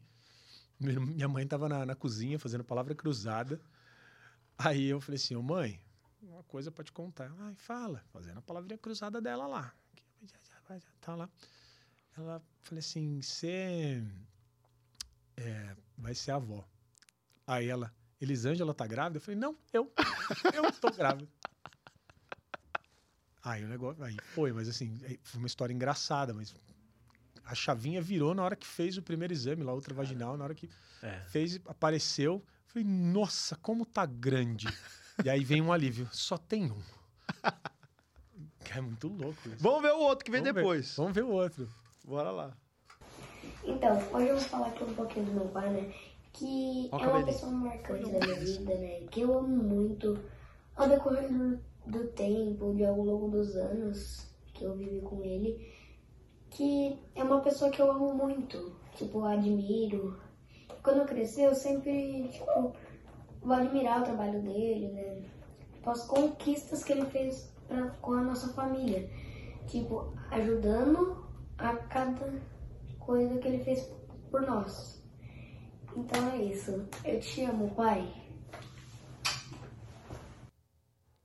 Minha minha mãe tava na, na cozinha fazendo palavra cruzada. Aí eu falei assim, ô mãe, uma coisa pra te contar. Ai, fala, fazendo a palavrinha cruzada dela lá. Tá lá. Ela falei assim, você é, vai ser avó. Aí ela, Elisângela tá grávida? Eu falei, não, eu. Eu tô grávida. Aí o negócio. Aí foi, mas assim, foi uma história engraçada, mas a chavinha virou na hora que fez o primeiro exame lá, outra vaginal, na hora que É. fez, apareceu. Falei, nossa, como tá grande. E aí vem um alívio. Só tem um. É muito louco isso. Vamos ver o outro que vem Vamos ver. depois. Vamos ver o outro. Bora lá. Então, hoje eu vou falar aqui um pouquinho do meu pai, né? Que é uma pessoa marcante da minha vida, né? Que eu amo muito. Ao decorrer do, do tempo, de ao longo dos anos que eu vivi com ele, que é uma pessoa que eu amo muito. Tipo, admiro. Quando eu crescer, eu sempre, tipo, vou admirar o trabalho dele, né? As conquistas que ele fez pra, com a nossa família. Tipo, ajudando a cada coisa que ele fez por nós. Então é isso. Eu te amo, pai.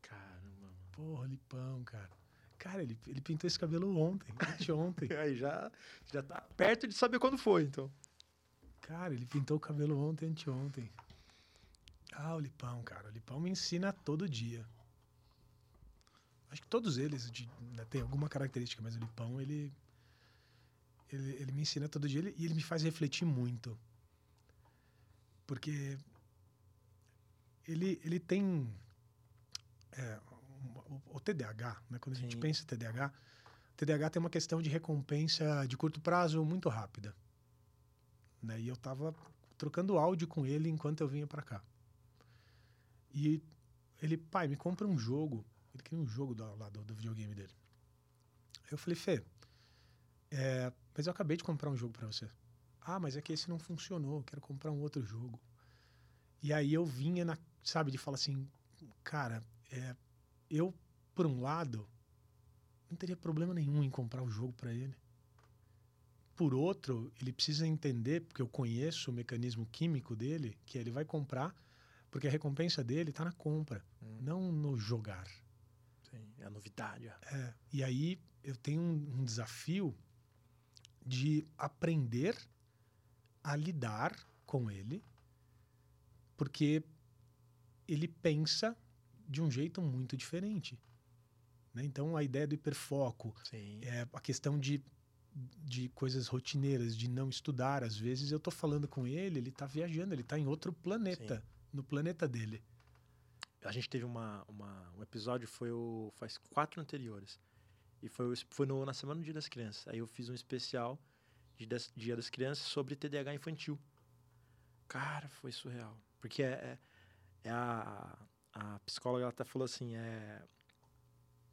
Caramba. Porra, Lipão, cara. Cara, ele, ele pintou esse cabelo ontem, anteontem. Aí já, já tá perto de saber quando foi, então. Cara, ele pintou o cabelo ontem, anteontem. Ah, o Lipão, cara. O Lipão me ensina todo dia. Acho que todos eles de- né, têm alguma característica, mas o Lipão, ele, ele, ele me ensina todo dia ele- e ele me faz refletir muito. Porque ele, ele tem é, o, o TDAH, né? Quando a gente Sim. pensa em TDAH, TDAH tem uma questão de recompensa de curto prazo muito rápida. Né? E eu tava trocando áudio com ele enquanto eu vinha para cá. E ele, pai, me compra um jogo. Ele queria um jogo do, lá do, do videogame dele. Eu falei, Fê, é, mas eu acabei de comprar um jogo para você. Ah, mas é que esse não funcionou, eu quero comprar um outro jogo. E aí eu vinha, na, sabe, de falar assim, cara, é, eu, por um lado, não teria problema nenhum em comprar o jogo para ele. Por outro, ele precisa entender, porque eu conheço o mecanismo químico dele, que ele vai comprar, porque a recompensa dele está na compra, Hum. não no jogar. Sim, é a novidade. É, e aí eu tenho um, um desafio de aprender a lidar com ele, porque ele pensa de um jeito muito diferente. né? Então a ideia do hiperfoco, Sim. é a questão de, de coisas rotineiras, de não estudar. Às vezes eu tô falando com ele, ele tá viajando, ele tá em outro planeta, no planeta dele. A gente teve uma, uma- um episódio, foi o, faz quatro anteriores. E foi, foi no, na Semana do Dia das Crianças. Aí eu fiz um especial de Dia das Crianças sobre TDAH infantil. Cara, foi surreal. Porque é, é, é a, a psicóloga, ela até falou assim, é,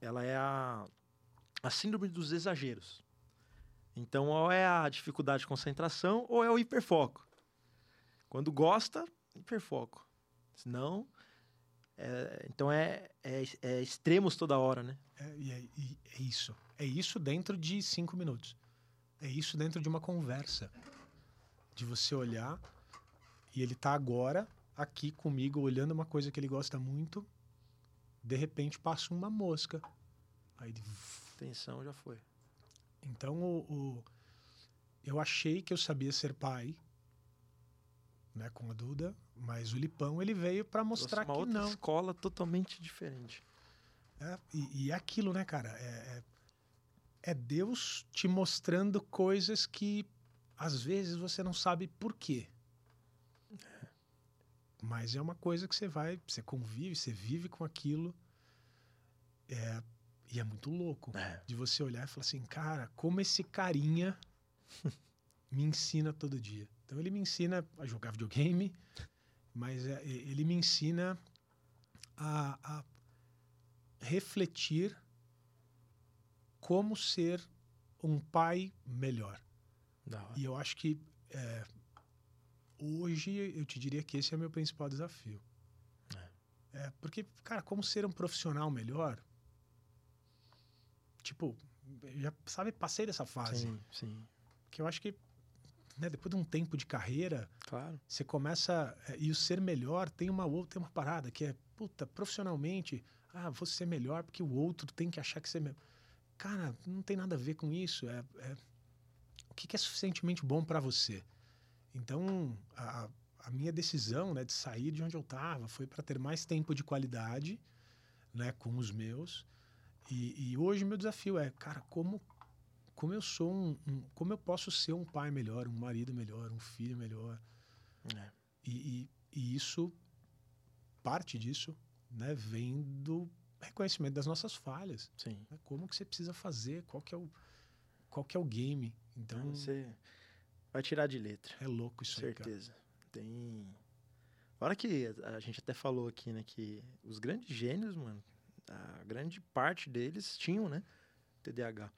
ela é a, a síndrome dos exageros. Então, ou é a dificuldade de concentração, ou é o hiperfoco. Quando gosta, hiperfoco. Senão, é, então é, é, é extremos toda hora, né? É, e é, é isso. É isso dentro de cinco minutos. É isso dentro de uma conversa. De você olhar e ele tá agora aqui comigo olhando uma coisa que ele gosta muito. De repente passa uma mosca. Aí ele... Tensão já foi. Então o, o- eu achei que eu sabia ser pai, né, com a Duda, mas o Lipão ele veio para mostrar uma que outra não. escola totalmente diferente. É, e, e é aquilo, né, cara? É, é, é Deus te mostrando coisas que às vezes você não sabe por quê. Mas é uma coisa que você vai, você convive, você vive com aquilo. É, e é muito louco É. de você olhar e falar assim, cara, como esse carinha me ensina todo dia. Então ele me ensina a jogar videogame, mas é, ele me ensina a, a refletir como ser um pai melhor. E eu acho que é, hoje eu te diria que esse é o meu principal desafio. É, porque, cara, como ser um profissional melhor? Tipo, já sabe, passei dessa fase. Sim, sim. Que eu acho que né, depois de um tempo de carreira, Claro. você começa. é, E o ser melhor tem uma outra tem uma parada que é, puta, profissionalmente, ah, vou ser melhor porque o outro tem que achar que você é melhor. Cara, não tem nada a ver com isso. É, é- o que, que é suficientemente bom para você? Então, a, a minha decisão né, de sair de onde eu estava foi para ter mais tempo de qualidade né, com os meus. E, e hoje meu desafio é, cara, como como eu sou um, um- como eu posso ser um pai melhor, um marido melhor, um filho melhor. É. E, e- e isso, parte disso, né, vem do reconhecimento das nossas falhas. Sim. né? Como que você precisa fazer, qual que é o, qual que é o game. Então, Você vai tirar de letra. é louco isso aí, certeza. Tem. Fora que a gente até falou aqui, né, que os grandes gênios, mano, a grande parte deles tinham, né, TDAH.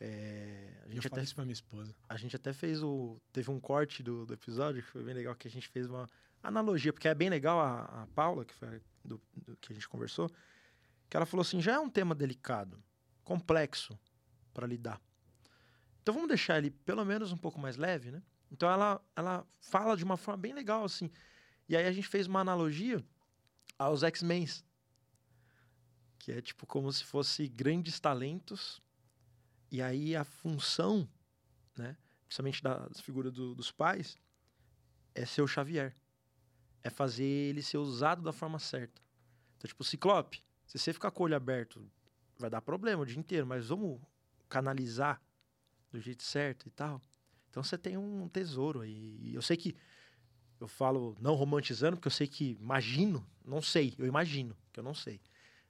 É, a, Eu gente falei até, isso pra minha esposa. a gente até fez o. Teve um corte do, do episódio que foi bem legal, que a gente fez uma analogia, porque é bem legal a, a Paula, que foi do, do que a gente conversou, que ela falou assim: já é um tema delicado, complexo para lidar. Então vamos deixar ele pelo menos um pouco mais leve, né? Então ela, ela fala de uma forma bem legal, assim. E aí a gente fez uma analogia aos X-Men. Que é tipo como se fosse grandes talentos. E aí a função, né? Principalmente das figuras do- dos pais, é ser o Xavier. É fazer ele ser usado da forma certa. Então, tipo, Ciclope, se você ficar com o olho aberto, vai dar problema o dia inteiro, mas vamos canalizar do jeito certo e tal. Então você tem um tesouro aí. E eu sei que eu falo não romantizando, porque eu sei que imagino, não sei, eu imagino, que eu não sei.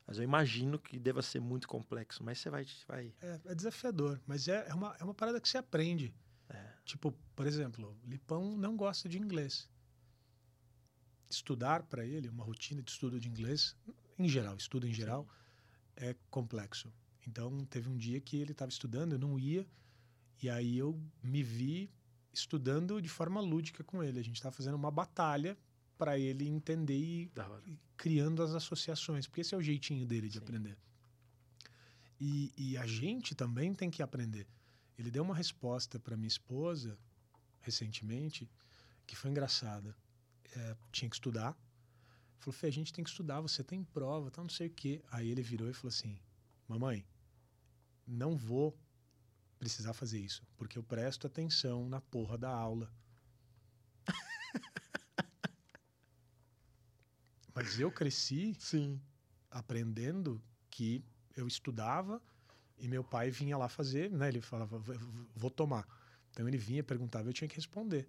Mas eu imagino que deva ser muito complexo. Mas você vai. vai... É, é desafiador, mas é, é, uma, é uma parada que você aprende. É. Tipo, por exemplo, Lipão não gosta de inglês. Estudar para ele, uma rotina de estudo de inglês, em geral, estudo em geral, é complexo. Então, teve um dia que ele estava estudando, eu não ia, e aí eu me vi estudando de forma lúdica com ele. A gente estava fazendo uma batalha para ele entender e, e, criando as associações, porque esse é o jeitinho dele de Sim. aprender. E, e, a gente também tem que aprender. Ele deu uma resposta para minha esposa recentemente que foi engraçada. É, tinha que estudar. Falou, Fê, a gente tem que estudar, você tem prova, tá, não sei o quê. Aí ele virou e falou assim: Mamãe, não vou precisar fazer isso, porque eu presto atenção na porra da aula. Mas eu cresci Sim. aprendendo que eu estudava e meu pai vinha lá fazer, né? Ele falava, vou tomar. Então ele vinha, perguntava, eu tinha que responder.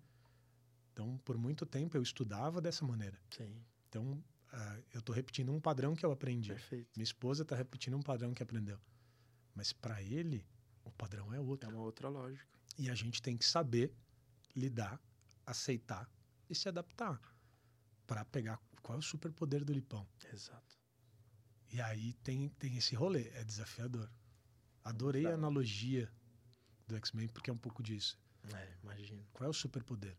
Então, por muito tempo eu estudava dessa maneira. Sim. Então, uh, eu estou repetindo um padrão que eu aprendi. Perfeito. Minha esposa está repetindo um padrão que aprendeu. Mas para ele, o padrão é outro. É uma outra lógica. E a gente tem que saber lidar, aceitar e se adaptar para pegar qual é o superpoder do Lipão? Exato. E aí tem, tem esse rolê, é desafiador. Adorei a analogia do X-Men porque é um pouco disso. É, imagino. Qual é o superpoder?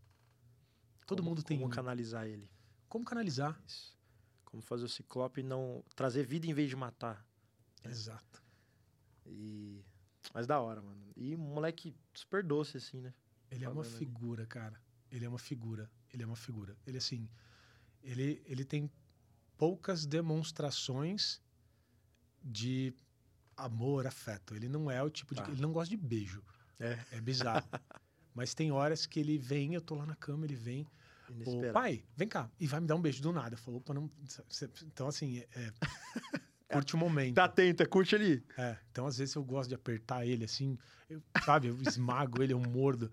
Todo como, mundo tem como canalizar ele. Como canalizar? Isso. Como fazer o Ciclope não trazer vida em vez de matar. Exato. E mas da hora, mano. E um moleque super doce assim, né? Ele Falando é uma figura, ali. cara. Ele é uma figura. Ele é uma figura. Ele assim, ele, ele tem poucas demonstrações de amor, afeto. Ele não é o tipo de. Ah. Ele não gosta de beijo. É, é bizarro. Mas tem horas que ele vem, eu tô lá na cama, ele vem. Ô, pai, vem cá. E vai me dar um beijo do nada. Falou para não. Então, assim, é, é curte o momento. Tá atento, curte ali. É. Então, às vezes, eu gosto de apertar ele assim, eu, sabe? Eu esmago ele, eu mordo.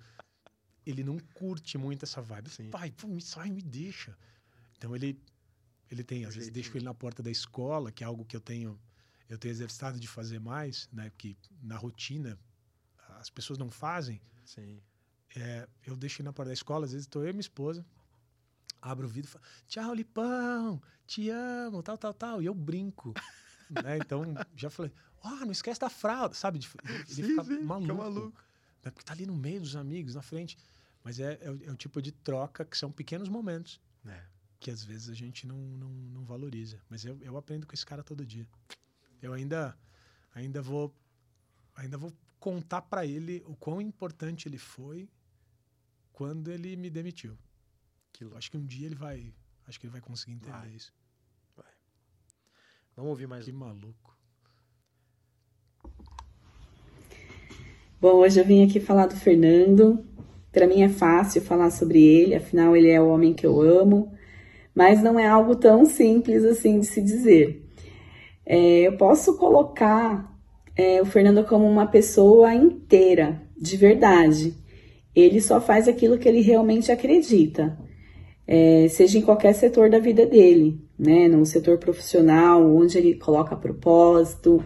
Ele não curte muito essa vibe. Sim. Pai, pô, me sai, me deixa. Então ele ele tem, às vezes deixo ele na porta da escola, que é algo que eu tenho eu tenho exercitado de fazer mais, né? Que na rotina as pessoas não fazem. Sim. É, eu deixo ele na porta da escola, às vezes estou eu e minha esposa, abro o vidro e falo, tchau, Lipão, te amo, tal, tal, tal. E eu brinco. né? Então, já falei, ó, oh, não esquece da fralda, sabe? Ele sim, fica sim, maluco. Fica maluco. Né? Porque tá ali no meio dos amigos, na frente. Mas é, é, é o tipo de troca que são pequenos momentos. É que às vezes a gente não, não, não valoriza. Mas eu, eu aprendo com esse cara todo dia. Eu ainda, ainda vou ainda vou contar para ele o quão importante ele foi quando ele me demitiu. Que acho que um dia ele vai, acho que ele vai conseguir entender vai. isso. Vai. Vamos ouvir mais. Que maluco. Bom, hoje eu vim aqui falar do Fernando. Para mim é fácil falar sobre ele, afinal ele é o homem que eu amo mas não é algo tão simples assim de se dizer. É, eu posso colocar é, o Fernando como uma pessoa inteira, de verdade. Ele só faz aquilo que ele realmente acredita, é, seja em qualquer setor da vida dele, né? No setor profissional, onde ele coloca propósito,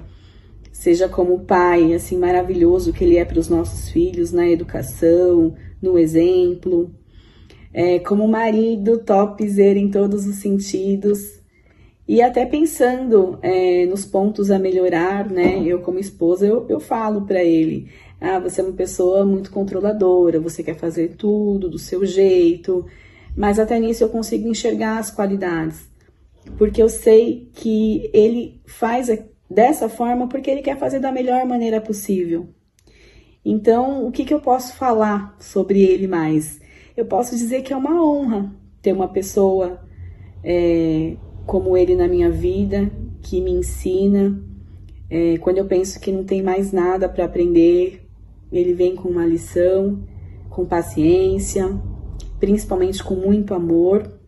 seja como pai, assim, maravilhoso que ele é para os nossos filhos na educação, no exemplo, é, como marido topzera em todos os sentidos. E até pensando é, nos pontos a melhorar, né? Eu como esposa, eu, eu falo para ele, ah, você é uma pessoa muito controladora, você quer fazer tudo do seu jeito, mas até nisso eu consigo enxergar as qualidades, porque eu sei que ele faz dessa forma porque ele quer fazer da melhor maneira possível. Então, o que, que eu posso falar sobre ele mais? Eu posso dizer que é uma honra ter uma pessoa é, como ele na minha vida, que me ensina. É, quando eu penso que não tem mais nada para aprender, ele vem com uma lição, com paciência, principalmente com muito amor.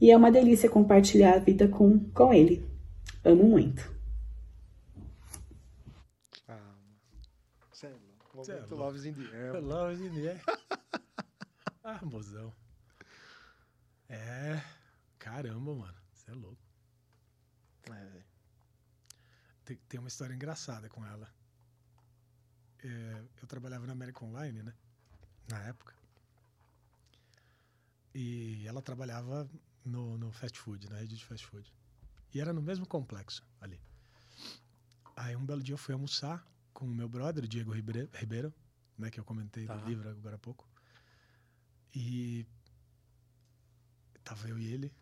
E é uma delícia compartilhar a vida com, com ele. Amo muito. Ah, Celo, momento Loves in the Air. Loves in the Air. Ah, mozão. É. Caramba, mano. Você é louco. É, velho. Tem, tem uma história engraçada com ela. É, eu trabalhava na América Online, né? Na época. E ela trabalhava no, no fast food, na rede de fast food. E era no mesmo complexo ali. Aí um belo dia eu fui almoçar com o meu brother, Diego Ribeiro, né? Que eu comentei Tá. no livro agora há pouco. E tava eu e ele.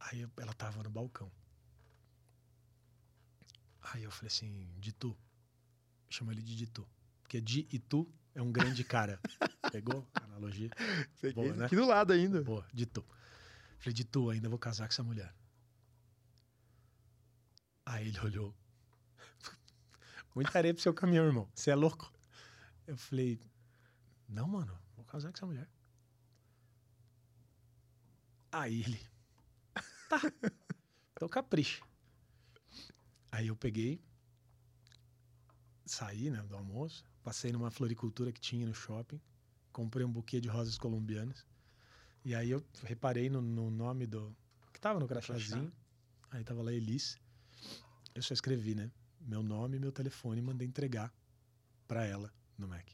Aí ela tava no balcão. Aí eu falei assim, Ditu. Chama ele de Ditu. Porque Di e Tu é um grande cara. Pegou a analogia? Peguei Boa, né? aqui do lado ainda. Boa, Ditu. Falei, Ditu, ainda vou casar com essa mulher. Aí ele olhou. Muita areia pro seu caminhão, irmão. Você é louco? Eu falei, não, mano, vou casar com essa mulher. Aí ele, tá, então capricha. Aí eu peguei, saí, né, do almoço, passei numa floricultura que tinha no shopping, comprei um buquê de rosas colombianas. E aí eu reparei no, no nome do. que tava no crachazinho. Aí tava lá Elis. Eu só escrevi, né? Meu nome e meu telefone e mandei entregar pra ela no Mac.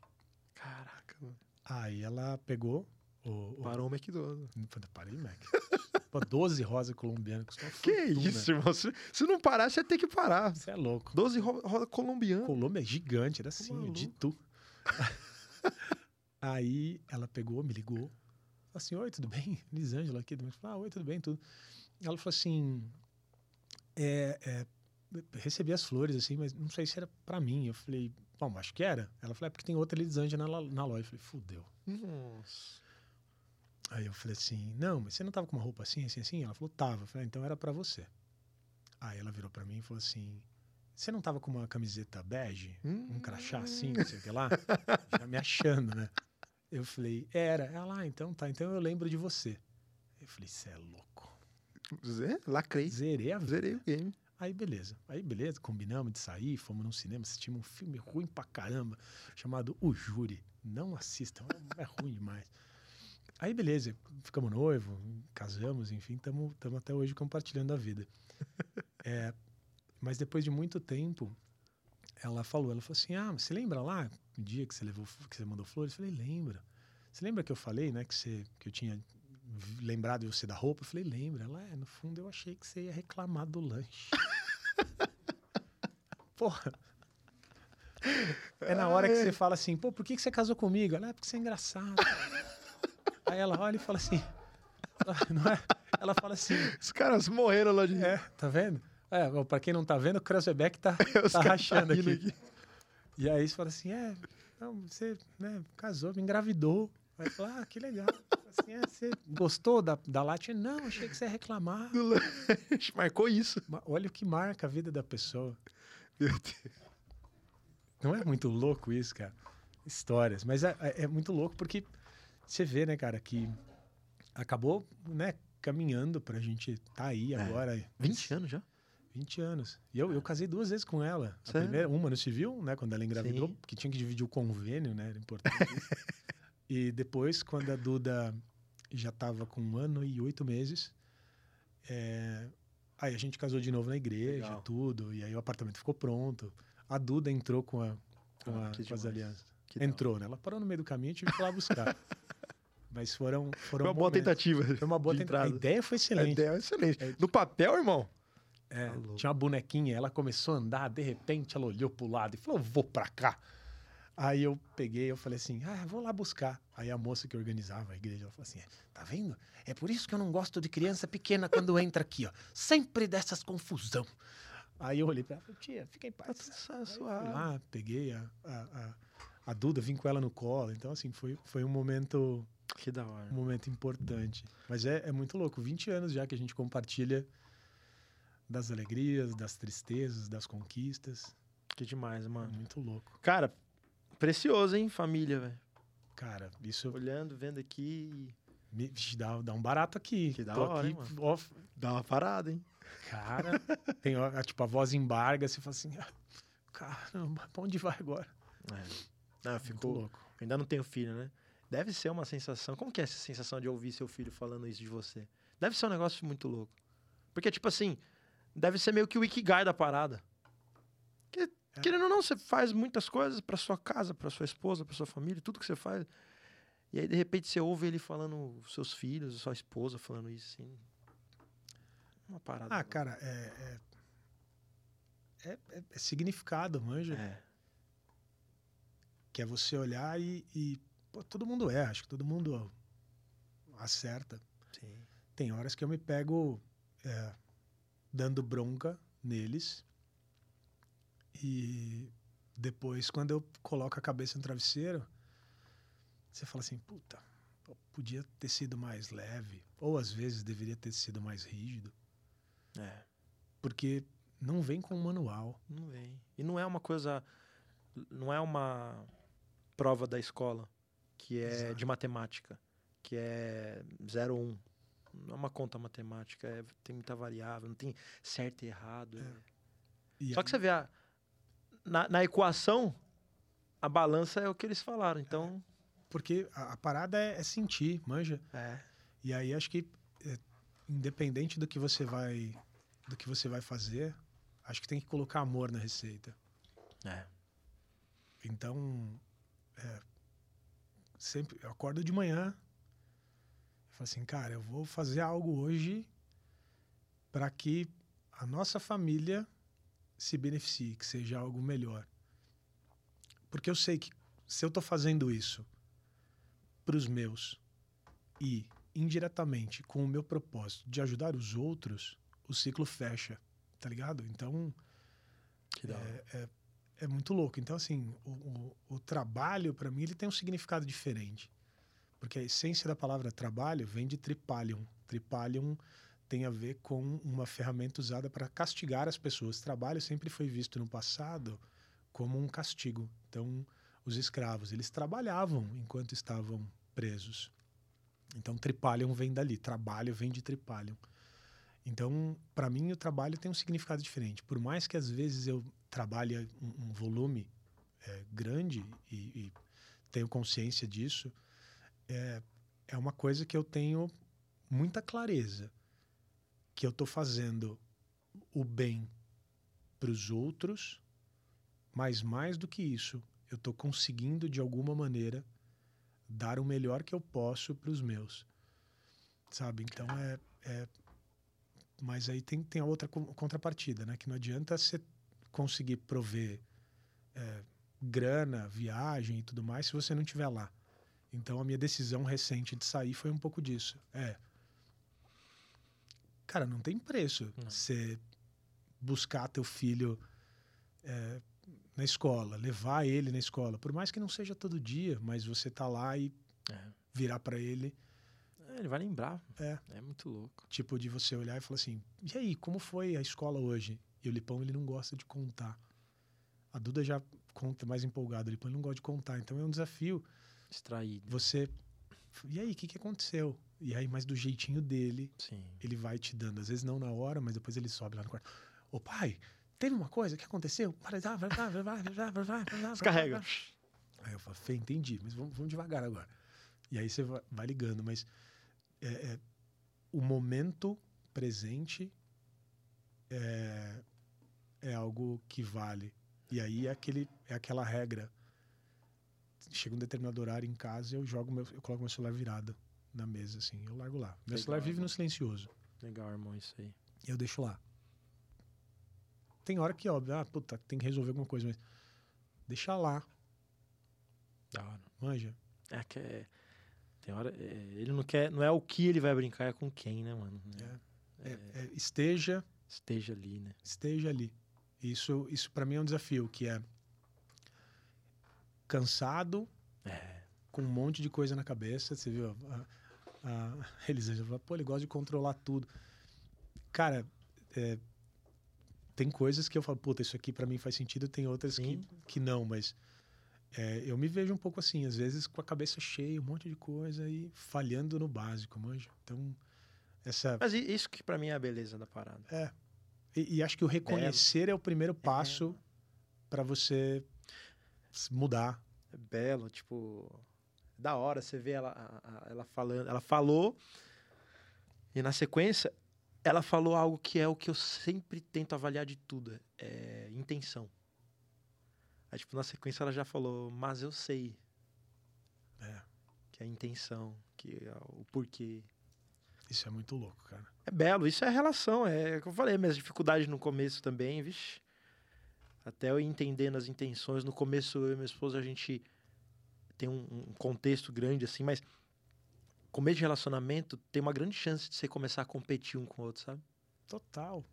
Caraca, mano. Aí ela pegou o. o Parou o McDonald's. Parei, Mac. Pô, 12 rosas colombianas. Custou uma Que fortuna. isso, irmão? Se, se não parar, você tem que parar. Você é louco. 12 ro- roda colombiana. Colômbia é gigante, era assim, maluco. de tu. Aí ela pegou, me ligou. Falou assim, oi, tudo bem? Lisângela aqui. Falei, ah, oi, tudo bem, tudo. Ela falou assim, é, é, recebi as flores, assim, mas não sei se era pra mim. Eu falei, bom, acho que era. Ela falou, é porque tem outra Lisângela na, na loja. Eu falei, fudeu. Nossa. Aí eu falei assim, não, mas você não tava com uma roupa assim, assim, assim? Ela falou, tava. Eu falei, "Ah, então era pra você. Aí ela virou pra mim e falou assim, você não tava com uma camiseta bege? Um crachá assim, não sei o que lá? Já me achando, né? Eu falei, era. Ela, ah, então tá, então eu lembro de você. Eu falei, você é louco. Zé, lacrei. Zerei a vida. Zerei o game. Aí beleza. Aí beleza, combinamos de sair, fomos num cinema, assistimos um filme ruim pra caramba, chamado O Júri. Não assistam, é ruim demais. Aí beleza, ficamos noivo, casamos, enfim, estamos até hoje compartilhando a vida. É, mas depois de muito tempo, ela falou, ela falou assim, ah, você lembra lá o dia que você levou, que você mandou flores? Eu falei, lembra. Você lembra que eu falei, né, que, você, que eu tinha lembrado de você da roupa? Eu falei, lembra. Ela, é, no fundo eu achei que você ia reclamar do lanche. Porra. É na hora que você fala assim, pô, por que, que você casou comigo? Ela, é porque você é engraçado. Aí ela olha e fala assim, não é? Ela fala assim, Os caras morreram lá de. é, tá vendo? É, pra quem não tá vendo, o Krausebeck tá, tá rachando tá rindo aqui. E aí você fala assim, é, não, você né, casou, me engravidou. Aí fala, ah, que legal. Assim, é, você gostou da, da latte? Não, achei que você ia reclamar. Marcou isso. Olha o que marca a vida da pessoa. Meu Deus. Não é muito louco isso, cara? Histórias. Mas é, é- é muito louco porque você vê, né, cara, que acabou, né, caminhando pra gente tá aí É. agora. 20 anos já? 20 anos. E eu, eu casei duas vezes com ela. A Sério? primeira, uma no civil, né, quando ela engravidou, Sim. porque tinha que dividir o convênio, né, era importante isso. e depois, quando a Duda já tava com um ano e oito meses, é, aí a gente casou de novo na igreja, Legal. tudo, e aí o apartamento ficou pronto. A Duda entrou com, a, com, Ah, a- que com as alianças. Que entrou, né? Ela parou no meio do caminho e tive que ir lá buscar. Mas foram, foram Foi uma boa momentos. tentativa. Foi uma boa tentativa. A ideia foi A excelente. ideia é excelente. É. No papel, irmão? É, Tá tinha uma bonequinha, ela começou a andar, de repente ela olhou pro lado e falou, vou pra cá. Aí eu peguei, eu falei assim, ah, vou lá buscar. Aí a moça que organizava a igreja, ela falou assim, tá vendo? É por isso que eu não gosto de criança pequena quando entra aqui, ó. Sempre dessas confusão. Aí eu olhei pra ela e falei, tia, fica em Tá paz. eu fui suave. lá, peguei a, a, a, a Duda, vim com ela no colo. Então, assim, foi, foi um momento Que da hora. um momento importante. Mas é, é muito louco. 20 anos já que a gente compartilha das alegrias, das tristezas, das conquistas. Que demais, É mano. muito louco. Cara, precioso, hein, família, velho. Cara, isso Olhando, vendo aqui. me dá, dá um barato aqui. Que da Tô hora, aqui, hein, mano? Dá uma parada, hein? cara, tem tipo a voz embarga, você fala assim, ah, caramba, pra onde vai agora? É. Não, eu Muito fico. louco. Ainda não tenho filho, né? Deve ser uma sensação. Como que é essa sensação de ouvir seu filho falando isso de você? Deve ser um negócio muito louco. Porque, tipo assim, deve ser meio que o ikigai da parada. Que, É. Querendo ou não, você faz muitas coisas pra sua casa, pra sua esposa, pra sua família, tudo que você faz. E aí, de repente, você ouve ele falando, seus filhos, sua esposa falando isso, assim. Uma parada. Ah, cara, é. É, é- é- é significado, manja. É. Que é você olhar e. e, pô, todo mundo é, acho que todo mundo acerta. Sim. Tem horas que eu me pego é, dando bronca neles. E depois, quando eu coloco a cabeça no travesseiro, você fala assim: puta, podia ter sido mais leve. Ou às vezes deveria ter sido mais rígido. É. Porque não vem com um manual. Não vem. E não é uma coisa. Não é uma prova da escola que é Exato. de matemática, que é 0 1. Não é uma conta matemática, é- tem muita variável, não tem certo e errado. é- E Só aí- que você vê, a- na, na equação, a balança é o que eles falaram. Então, Porque a, a parada é, é sentir, manja. é. E aí acho que é, independente do que você vai do que você vai fazer, acho que tem que colocar amor na receita. É. Então, é, sempre eu acordo de manhã, eu falo assim, cara, eu vou fazer algo hoje para que a nossa família se beneficie, que seja algo melhor. Porque eu sei que se eu estou fazendo isso para os meus e indiretamente com o meu propósito de ajudar os outros, o ciclo fecha, tá ligado? Então, hora. é, é muito louco. Então, assim, o, o, o trabalho, para mim, ele tem um significado diferente. Porque a essência da palavra trabalho vem de tripalium. Tripalium tem a ver com uma ferramenta usada para castigar as pessoas. Trabalho sempre foi visto no passado como um castigo. Então, os escravos, eles trabalhavam enquanto estavam presos. Então, tripalium vem dali. Trabalho vem de tripalium. Então, para mim, o trabalho tem um significado diferente. Por mais que às vezes eu trabalhe um, um volume é, grande e, e tenho consciência disso, é, é uma coisa que eu tenho muita clareza que eu estou fazendo o bem para os outros, mas mais do que isso, eu estou conseguindo de alguma maneira dar o melhor que eu posso para os meus, sabe? Então é, é mas aí tem, tem a outra con- contrapartida, né? Que não adianta você conseguir prover é, grana, viagem e tudo mais se você não estiver lá. Então a minha decisão recente de sair foi um pouco disso. É. Cara, não tem preço você buscar teu filho é, na escola, levar ele na escola. Por mais que não seja todo dia, mas você tá lá e É. virar para ele É, Ele vai lembrar. É. É muito louco. Tipo, de você olhar e falar assim: e aí, como foi a escola hoje? E o Lipão, ele não gosta de contar. A Duda já conta mais empolgado, o Lipão ele não gosta de contar. Então é um desafio Distraído. você. E aí, o que, que aconteceu? E aí, mas do jeitinho dele, Sim. ele vai te dando. Às vezes não na hora, mas depois ele sobe lá no quarto. Ô pai, teve uma coisa que aconteceu? Descarrega. Aí eu falo, Fê, entendi, mas vamos, vamos devagar agora. E aí você vai ligando, mas é, é, o momento presente é, é algo que vale. E aí é, aquele, é aquela regra. Chega um determinado horário em casa, eu jogo meu, eu coloco meu celular virado na mesa, assim, eu largo lá. Meu Legal, celular vive irmão. no silencioso. Legal, irmão, isso aí. Eu deixo lá. Tem hora que, óbvio, ah, puta, tem que resolver alguma coisa, mas deixa lá, Da hora. manja. É que é. Tem hora. é, ele não quer. Não é o que ele vai brincar, é com quem, né, mano? É, é, esteja Esteja ali, né? esteja ali. Isso, isso para mim é um desafio, que é cansado, É. com um monte de coisa na cabeça. Você viu? A, a, a Elisângela falou, pô, ele gosta de controlar tudo. Cara, é, tem coisas que eu falo, puta, isso aqui para mim faz sentido, tem outras que, que não, mas é, eu me vejo um pouco assim, às vezes com a cabeça cheia, um monte de coisa e falhando no básico, manja. Então, essa. Mas isso que pra mim é a beleza da parada. É. E, e acho que o reconhecer é, o primeiro passo para você mudar. É belo, tipo. da hora, você vê ela, a- a- ela falando. Ela falou, e na sequência, ela falou algo que é o que eu sempre tento avaliar de tudo: é intenção. Aí, tipo, na sequência ela já falou, mas eu sei. É. Que é a intenção, que é o porquê. Isso é muito louco, cara. É belo, isso é relação, é o que eu falei, minhas dificuldades no começo também, vixe. Até eu entendendo as intenções. No começo, eu e minha esposa, a gente tem um, um contexto grande, assim, mas começo de relacionamento tem uma grande chance de você começar a competir um com o outro, sabe? Total.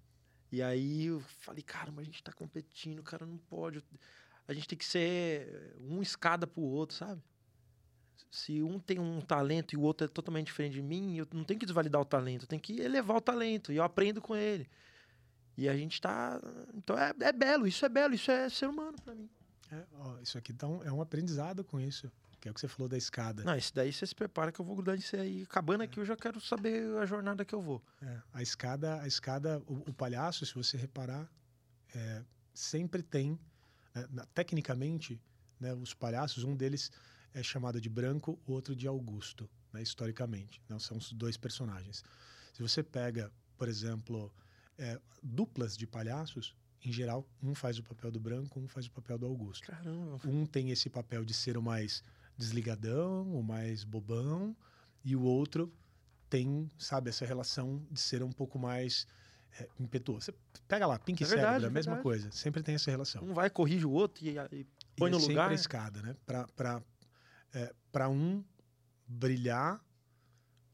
E aí eu falei, cara, mas a gente tá competindo, cara, não pode. A gente tem que ser um escada pro outro, sabe? Se um tem um talento e o outro é totalmente diferente de mim, eu não tenho que desvalidar o talento, eu tenho que elevar o talento e eu aprendo com ele. E a gente tá. Então é, é belo, isso é belo, isso é ser humano pra mim. É, ó, isso aqui tá um- é um aprendizado com isso. Que é o que você falou da escada. Não, isso daí você se prepara que eu vou grudar nisso aí. Acabando aqui, eu já quero saber a jornada que eu vou. É, a escada, a escada, o, o palhaço, se você reparar, é, sempre tem, né, na- tecnicamente, né, os palhaços, um deles é chamado de Branco, o outro de Augusto, né, historicamente. Não são os dois personagens. Se você pega, por exemplo, é, duplas de palhaços, em geral, um faz o papel do Branco, um faz o papel do Augusto. Caramba. Um tem esse papel de ser o mais desligadão, o mais bobão, e o outro tem, sabe, essa relação de ser um pouco mais é, impetuoso. Você pega lá, Pink É e verdade, Cérebro, é é a mesma verdade. coisa. Sempre tem essa relação. Um vai, corrige o outro e, e põe e no é sempre lugar. a escada, né? Pra, é, pra um brilhar,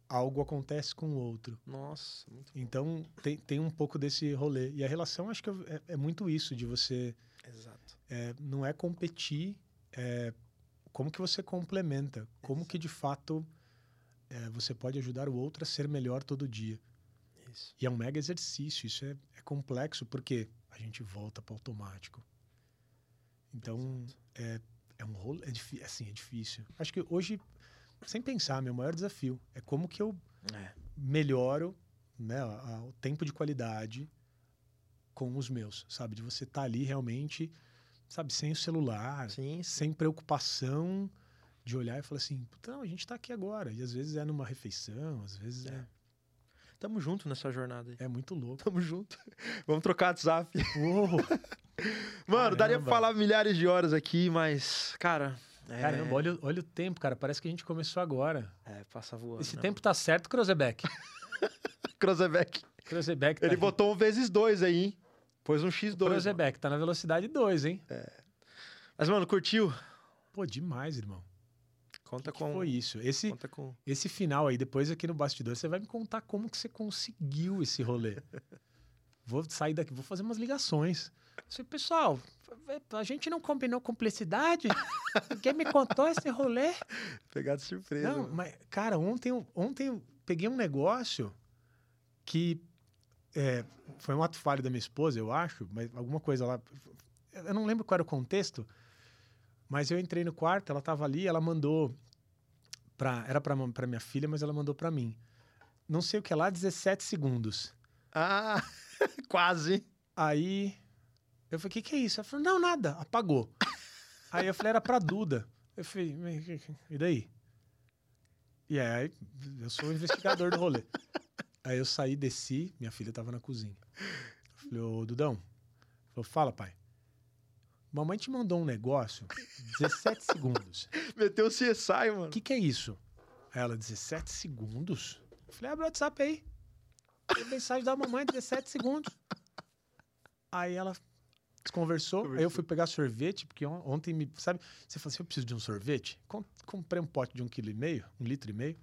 algo acontece com o outro. Nossa, muito Então, tem, tem um pouco desse rolê. E a relação, acho que é, é muito isso, de você Exato. é, não é competir, é como que você complementa, como que de fato é, você pode ajudar o outro a ser melhor todo dia. Isso. E é um mega exercício, isso é, é complexo porque a gente volta para automático. Então é, é um rolo, é, assim, é difícil. Acho que hoje, sem pensar, meu maior desafio é como que eu É. melhoro né, a- a- o tempo de qualidade com os meus, sabe? De você estar ali realmente, sabe, sem o celular, Sim, sim. sem preocupação de olhar e falar assim, "Puta, não, a gente está aqui agora. E às vezes é numa refeição, às vezes é, Tamo junto nessa jornada aí. é muito louco. Tamo junto. Vamos trocar WhatsApp. Uou! Mano, daria pra Caramba. falar milhares de horas aqui, mas, cara. É, Caramba, olha, o- olha o tempo, cara. Parece que a gente começou agora. É, passa voando. Esse né, tempo tá certo, Crozebeck. mano? Krozebeck. Crozebeck tá, Ele botou um vezes dois aí, hein? Pôs um X2. mano. Crozebeck tá na velocidade 2, hein? Mas, mano, curtiu? Pô, demais, irmão. Conta que com. foi isso? Esse, Conta com. esse final aí, depois aqui no bastidor, você vai me contar como que você conseguiu esse rolê. Vou sair daqui, vou fazer umas ligações. Assim, pessoal, a gente não combinou cumplicidade? Ninguém me contou esse rolê? Pegar de surpresa. Não, mano. mas, cara, ontem, eu- ontem eu peguei um negócio que é, foi um ato falho da minha esposa, eu acho, mas alguma coisa lá. Eu não lembro qual era o contexto, mas eu entrei no quarto, ela tava ali, ela mandou pra. Era pra minha filha, mas ela mandou pra mim. Não sei o que lá, 17 segundos. Ah, quase. Aí eu falei, o que, que é isso? Ela falou, não, nada, apagou. aí eu falei, era pra Duda. Eu falei, "Mas, e daí? E aí, eu sou o investigador do rolê. Aí eu saí, desci, minha filha tava na cozinha. Eu falei, ô Dudão. Falou, fala, pai. Mamãe te mandou um negócio, 17 segundos. Meteu o CSI, mano. O que, que é isso? Aí ela, 17 segundos? Eu falei, abre o WhatsApp aí. Tem mensagem da mamãe, 17 segundos. Aí ela desconversou. Aí eu fui pegar sorvete, porque on- ontem me. Sabe? Você falou assim: eu preciso de um sorvete? Com- comprei um pote de um quilo e meio, um litro e meio,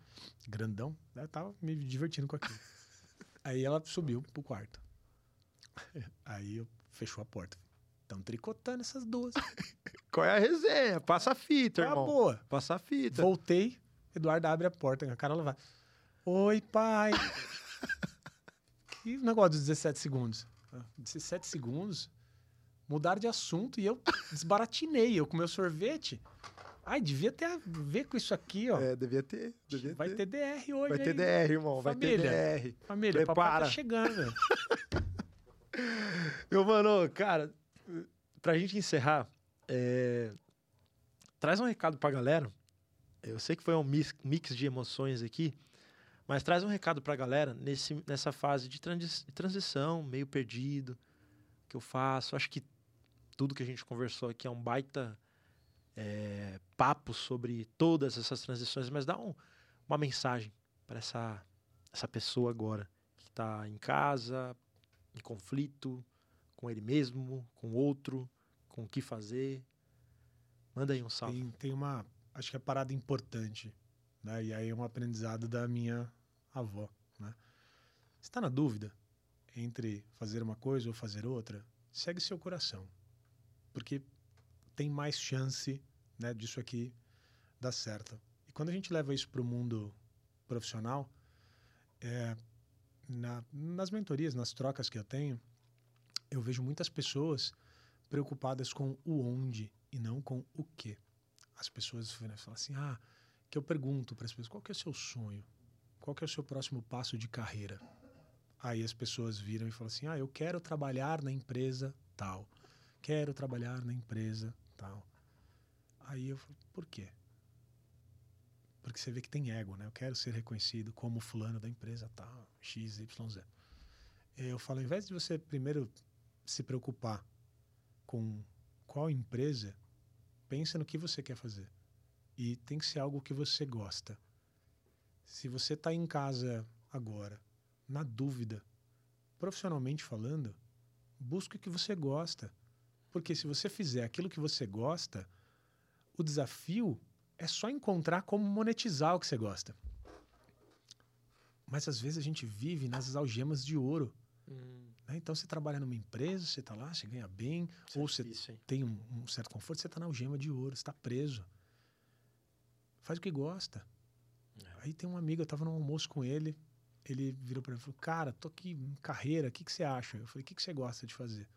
grandão. Eu tava me divertindo com aquilo. Aí ela subiu pro quarto. Aí eu fechou a porta. Estão tricotando essas duas. Qual é a resenha? Passa a fita, Tá irmão. boa. Passa a fita. Voltei, Eduardo abre a porta a cara lavada. Oi, pai. que negócio dos 17 segundos? Ah, 17 segundos? Mudaram de assunto e eu desbaratinei. Eu com meu sorvete. Ai, devia ter a ver com isso aqui, ó. É, devia ter. Devia Vai ter DR hoje. Vai ter aí. DR, irmão. Vai ter Família. DR. Família, papai Prepara. tá chegando, velho. Meu mano, cara, pra gente encerrar, é, traz um recado pra galera. Eu sei que foi um mix, mix de emoções aqui, mas traz um recado pra galera nesse, nessa fase de transi- transição, meio perdido, que eu faço. Acho que tudo que a gente conversou aqui é um baita é, papo sobre todas essas transições, mas dá um- uma mensagem para essa, essa pessoa agora que está em casa, em conflito com ele mesmo, com outro, com o que fazer. Manda aí um salve. Tem, tem uma, acho que é parada importante, né? E aí é um aprendizado da minha avó, né? Você tá na dúvida entre fazer uma coisa ou fazer outra? Segue seu coração, porque tem mais chance, né, disso aqui dar certo. E quando a gente leva isso para o mundo profissional, é, na- nas mentorias, nas trocas que eu tenho, eu vejo muitas pessoas preocupadas com o onde e não com o que. As pessoas falam assim, ah, que eu pergunto para as pessoas, qual que é o seu sonho? Qual que é o seu próximo passo de carreira? Aí as pessoas viram e falam assim, ah, eu quero trabalhar na empresa tal. Quero trabalhar na empresa tal. Aí eu falo, por quê? Porque você vê que tem ego, né? Eu quero ser reconhecido como fulano da empresa tal, X, Y, Z. Eu falo, ao invés de você primeiro se preocupar com qual empresa, pensa no que você quer fazer. E tem que ser algo que você gosta. Se você está em casa agora, na dúvida, profissionalmente falando, busque o que você gosta. Porque se você fizer aquilo que você gosta, o desafio é só encontrar como monetizar o que você gosta. Mas às vezes a gente vive nas algemas de ouro. Né? Então você trabalha numa empresa, você está lá, você ganha bem, Isso é ou você hein? tem um, um certo conforto, você está na algema de ouro, você está preso. Faz o que gosta. Aí tem um amigo, eu estava num almoço com ele, ele virou para mim e falou: Cara, tô aqui em carreira, o que, que você acha? Eu falei: O que, que você gosta de fazer?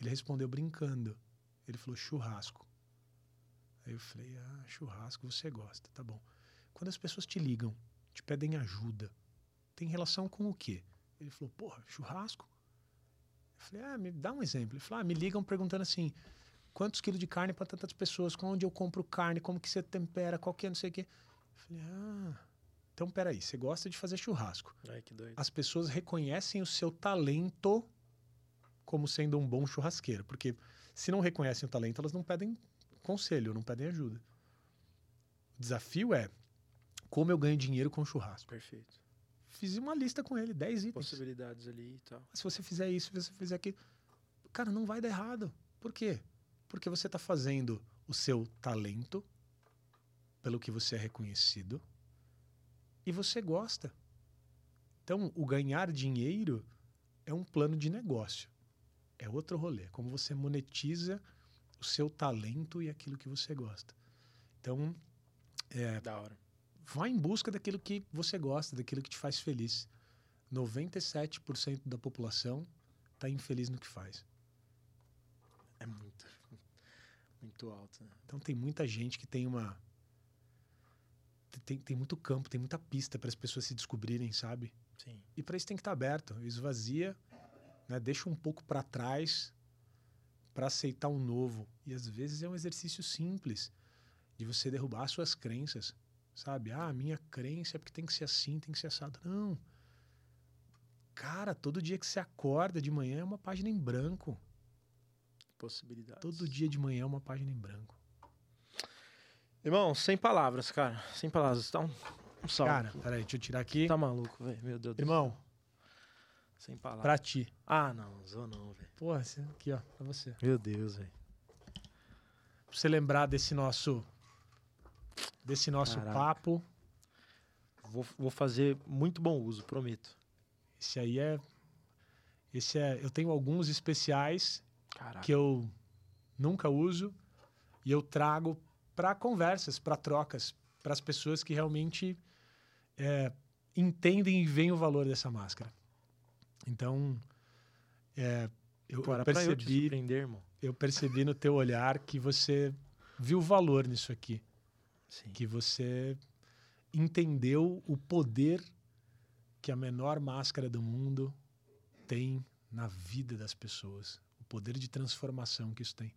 Ele respondeu brincando. Ele falou: Churrasco. Aí eu falei: Ah, churrasco você gosta, tá bom. Quando as pessoas te ligam, te pedem ajuda, tem relação com o quê? Ele falou: Porra, churrasco? Eu falei: Ah, me dá um exemplo. Ele falou: Ah, me ligam perguntando assim: quantos quilos de carne para tantas pessoas? Onde eu compro carne? Como que você tempera? Qual que é não sei o quê? Eu falei: Ah, então peraí, você gosta de fazer churrasco. Ai, que doido. As pessoas reconhecem o seu talento como sendo um bom churrasqueiro. Porque se não reconhecem o talento, elas não pedem conselho, não pedem ajuda. O desafio é como eu ganho dinheiro com churrasco. Perfeito. Fiz uma lista com ele, 10 itens. Possibilidades ali e tal. Se você fizer isso, se você fizer aquilo. Cara, não vai dar errado. Por quê? Porque você está fazendo o seu talento pelo que você é reconhecido e você gosta. Então, o ganhar dinheiro é um plano de negócio. É outro rolê. Como você monetiza o seu talento e aquilo que você gosta. Então, é, Da hora. Vá em busca daquilo que você gosta, daquilo que te faz feliz. 97% da população está infeliz no que faz. É muito, muito alto, né? Então tem muita gente que tem uma tem, tem muito campo, tem muita pista para as pessoas se descobrirem, sabe? Sim. E para isso tem que estar aberto, esvazia, né? deixa um pouco para trás para aceitar um novo. E às vezes é um exercício simples de você derrubar suas crenças, sabe? Ah, minha crença é porque tem que ser assim, tem que ser assado. Não. Cara, todo dia que você acorda de manhã é uma página em branco. Possibilidades. Todo dia de manhã é uma página em branco. Irmão, sem palavras, cara. Sem palavras. Tá um, um salve. Cara, peraí, deixa eu tirar aqui. tá maluco, velho. Meu Deus do Irmão, céu. Sem palavras. pra ti. Ah, não. Zoa não, velho. Porra, aqui, ó, pra você. Meu Deus, velho. Pra você lembrar desse nosso. Desse nosso Caraca. papo. Vou, vou fazer muito bom uso, prometo. Esse aí é. Esse é. Eu tenho alguns especiais Caraca. que eu nunca uso e eu trago para conversas, para trocas, para as pessoas que realmente é, entendem e veem o valor dessa máscara. Então, é, eu, eu pra eu percebi, irmão. eu percebi no teu olhar que você viu valor nisso aqui, Sim. que você entendeu o poder que a menor máscara do mundo tem na vida das pessoas, o poder de transformação que isso tem.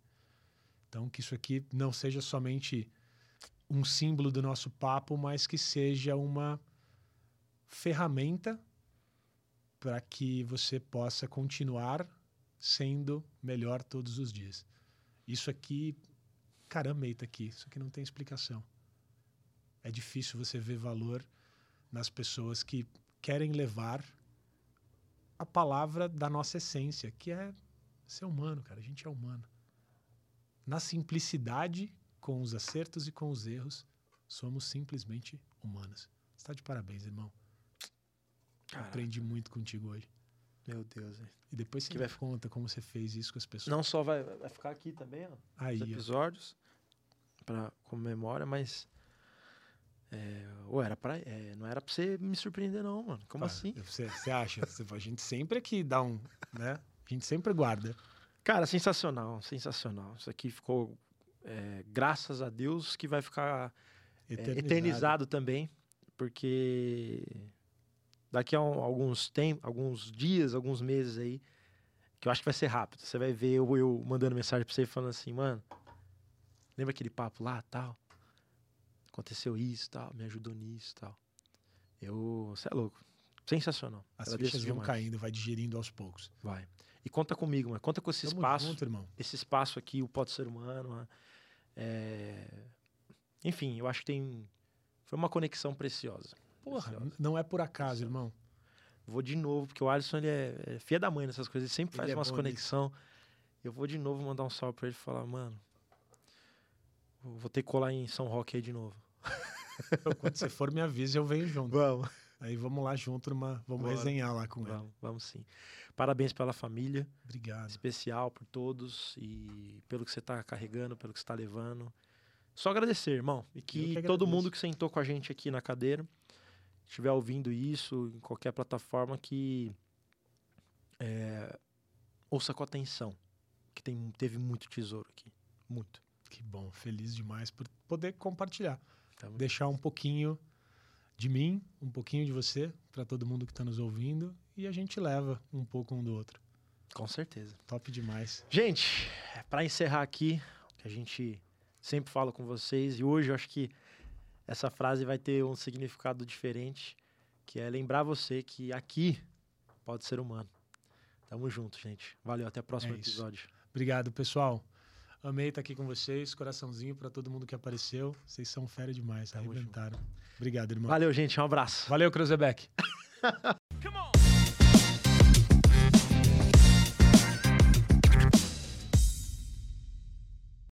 Então, que isso aqui não seja somente um símbolo do nosso papo, mas que seja uma ferramenta para que você possa continuar sendo melhor todos os dias. Isso aqui, caramba, eita aqui, isso aqui não tem explicação. É difícil você ver valor nas pessoas que querem levar a palavra da nossa essência, que é ser humano, cara. A gente é humano. Na simplicidade, com os acertos e com os erros, somos simplesmente humanos. Você tá de parabéns, irmão. Caraca. Aprendi muito contigo hoje. Meu Deus, velho. E depois você Que me vai- conta como você fez isso com as pessoas. Não só vai, vai ficar aqui também, ó. Aí, os episódios para como memória, mas é, ou era para não era para você me surpreender não, mano. Como Ah, assim? Você, você acha? A gente sempre aqui dá um, né? A gente sempre guarda. Cara, sensacional, sensacional. Isso aqui ficou é, graças a Deus que vai ficar é, Eternizado. eternizado também, porque daqui a um- alguns tempos, alguns dias, alguns meses aí, que eu acho que vai ser rápido. Você vai ver eu, eu mandando mensagem pra você falando assim, mano, lembra aquele papo lá, tal? Aconteceu isso, tal, me ajudou nisso, tal. Eu, você é louco. Sensacional. As Agradeço fichas vão demais. caindo, vai digerindo aos poucos. Vai. E conta comigo, mano. Conta com esse Tamo espaço junto, irmão. esse espaço aqui, o Pode Ser Humano. né? É, Enfim, eu acho que tem. Foi uma conexão preciosa. Porra, Preciosa. não é por acaso, irmão. Vou de novo, porque o Alisson ele é, é filha da mãe nessas coisas, ele sempre Ele faz é umas bom conexão. Eu vou de novo mandar um salve pra ele e falar, mano. Vou ter que colar em São Roque aí de novo. Quando você for, me avisa, eu venho junto. Vamos. Aí vamos lá junto, numa, vamos Bora. resenhar lá com ele. Vamos, vamos sim. Parabéns pela família. Obrigado. especial por todos e pelo que você está carregando, pelo que você está levando. Só agradecer, irmão. E que, que todo mundo que sentou com a gente aqui na cadeira, estiver ouvindo isso em qualquer plataforma, que é, ouça com atenção. Que tem, teve muito tesouro aqui. Muito. Que bom, feliz demais por poder compartilhar. Tamo- Deixar um pouquinho de mim, um pouquinho de você, para todo mundo que está nos ouvindo. E a gente leva um pouco um do outro. Com certeza. Top demais. Gente, para encerrar aqui, que a gente sempre fala com vocês, e hoje eu acho que essa frase vai ter um significado diferente, que é lembrar você que aqui pode ser humano. Tamo junto, gente. Valeu, até o próximo É episódio. Obrigado, pessoal. Amei estar aqui com vocês. Coraçãozinho para todo mundo que apareceu. Vocês são fera demais. Tamo Arrebentaram. Obrigado, irmão. Valeu, gente. Um abraço. Valeu, Cruzebeck.